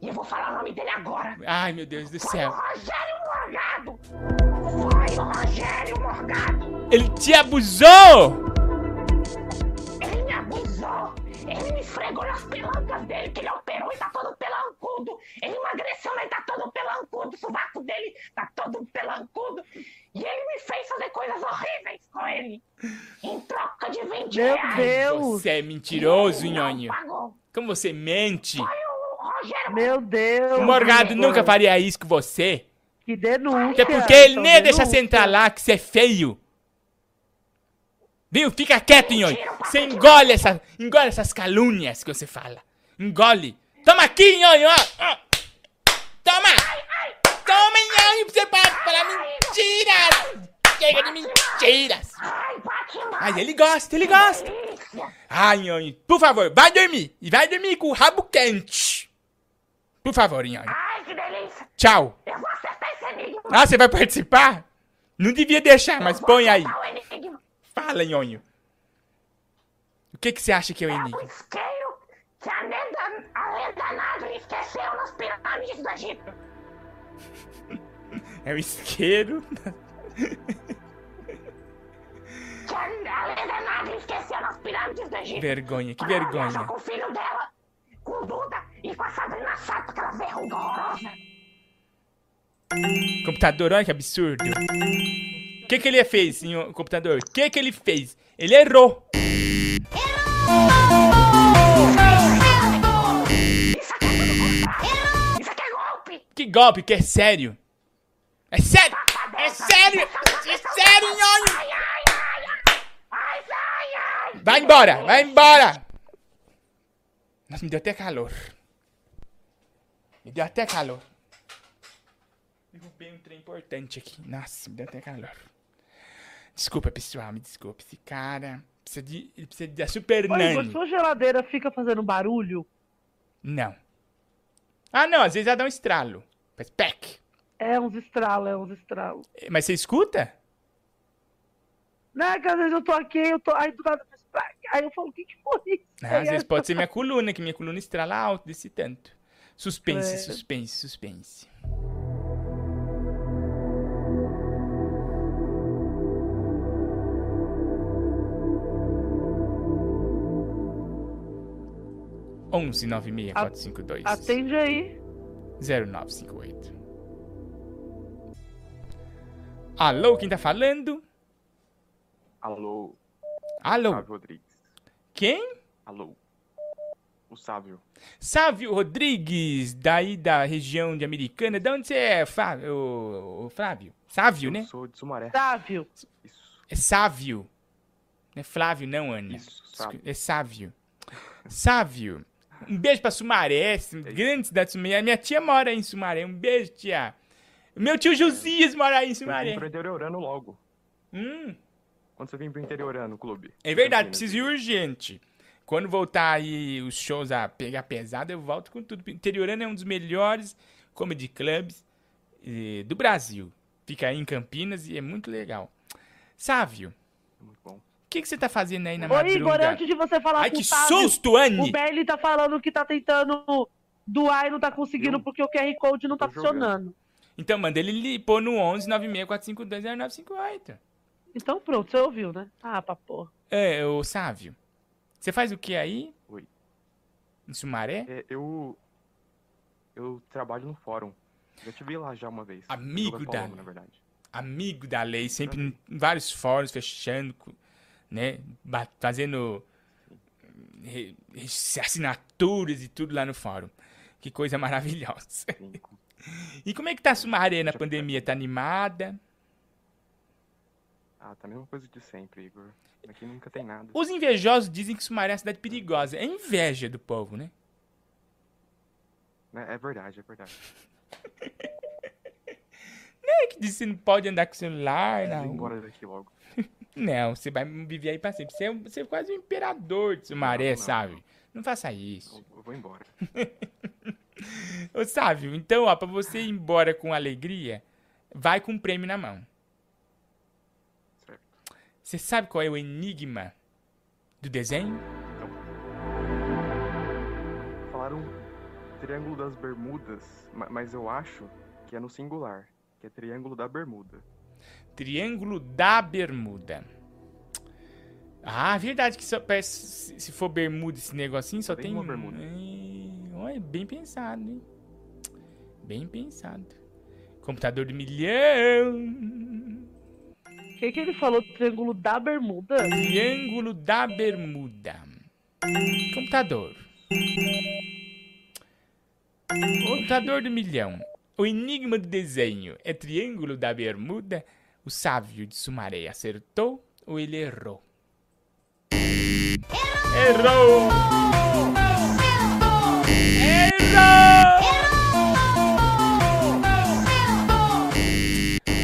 E eu vou falar o nome dele agora.
Ai, meu Deus do
Foi
céu.
Rogério Morgado. Foi o Rogério Morgado.
Ele te abusou!
Ele me abusou. Ele me esfregou nas pelancas dele, que ele operou e tá todo pelancudo. Ele emagreceu, mas tá todo pelancudo. O sovaco dele tá todo pelancudo. E ele me fez fazer coisas horríveis com ele. Em troca de 20
Meu
reais.
Deus.
Você é mentiroso, Nhonho. Como você mente?
Foi o Rogério
Meu Deus.
O Morgado nunca faria isso com você.
Que denúncia.
Que é porque ele nem ia deixar você
denúncia.
entrar lá, que você é feio. Viu? Fica quieto, Nhonho. Você engole, essa, engole essas calúnias que você fala. Engole. Toma aqui, ó. ó. Toma! Toma, Nhonho, pra você parar de falar mentiras. Chega de mentiras. Ai, ele gosta, ele gosta. Ai, Nhonho, por favor, vai dormir. E vai dormir com o rabo quente. Por favor, Nhonho.
Ai, que delícia.
Tchau. Ah, você vai participar? Não devia deixar, mas põe aí.
O.
Fala, Nhonho. O que, que você acha que é o
O
enigma?
isqueiro que a lenda, a lenda Nagli esqueceu nas pirâmides do Egito. [LAUGHS]
É o isqueiro.
A Leda Nagli esqueceu nas pirâmides do Egito.
Vergonha, que vergonha.
com o filho dela, com o Duda e com a Sabrina Sato, aquela verruga horrorosa.
Computador, olha que absurdo. O que, que ele fez, senhor computador? O que, que ele fez? Ele errou. Que golpe, que é sério. É sério! É sério! É sério! Vai embora! Vai embora! Nossa, me deu até calor. Me deu até calor. Derrubei um trem importante aqui. Nossa, me deu até calor. Desculpa, pessoal, me desculpe. Esse cara precisa de, ele precisa da Super
Igor,
Nani.
sua geladeira fica fazendo barulho?
Não. Ah, não, às vezes ela dá um estralo. Faz pec.
É uns estralos, é uns estralos.
Mas você escuta?
Não, é que às vezes eu tô aqui, eu tô. Aí do nada faz plac. Aí eu falo, o que que foi isso?
Ah, às vezes pode ser minha coluna, que minha coluna estrala alto desse tanto. Suspense,
É.
suspense, suspense. Onze nove meia quatro cinco dois
Atende aí.
0958. Alô, quem tá falando?
Alô.
Alô.
Sávio Rodrigues.
Quem?
Alô. O Sávio.
Sávio Rodrigues, daí da região de Americana. De onde você é, Flávio? O, o Flávio? Sávio,
Eu
né?
sou de Sumaré.
Sávio.
É Sávio. Não é Flávio, não, Ana.
Sávio.
É Sávio. Sávio. Um beijo pra Sumaré, grande cidade de Sumaré. Minha tia mora em Sumaré. Um beijo, tia. Meu tio Josias mora aí em
Eu vim
Sumaré.
pro interiorano logo.
Hum,
Quando você vem pro interiorano, clube?
é verdade, preciso ir urgente. Quando voltar aí os shows a pegar pesado, eu volto com tudo. Interiorano é um dos melhores comedy clubs eh, do Brasil. Fica aí em Campinas e é muito legal. Sávio.
Muito bom.
O que, que você tá fazendo aí na
Ô, Igor,
madrugada?
antes de você falar
Ai,
com
que
o
susto, Anne!
O Berli tá falando que tá tentando doar e não tá conseguindo porque o QR Code não tá funcionando.
Então manda ele li- pôr no 11 964520958.
Então pronto, você ouviu, né? Ah, pra porra.
É, ô Sávio. Você faz o que aí?
Oi.
Em Sumaré?
É, eu. Eu trabalho no fórum. Já te vi lá já uma vez.
Amigo da-
Paloma, na verdade.
Amigo da lei, sempre em vários fóruns fechando, né? Fazendo assinaturas e tudo lá no fórum. Que coisa maravilhosa. [LAUGHS] E como é que tá a Sumaré na pandemia? Tá animada?
Ah, tá a mesma coisa de sempre, Igor. Aqui nunca tem nada.
Os invejosos dizem que Sumaré é uma cidade perigosa. É inveja do povo, né?
É, é verdade, é verdade. [LAUGHS]
Não é que diz que você não pode andar com celular,
Eu vou
não.
embora daqui logo.
Não, você vai viver aí pra sempre. Você é, você é quase um imperador de Sumaré,
Não, não,
sabe? Não faça isso.
Eu vou embora. [LAUGHS]
Ô, Sávio, então, ó, pra você ir embora com alegria, vai com um prêmio na mão. Você sabe qual é o enigma do desenho?
Falaram Triângulo das Bermudas, ma- mas eu acho que é no singular, que é Triângulo da Bermuda.
Triângulo da Bermuda. Ah, verdade que parece, se for bermuda esse negocinho, só
Bem
tem
uma bermuda.
É, olha, bem pensado, hein? Bem pensado. Computador de milhão.
O que, que ele falou? Triângulo da Bermuda?
Triângulo da Bermuda. Computador. Computador do milhão. O enigma do desenho é Triângulo da Bermuda? O sábio de Sumaré acertou ou ele errou? Errou!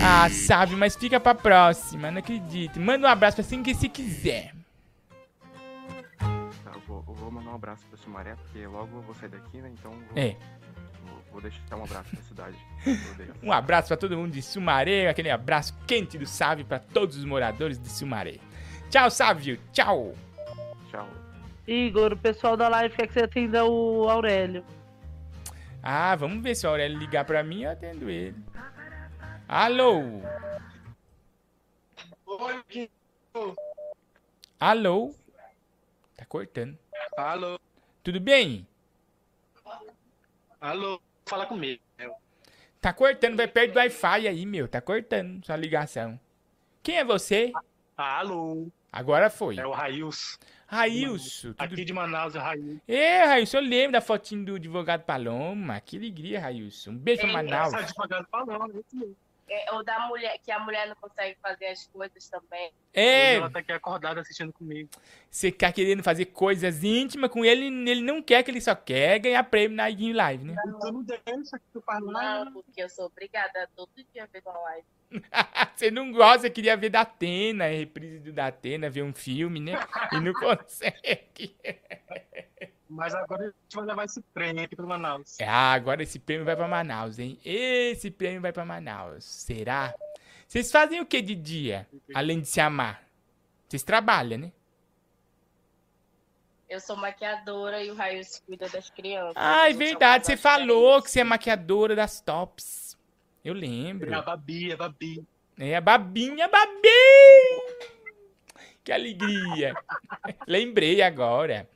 Ah, sábio, mas fica pra próxima, não acredito. Manda um abraço pra quem que se quiser.
Tá, eu vou, eu vou mandar um abraço pra Sumaré, porque logo eu vou sair daqui, né? Então vou,
É.
vou, deixar um abraço pra cidade. [LAUGHS]
Um abraço pra todo mundo de Sumaré, aquele abraço quente do Sávio pra todos os moradores de Sumaré. Tchau, Sávio. Tchau.
Tchau.
Igor, o pessoal da live quer que você atenda o Aurélio.
Ah, vamos ver se o Aurélio ligar pra mim, eu atendo ele. Alô?
Oi,
Alô? Tá cortando.
Alô?
Tudo bem?
Alô? Fala comigo.
Tá cortando, vai perto do Wi-Fi aí, meu. Tá cortando sua ligação. Quem é você?
Alô?
Agora foi.
É o Railson.
Railson. Tudo...
Aqui de Manaus é o Railson.
É, Railson, eu lembro da fotinho do advogado Paloma. Que alegria, Railson. Um beijo pra Manaus.
Esse advogado Paloma, esse mesmo.
É, ou da mulher, que a mulher não consegue fazer as coisas também.
É,
Ela tá aqui acordada assistindo comigo.
você tá querendo fazer coisas íntimas com ele, ele não quer, que ele só quer ganhar prêmio na Iguinho Live, né?
Tu não deixa que tu faz
Não, porque eu sou obrigada a todo dia ver uma live. [LAUGHS]
Você não gosta, queria ver da Atena, a reprise do da Atena, ver um filme, né? E não [LAUGHS] consegue.
Mas agora a gente vai levar esse prêmio aqui pro Manaus.
Ah, agora esse prêmio vai pra Manaus, hein? Esse prêmio vai pra Manaus. Será? Vocês fazem o que de dia, além de se amar? Vocês trabalham, né?
Eu sou maquiadora e o Raíssa cuida das crianças.
Ah, é
A
verdade. Você falou que você é maquiadora das tops. Eu lembro.
É a Babi, é a Babi.
É a Babinha, Babi! Que alegria. [LAUGHS] Lembrei agora.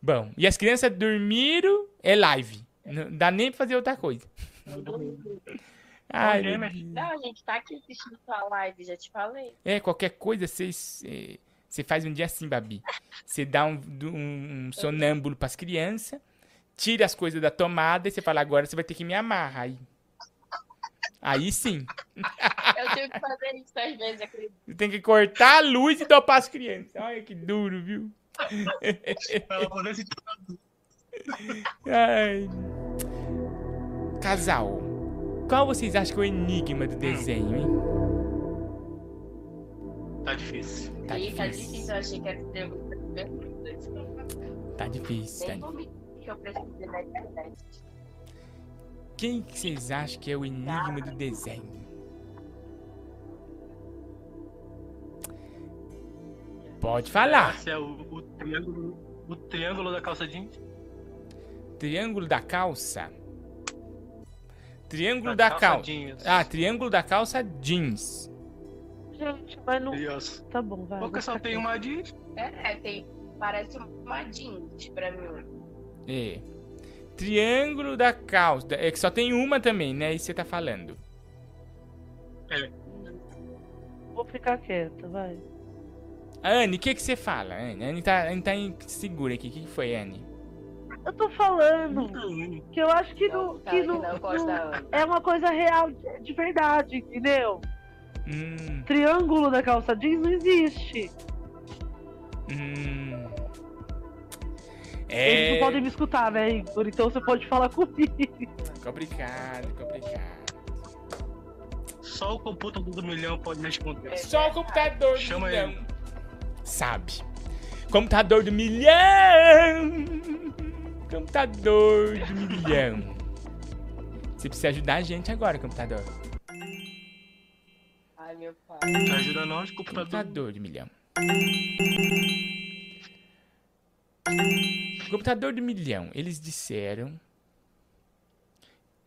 Bom, e as crianças dormiram, é live. Não dá nem pra fazer outra coisa. Ai.
Não, a gente tá aqui assistindo sua live, já te falei.
É, qualquer coisa você você faz um dia assim, Babi. Você dá um, um, um sonâmbulo pras crianças, tira as coisas da tomada e você fala, agora você vai ter que me amar. Aí, aí sim.
Eu tive que fazer isso às vezes, acredito.
Tem que cortar a luz e dopar as crianças. Olha que duro, viu?
Ela poder se
Ai. Casal, qual vocês acham que é o enigma do desenho, hein?
Tá difícil.
Tá
tá
difícil.
difícil, eu achei que era.
Tá difícil, tá difícil. Quem que vocês acham que é o enigma do desenho? Pode falar.
Esse é o, o triângulo, o triângulo da calça jeans.
Triângulo da calça. Triângulo
Da
da,
calça jeans.
Ah, triângulo da calça jeans.
Gente, mas não.
Isso.
Tá bom, vai.
Porque só tem uma jeans.
É, tem. Parece uma jeans pra mim.
É. Triângulo da calça. É que só tem uma também, né? Isso você tá falando.
É.
Vou ficar quieta, vai.
Anne, o que que você fala? Anne, Anne tá, Anne tá insegura aqui. O que que foi, Anne?
Eu tô falando que eu acho que não.
tá,
Que
que
não,
não
não- é uma coisa real de, de verdade, entendeu?
Hum,
Triângulo da calça jeans não existe.
hum.
Eles não
É.
podem me escutar, né, Igor? Então você pode falar comigo.
Complicado, complicado.
Só o computador do milhão pode responder.
Só o computador do
Chama
milhão.
ele.
Sabe. Computador do milhão. Computador do milhão. Você precisa ajudar a gente agora, computador.
Ai, meu pai.
Ajuda nós, computador.
Computador de milhão. Computador de milhão. Eles disseram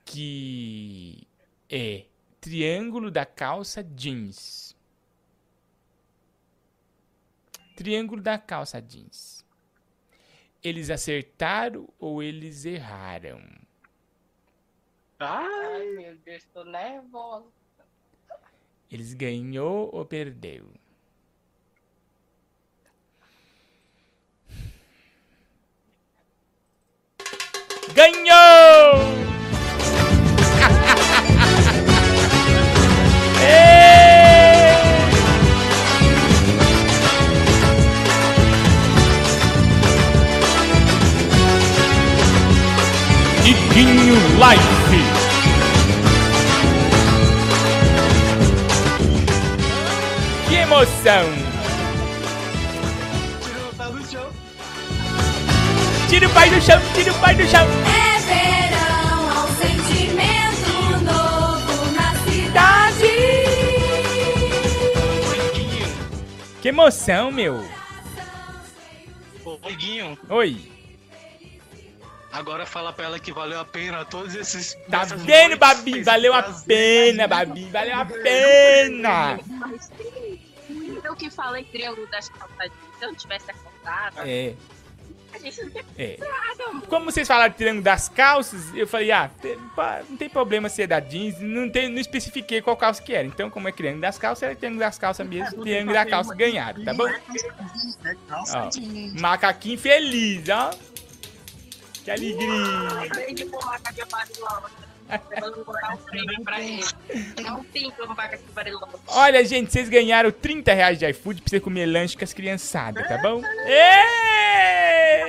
que é triângulo da calça jeans. Triângulo da calça jeans. Eles acertaram ou eles erraram?
Ai, meu Deus, tô nervosa.
Eles ganhou ou perdeu? Ganhou! Iguinho Life. Que emoção! Tira o pai do chão, tira o pai do chão.
É verão, há um sentimento novo na cidade.
Que emoção, meu.
Iguinho,
Oi.
Agora fala pra ela que valeu a pena todos esses.
Tá vendo, Babi? Valeu a pena, Babi. Valeu a pena.
Mas eu que falei triângulo das calçadinhas. Se eu não tivesse acordado,
É.
a gente não tinha
É. Como vocês falaram de triângulo das calças, eu falei, ah, não tem problema ser da jeans, não, tem, não especifiquei qual calça que era. Então, como é triângulo das calças, era triângulo das calças mesmo, triângulo da calça ganhado, tá bom? Ó, macaquinho feliz, ó. Que alegria. Olha, gente, vocês ganharam 30 reais de iFood pra você comer lanche com as criançadas, tá bom? Ê!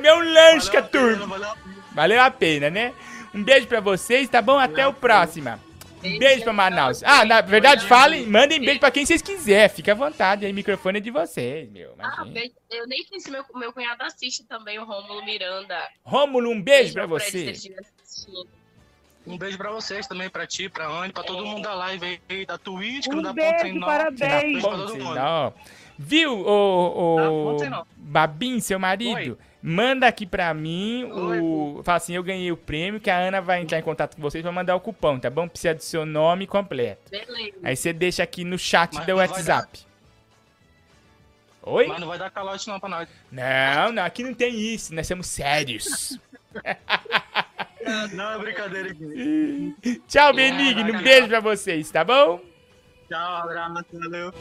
Meu lanche, turma. Valeu a pena, né? Um beijo pra vocês, tá bom? Até o próximo. Um beijo pra Manaus. Ah, na verdade, falem, mandem beijo pra quem vocês quiserem. Fica à vontade, aí o microfone é de vocês, meu.
Ah, beijo. eu nem sei se meu, meu cunhado assiste também o Rômulo Miranda.
Rômulo, um beijo pra
ele, se
você.
Um beijo pra vocês também, pra ti, pra Anne, pra todo mundo da live aí, da Twitch, que
Um
não dá
beijo,
ponto sem nó.
parabéns.
Um beijo pra todo mundo.
Viu, ô,
Tá,
ô,
não sei não.
Babim, seu marido? Manda aqui pra mim o. Fala assim, eu ganhei o prêmio, que a Ana vai entrar em contato com vocês pra mandar o cupom, tá bom? Precisa do seu nome completo.
Beleza.
Aí você deixa aqui no chat
Mas
do
vai
WhatsApp. Oi?
Mas não vai dar calote não pra nós.
Não, não, aqui não tem isso, nós somos sérios. [LAUGHS]
Não, é brincadeira aqui.
Tchau, Benigno, um beijo pra vocês, tá bom?
Tchau, abraço, valeu.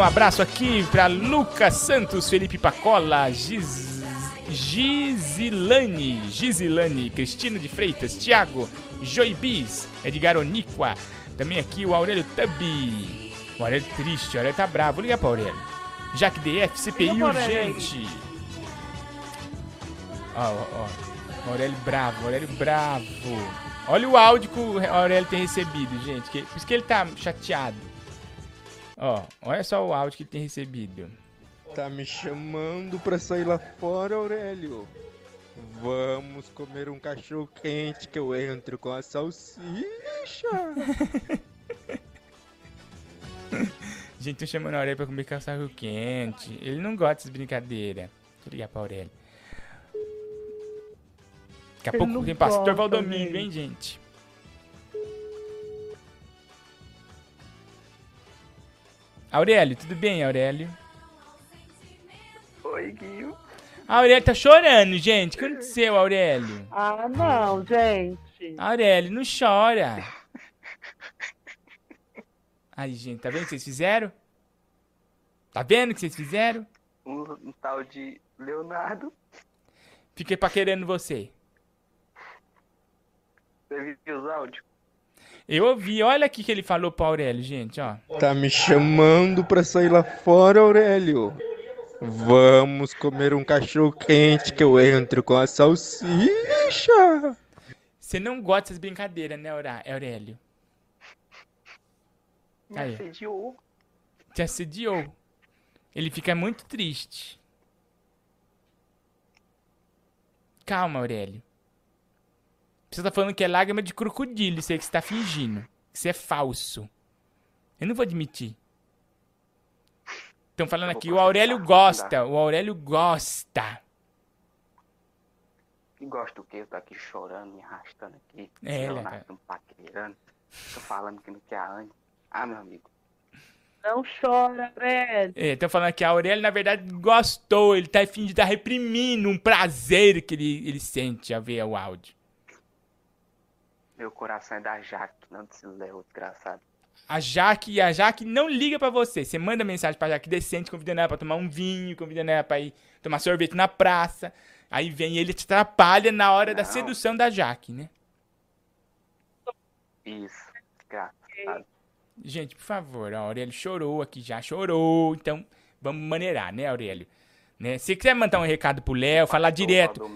Um abraço aqui pra Lucas Santos, Felipe Pacola, Giz... Gizilane, Gizilane, Cristina de Freitas, Thiago, Joibis, Edgar Oniqua, também aqui o Aurélio Tubi. O Aurélio triste, o Aurélio tá bravo, vou ligar pra Aurélio. Jaque DF, CPI urgente. Ó, ó, ó. Aurélio bravo, Aurélio bravo. Olha o áudio que o Aurélio tem recebido, gente. Que, por isso que ele tá chateado. Ó, olha só o áudio que ele tem recebido.
Tá me chamando pra sair lá fora, Aurélio? Vamos comer um cachorro quente que eu entro com a salsicha. [LAUGHS]
Gente, tô chamando o Aurélio pra comer cachorro quente. Ele não gosta dessas brincadeiras. Deixa eu ligar pra Aurélio. Daqui a pouco
não
tem pastor Valdomiro, hein, gente? Aurélio, tudo bem, Aurélio?
Oi, Guinho.
A Aurélio tá chorando, gente. O que aconteceu, Aurélio?
Ah, não, gente.
Aurélio, não chora. Aí, gente, tá vendo o que vocês fizeram? Tá vendo o que vocês fizeram?
Um, um tal de Leonardo.
Fiquei paquerando você.
Você viu os áudios?
Eu ouvi, olha aqui que ele falou pro Aurélio, gente, ó.
Tá me chamando pra sair lá fora, Aurélio? Vamos comer um cachorro quente que eu entro com a salsicha.
Você não gosta dessas brincadeiras, né, Aurélio?
Me
Aí.
assediou.
Te assediou. Ele fica muito triste. Calma, Aurélio. Você tá falando que é lágrima de crocodilo, isso aí que você tá fingindo. Que isso é falso. Eu não vou admitir. Estão falando aqui, o Aurélio gosta. O Aurélio gosta.
E gosta do quê? Eu tô aqui chorando, me arrastando aqui.
É,
Leonardo me paquerando. Tô falando que não quer a Anne. Ah, meu amigo.
Não chora, Fred.
É, estão falando que a Aurélio, na verdade, gostou. Ele tá fingindo, tá reprimindo um prazer que ele, ele sente ao ver o áudio.
Meu coração é da Jaque, não desse Léo, desgraçado.
A Jaque, a Jaque não liga pra você. Você manda mensagem pra Jaque decente, convidando ela pra tomar um vinho, convidando ela pra ir tomar sorvete na praça. Aí vem ele e te atrapalha na hora da
Não.
sedução da Jaque, né?
Isso, desgraçado.
Gente, por favor, a Aurélio chorou aqui já, chorou. Então, vamos maneirar, né, Aurélio? Né? Se quiser mandar um recado pro Léo, falar direto.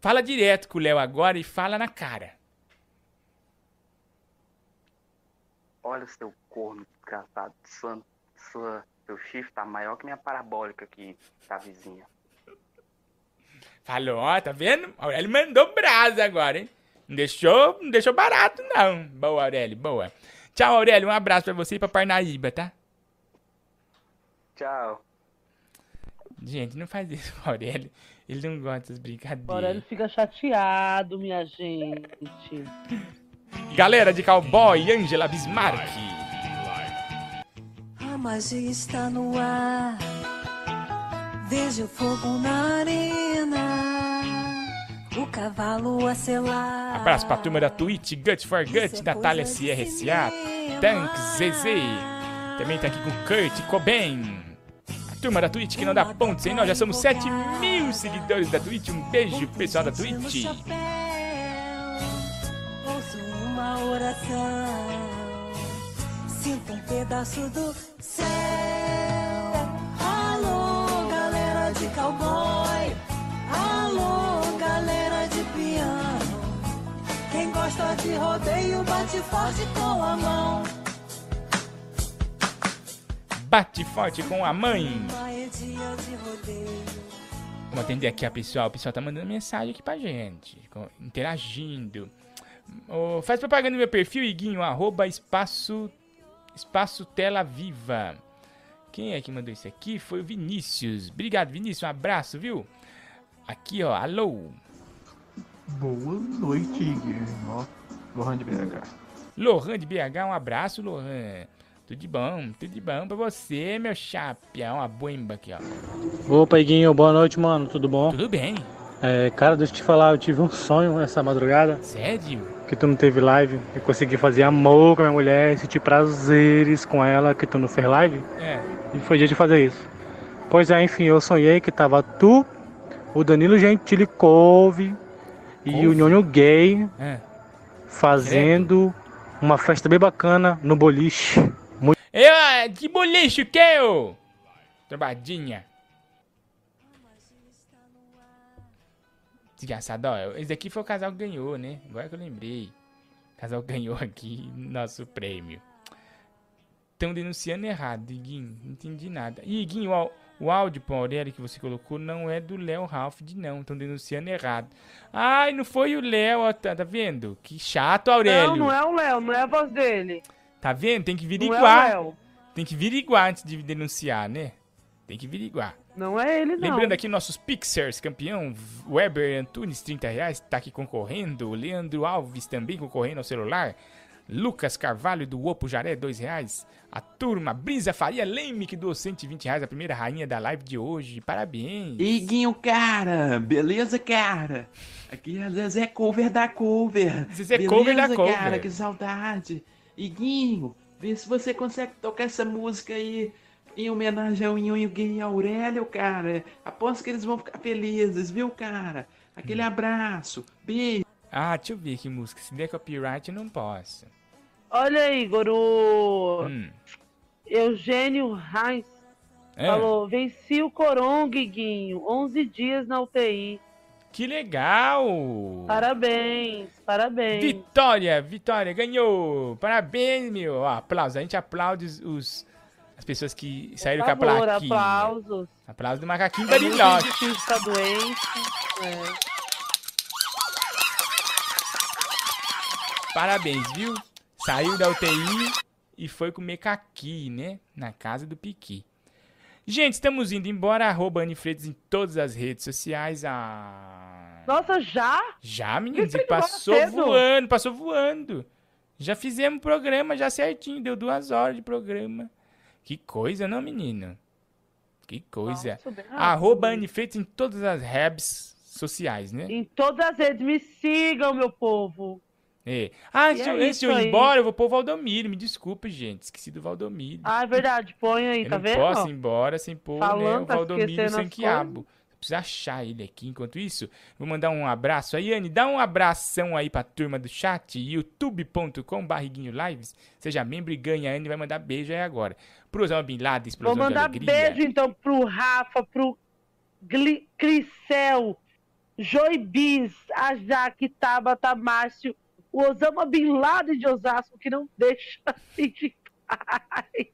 Fala direto com o Léo agora e fala na cara.
Olha seu corno desgraçado. Sua, sua, seu chifre tá maior que minha parabólica aqui, tá vizinha.
Falou, ó, tá vendo? Aurélio mandou brasa agora, hein? Não deixou, não deixou barato, não. Boa, Aurélio, boa. Tchau, Aurélio. Um abraço pra você e pra Parnaíba, tá?
Tchau.
Gente, não faz isso com [LAUGHS] o Aurélio. Ele não gosta das
O
brincadeiras.
Aurélio fica chateado, minha gente.
Galera de cowboy, Angela Bismarck.
A magia está no ar. Vejo fogo na arena. O cavalo a selar.
Abraço pra turma da Twitch, Gut for Gut, Natália CRSA, Tank ZZ. Também tá aqui com Kurt Cobain. A turma da Twitch que não dá ponto sem nós, já somos 7 mil seguidores da Twitch. Um beijo, pessoal da Twitch.
Ouço uma oração. Sinto um pedaço do céu. Alô, galera de cowboy. Alô, galera de piano. Quem gosta de rodeio, bate forte com a mão.
Bate forte com a mãe.
É.
Vamos atender aqui a pessoal. O pessoal tá mandando mensagem aqui pra gente, interagindo. Ô, faz propaganda no meu perfil, Iguinho, arroba espaço, espaço tela viva. Quem é que mandou isso aqui? Foi o Vinícius. Obrigado, Vinícius. Um abraço, viu? Aqui, ó. Alô.
Boa noite, Guilherme. Lohan de BH.
Lohan de BH, um abraço, Lohan. Tudo de bom, tudo de bom pra você, meu chapia. Uma boemba aqui, ó.
Opa, Iguinho, boa noite, mano. Tudo bom?
Tudo bem.
É, cara, deixa eu te falar, eu tive um sonho essa madrugada.
Sério?
Que tu não teve live. Eu consegui fazer amor com a minha mulher, sentir prazeres com ela, que tu não fez live.
É.
E foi dia de fazer isso. Pois é, enfim, eu sonhei que tava tu, o Danilo Gentili Couve e o Nhonho Gay
É.
fazendo uma festa bem bacana no boliche. Muito
Eu, ah, que boliche o que, ô? Trombadinha. Desgraçado, ó. Esse daqui foi o casal que ganhou, né? Agora que eu lembrei. O casal ganhou aqui [LAUGHS] nosso prêmio. Estão denunciando errado, Iguinho. Não entendi nada. E, Iguinho, ó, o áudio pro Aurélio que você colocou não é do Léo Ralph de não. Estão denunciando errado. Ai, não foi o Léo, tá, tá vendo? Que chato, Aurélio.
Não, não é o Léo, não é a voz dele.
Tá vendo? Tem que
Não é o
viriguar.
Léo.
Tem que viriguar antes de denunciar, né? Tem que viriguar.
Não é ele, não.
Lembrando aqui nossos Pixers, campeão Weber Antunes, 30 reais, tá aqui concorrendo. Leandro Alves também concorrendo ao celular. Lucas Carvalho do Opo Jaré, 2 reais. A turma Brisa Faria Leme, que doou 120 reais, a primeira rainha da live de hoje. Parabéns.
Iguinho, cara, beleza, cara? Aqui é Zezé Cover da Cover.
Zezé
beleza,
Cover da
cara,
Cover.
que saudade. Iguinho, vê se você consegue tocar essa música aí em homenagem ao Nhonho Gay e Aurélio, cara. Aposto que eles vão ficar felizes, viu, cara? Aquele abraço, beijo.
Ah, deixa eu ver que música. Se der copyright, eu não posso.
Olha aí, Igor, o
Hum.
Eugênio Heinz
É.
falou, venci o Coronga, Guiguinho, 11 dias na UTI.
Que legal!
Parabéns, parabéns.
Vitória, Vitória, ganhou! Parabéns, meu! Ó, aplausos, a gente aplaude os- as pessoas que saíram
Por
com a
favor,
plaquinha.
aplausos.
Aplausos do macaquinho
muito
Bariloche.
difícil ficar doente. É.
Parabéns, viu? Saiu da UTI e foi comer caqui, né? Na casa do Piqui. Gente, estamos indo embora. Arroba Anne Freitas em todas as redes sociais. Ah,
Nossa, já?
já, meninos, passou voando, passou voando. Já fizemos programa, já certinho. Deu duas horas de programa. Que coisa, não, menino? Que coisa.
Nossa.
Arroba Anne Freitas em todas as redes sociais, né?
Em todas as redes, me sigam, meu povo.
É. Ah,
E
antes,
é
de eu- ir embora, eu vou pôr o Valdomiro. Me desculpa, gente. Esqueci do Valdomiro.
Ah, é verdade, põe aí,
eu
tá
não
vendo?
posso ir embora sem pôr né,
Falando,
o
tá
Valdomiro
esquecendo
sem quiabo. Preciso achar ele aqui. Enquanto isso, vou mandar um abraço aí, Anne. Dá um abração aí pra turma do chat, youtube.com barriguinho lives. Seja membro e ganha. A Anne vai mandar beijo aí agora. Pro Osama Bin Laden,
Vou
explosão de
mandar beijo então pro Rafa, pro Gli- Cricel, Joibis, a Jaque, Tabata, Márcio, o Osama Bin Laden de Osasco, que não deixa assim de paz.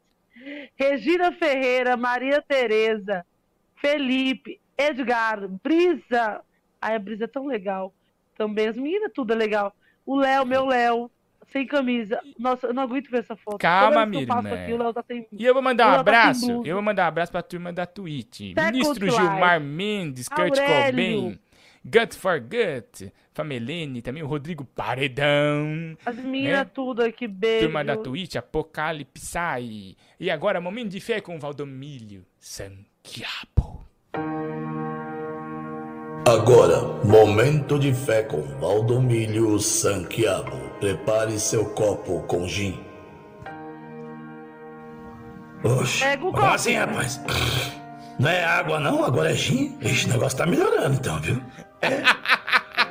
Regina Ferreira, Maria Tereza, Felipe, Edgar, Brisa. Ai, a Brisa é tão legal. Também, as meninas, tudo é legal. O Léo, meu Léo, sem camisa. Nossa, eu não aguento ver essa foto.
Calma,
o Léo tá sem
E eu vou mandar um
tá
abraço.
blusa.
Eu vou mandar um abraço pra turma da Twitch.
Second
Ministro
Life.
Gilmar Mendes, Kurt. Cobain, Gut for Gut, Famelene, também o Rodrigo Paredão.
As meninas
né?
tudo aqui, beijo.
Turma da Twitch, Apocalipse. E agora, momento de fé com o Valdomílio Sanquiabo.
Agora, momento de fé com Valdomílio Sanquiabo. Prepare seu copo com gin.
Oxe,
Pega o
como
copo.
assim, rapaz? Não é água, não? Agora é gin? O negócio tá melhorando, então, viu? É.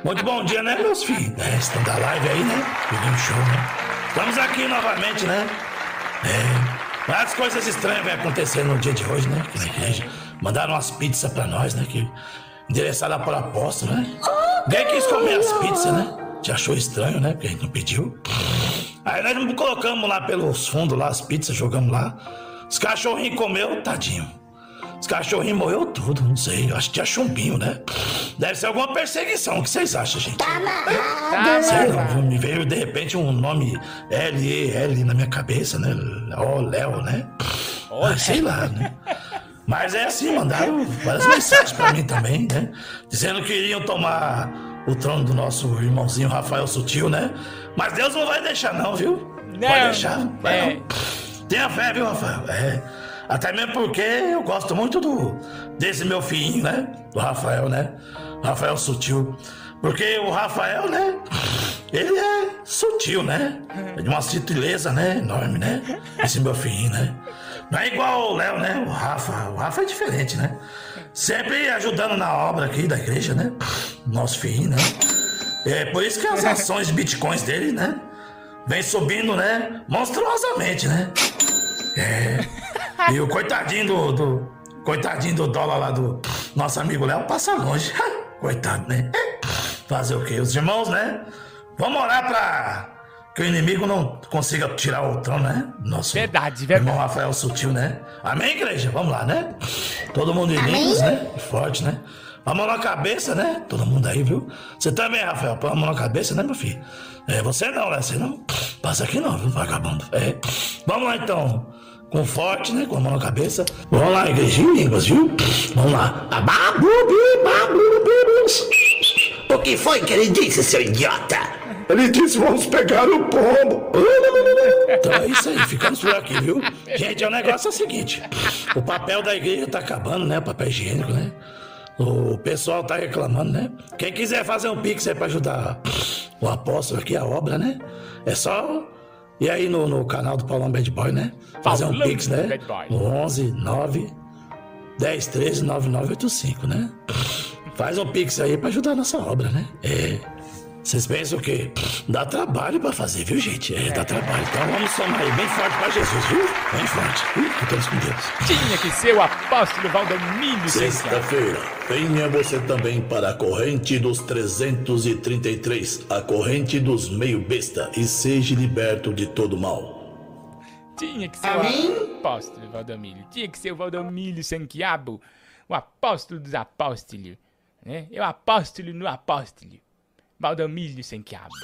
Muito bom dia, né, meus filhos? É, estão da live aí, né? Pedindo show, né? Estamos aqui novamente, né? É. Várias coisas estranhas vão acontecer no dia de hoje, né? Aqui na igreja. Mandaram umas pizzas pra nós, né? Que endereçada por apóstolo, né? Ninguém quis comer as pizzas, né? Te achou estranho, né? Porque a gente não pediu. Aí nós colocamos lá pelos fundos lá as pizzas, jogamos lá. Os cachorrinhos comeu, tadinho. Os cachorrinhos morreu tudo, não sei. Eu acho que tinha chumbinho, né? Deve ser alguma perseguição. O que vocês acham, gente? Tá
amarrado.
Sei não, me veio de repente um nome L-E-L na minha cabeça, né? Ó, Léo, né? Ah, sei lá, né? Mas é assim, mandaram várias mensagens pra mim também, né? Dizendo que iriam tomar o trono do nosso irmãozinho Rafael Sutil, né? Mas Deus não vai deixar, não, viu?
Não,
Pode deixar. Vai
é.
não. Tenha fé, viu, Rafael? É. Até mesmo porque eu gosto muito do desse meu filhinho, né? Do Rafael, né? Rafael Sutil. Porque o Rafael, né? Ele é sutil, né? É de uma sutileza, né? Enorme, né? Esse meu filhinho, né? Não é igual o Léo, né? O Rafa. O Rafa é diferente, né? Sempre ajudando na obra aqui da igreja, né? Nosso filhinho, né? É por isso que as ações de bitcoins dele, né? Vem subindo, né? Monstruosamente, né? É. E o coitadinho do, do- Coitadinho do dólar lá do nosso amigo Léo passa longe. [LAUGHS] Coitado, né? Fazer o quê? Os irmãos, né? Vamos orar pra que o inimigo não consiga tirar o trono, né? Nosso
verdade,
verdade. irmão Rafael Sutil, né? Amém, igreja? Vamos lá, né? Todo mundo limpos, né? Forte, né? A mão na cabeça, né? Todo mundo aí, viu? Você também, Rafael, põe a mão na cabeça, né, meu filho? É, você não, né? Você não passa aqui não, viu, vagabundo? É. Vamos lá, então. Com forte, né? Com a mão na cabeça. Vamos lá, igrejinha em línguas, viu? Vamos lá.
O que foi que ele disse, seu idiota?
Ele disse, vamos pegar o pombo. [LAUGHS] Então é isso aí, ficamos por aqui, viu? Gente, o negócio é o seguinte: o papel da igreja tá acabando, né? O papel higiênico, né? O pessoal tá reclamando, né? Quem quiser fazer um pix aí pra ajudar o apóstolo aqui, a obra, né? É só ir aí no, no canal do Paulão Bad Boy, né? Fazer um pix, né? No 11 9 10 13 9985, né? Faz um pix aí pra ajudar a nossa obra, né? É. Vocês pensam o quê? Dá trabalho pra fazer, viu, gente? É, dá trabalho. Então vamos somar aí bem forte pra Jesus, viu? Bem forte. Todos com Deus.
Tinha que ser o apóstolo Valdomiro Sanquiabo.
Sexta-feira, venha você também para a corrente dos 333, a corrente dos meio besta, e seja liberto de todo mal.
Tinha que ser o apóstolo Valdomiro. Tinha que ser o Valdomiro Sanquiabo, o apóstolo dos apóstolos. Né? É o apóstolo no apóstolo. Valdomiro Sanquiabo.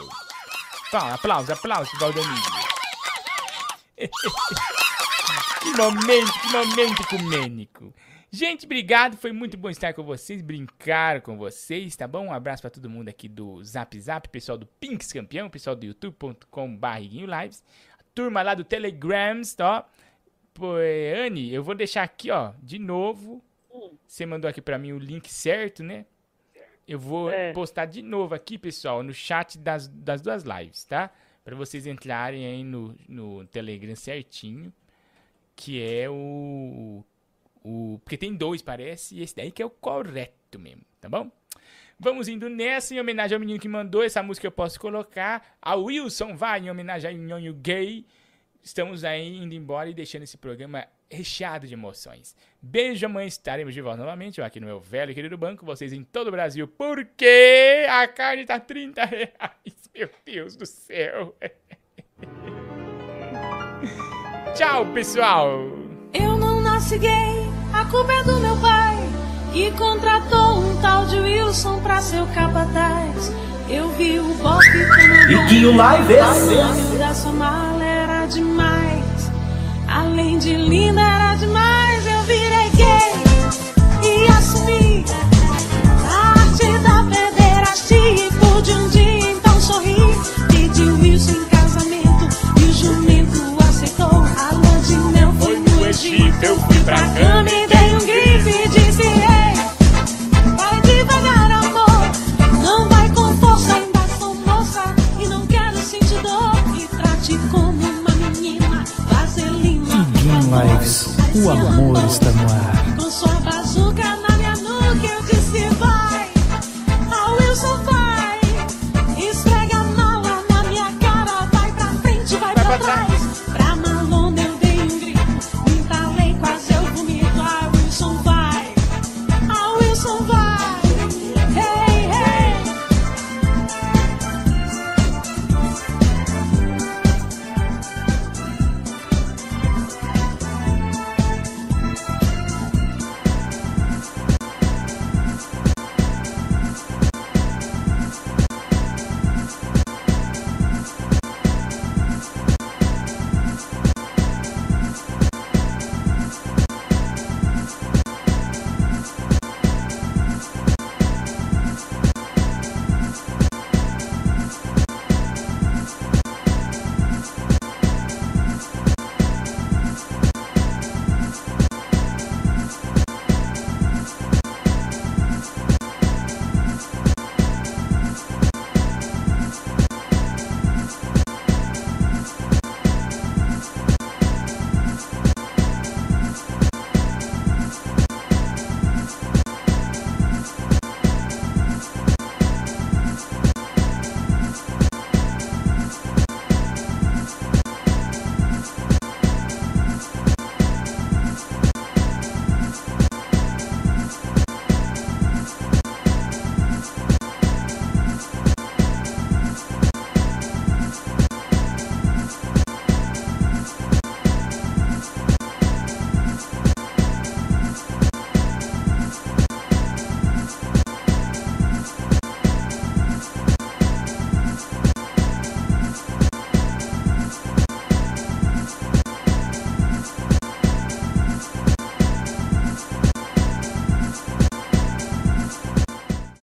Fala, aplauso, aplauso, Valdomiro. [LAUGHS] que momento, que momento ecumênico. Gente, obrigado. Foi muito bom estar com vocês, brincar com vocês, tá bom? Um abraço pra todo mundo aqui do Zap Zap, pessoal do Pinks Campeão, pessoal do youtube.com barriguinho lives, a turma lá do Telegrams, tá? Pô, é, Anne, eu vou deixar aqui, ó, de novo. Você mandou aqui pra mim o link certo, né? Eu vou postar de novo aqui, pessoal, no chat das, das duas lives, tá? Pra vocês entrarem aí no, no Telegram certinho, que é o, O, porque tem dois, parece, e esse daí que é o correto mesmo, tá bom? Vamos indo nessa, em homenagem ao menino que mandou essa música eu posso colocar. A Wilson vai em homenagem ao Nhonho Gay. Estamos aí indo embora e deixando esse programa recheado de emoções. Beijo, amanhã estaremos de volta novamente, eu aqui no meu velho e querido banco, vocês em todo o Brasil, porque a carne tá 30 reais. [LAUGHS] Meu Deus do céu. [LAUGHS] Tchau, pessoal.
Eu não nasci gay, a culpa é do meu pai, que contratou um tal de Wilson pra ser o capataz. Eu vi o Bob
E que o live é
O da sua mala era demais. Além de linda, era demais. Eu virei gay e assumi a arte da pederastia. E pude um dia então sorrir. Pedi o Wilson em casamento e o jumento aceitou. A lua de foi no Egito. Eu fui pra cama e dei
Lives, o amor está no ar.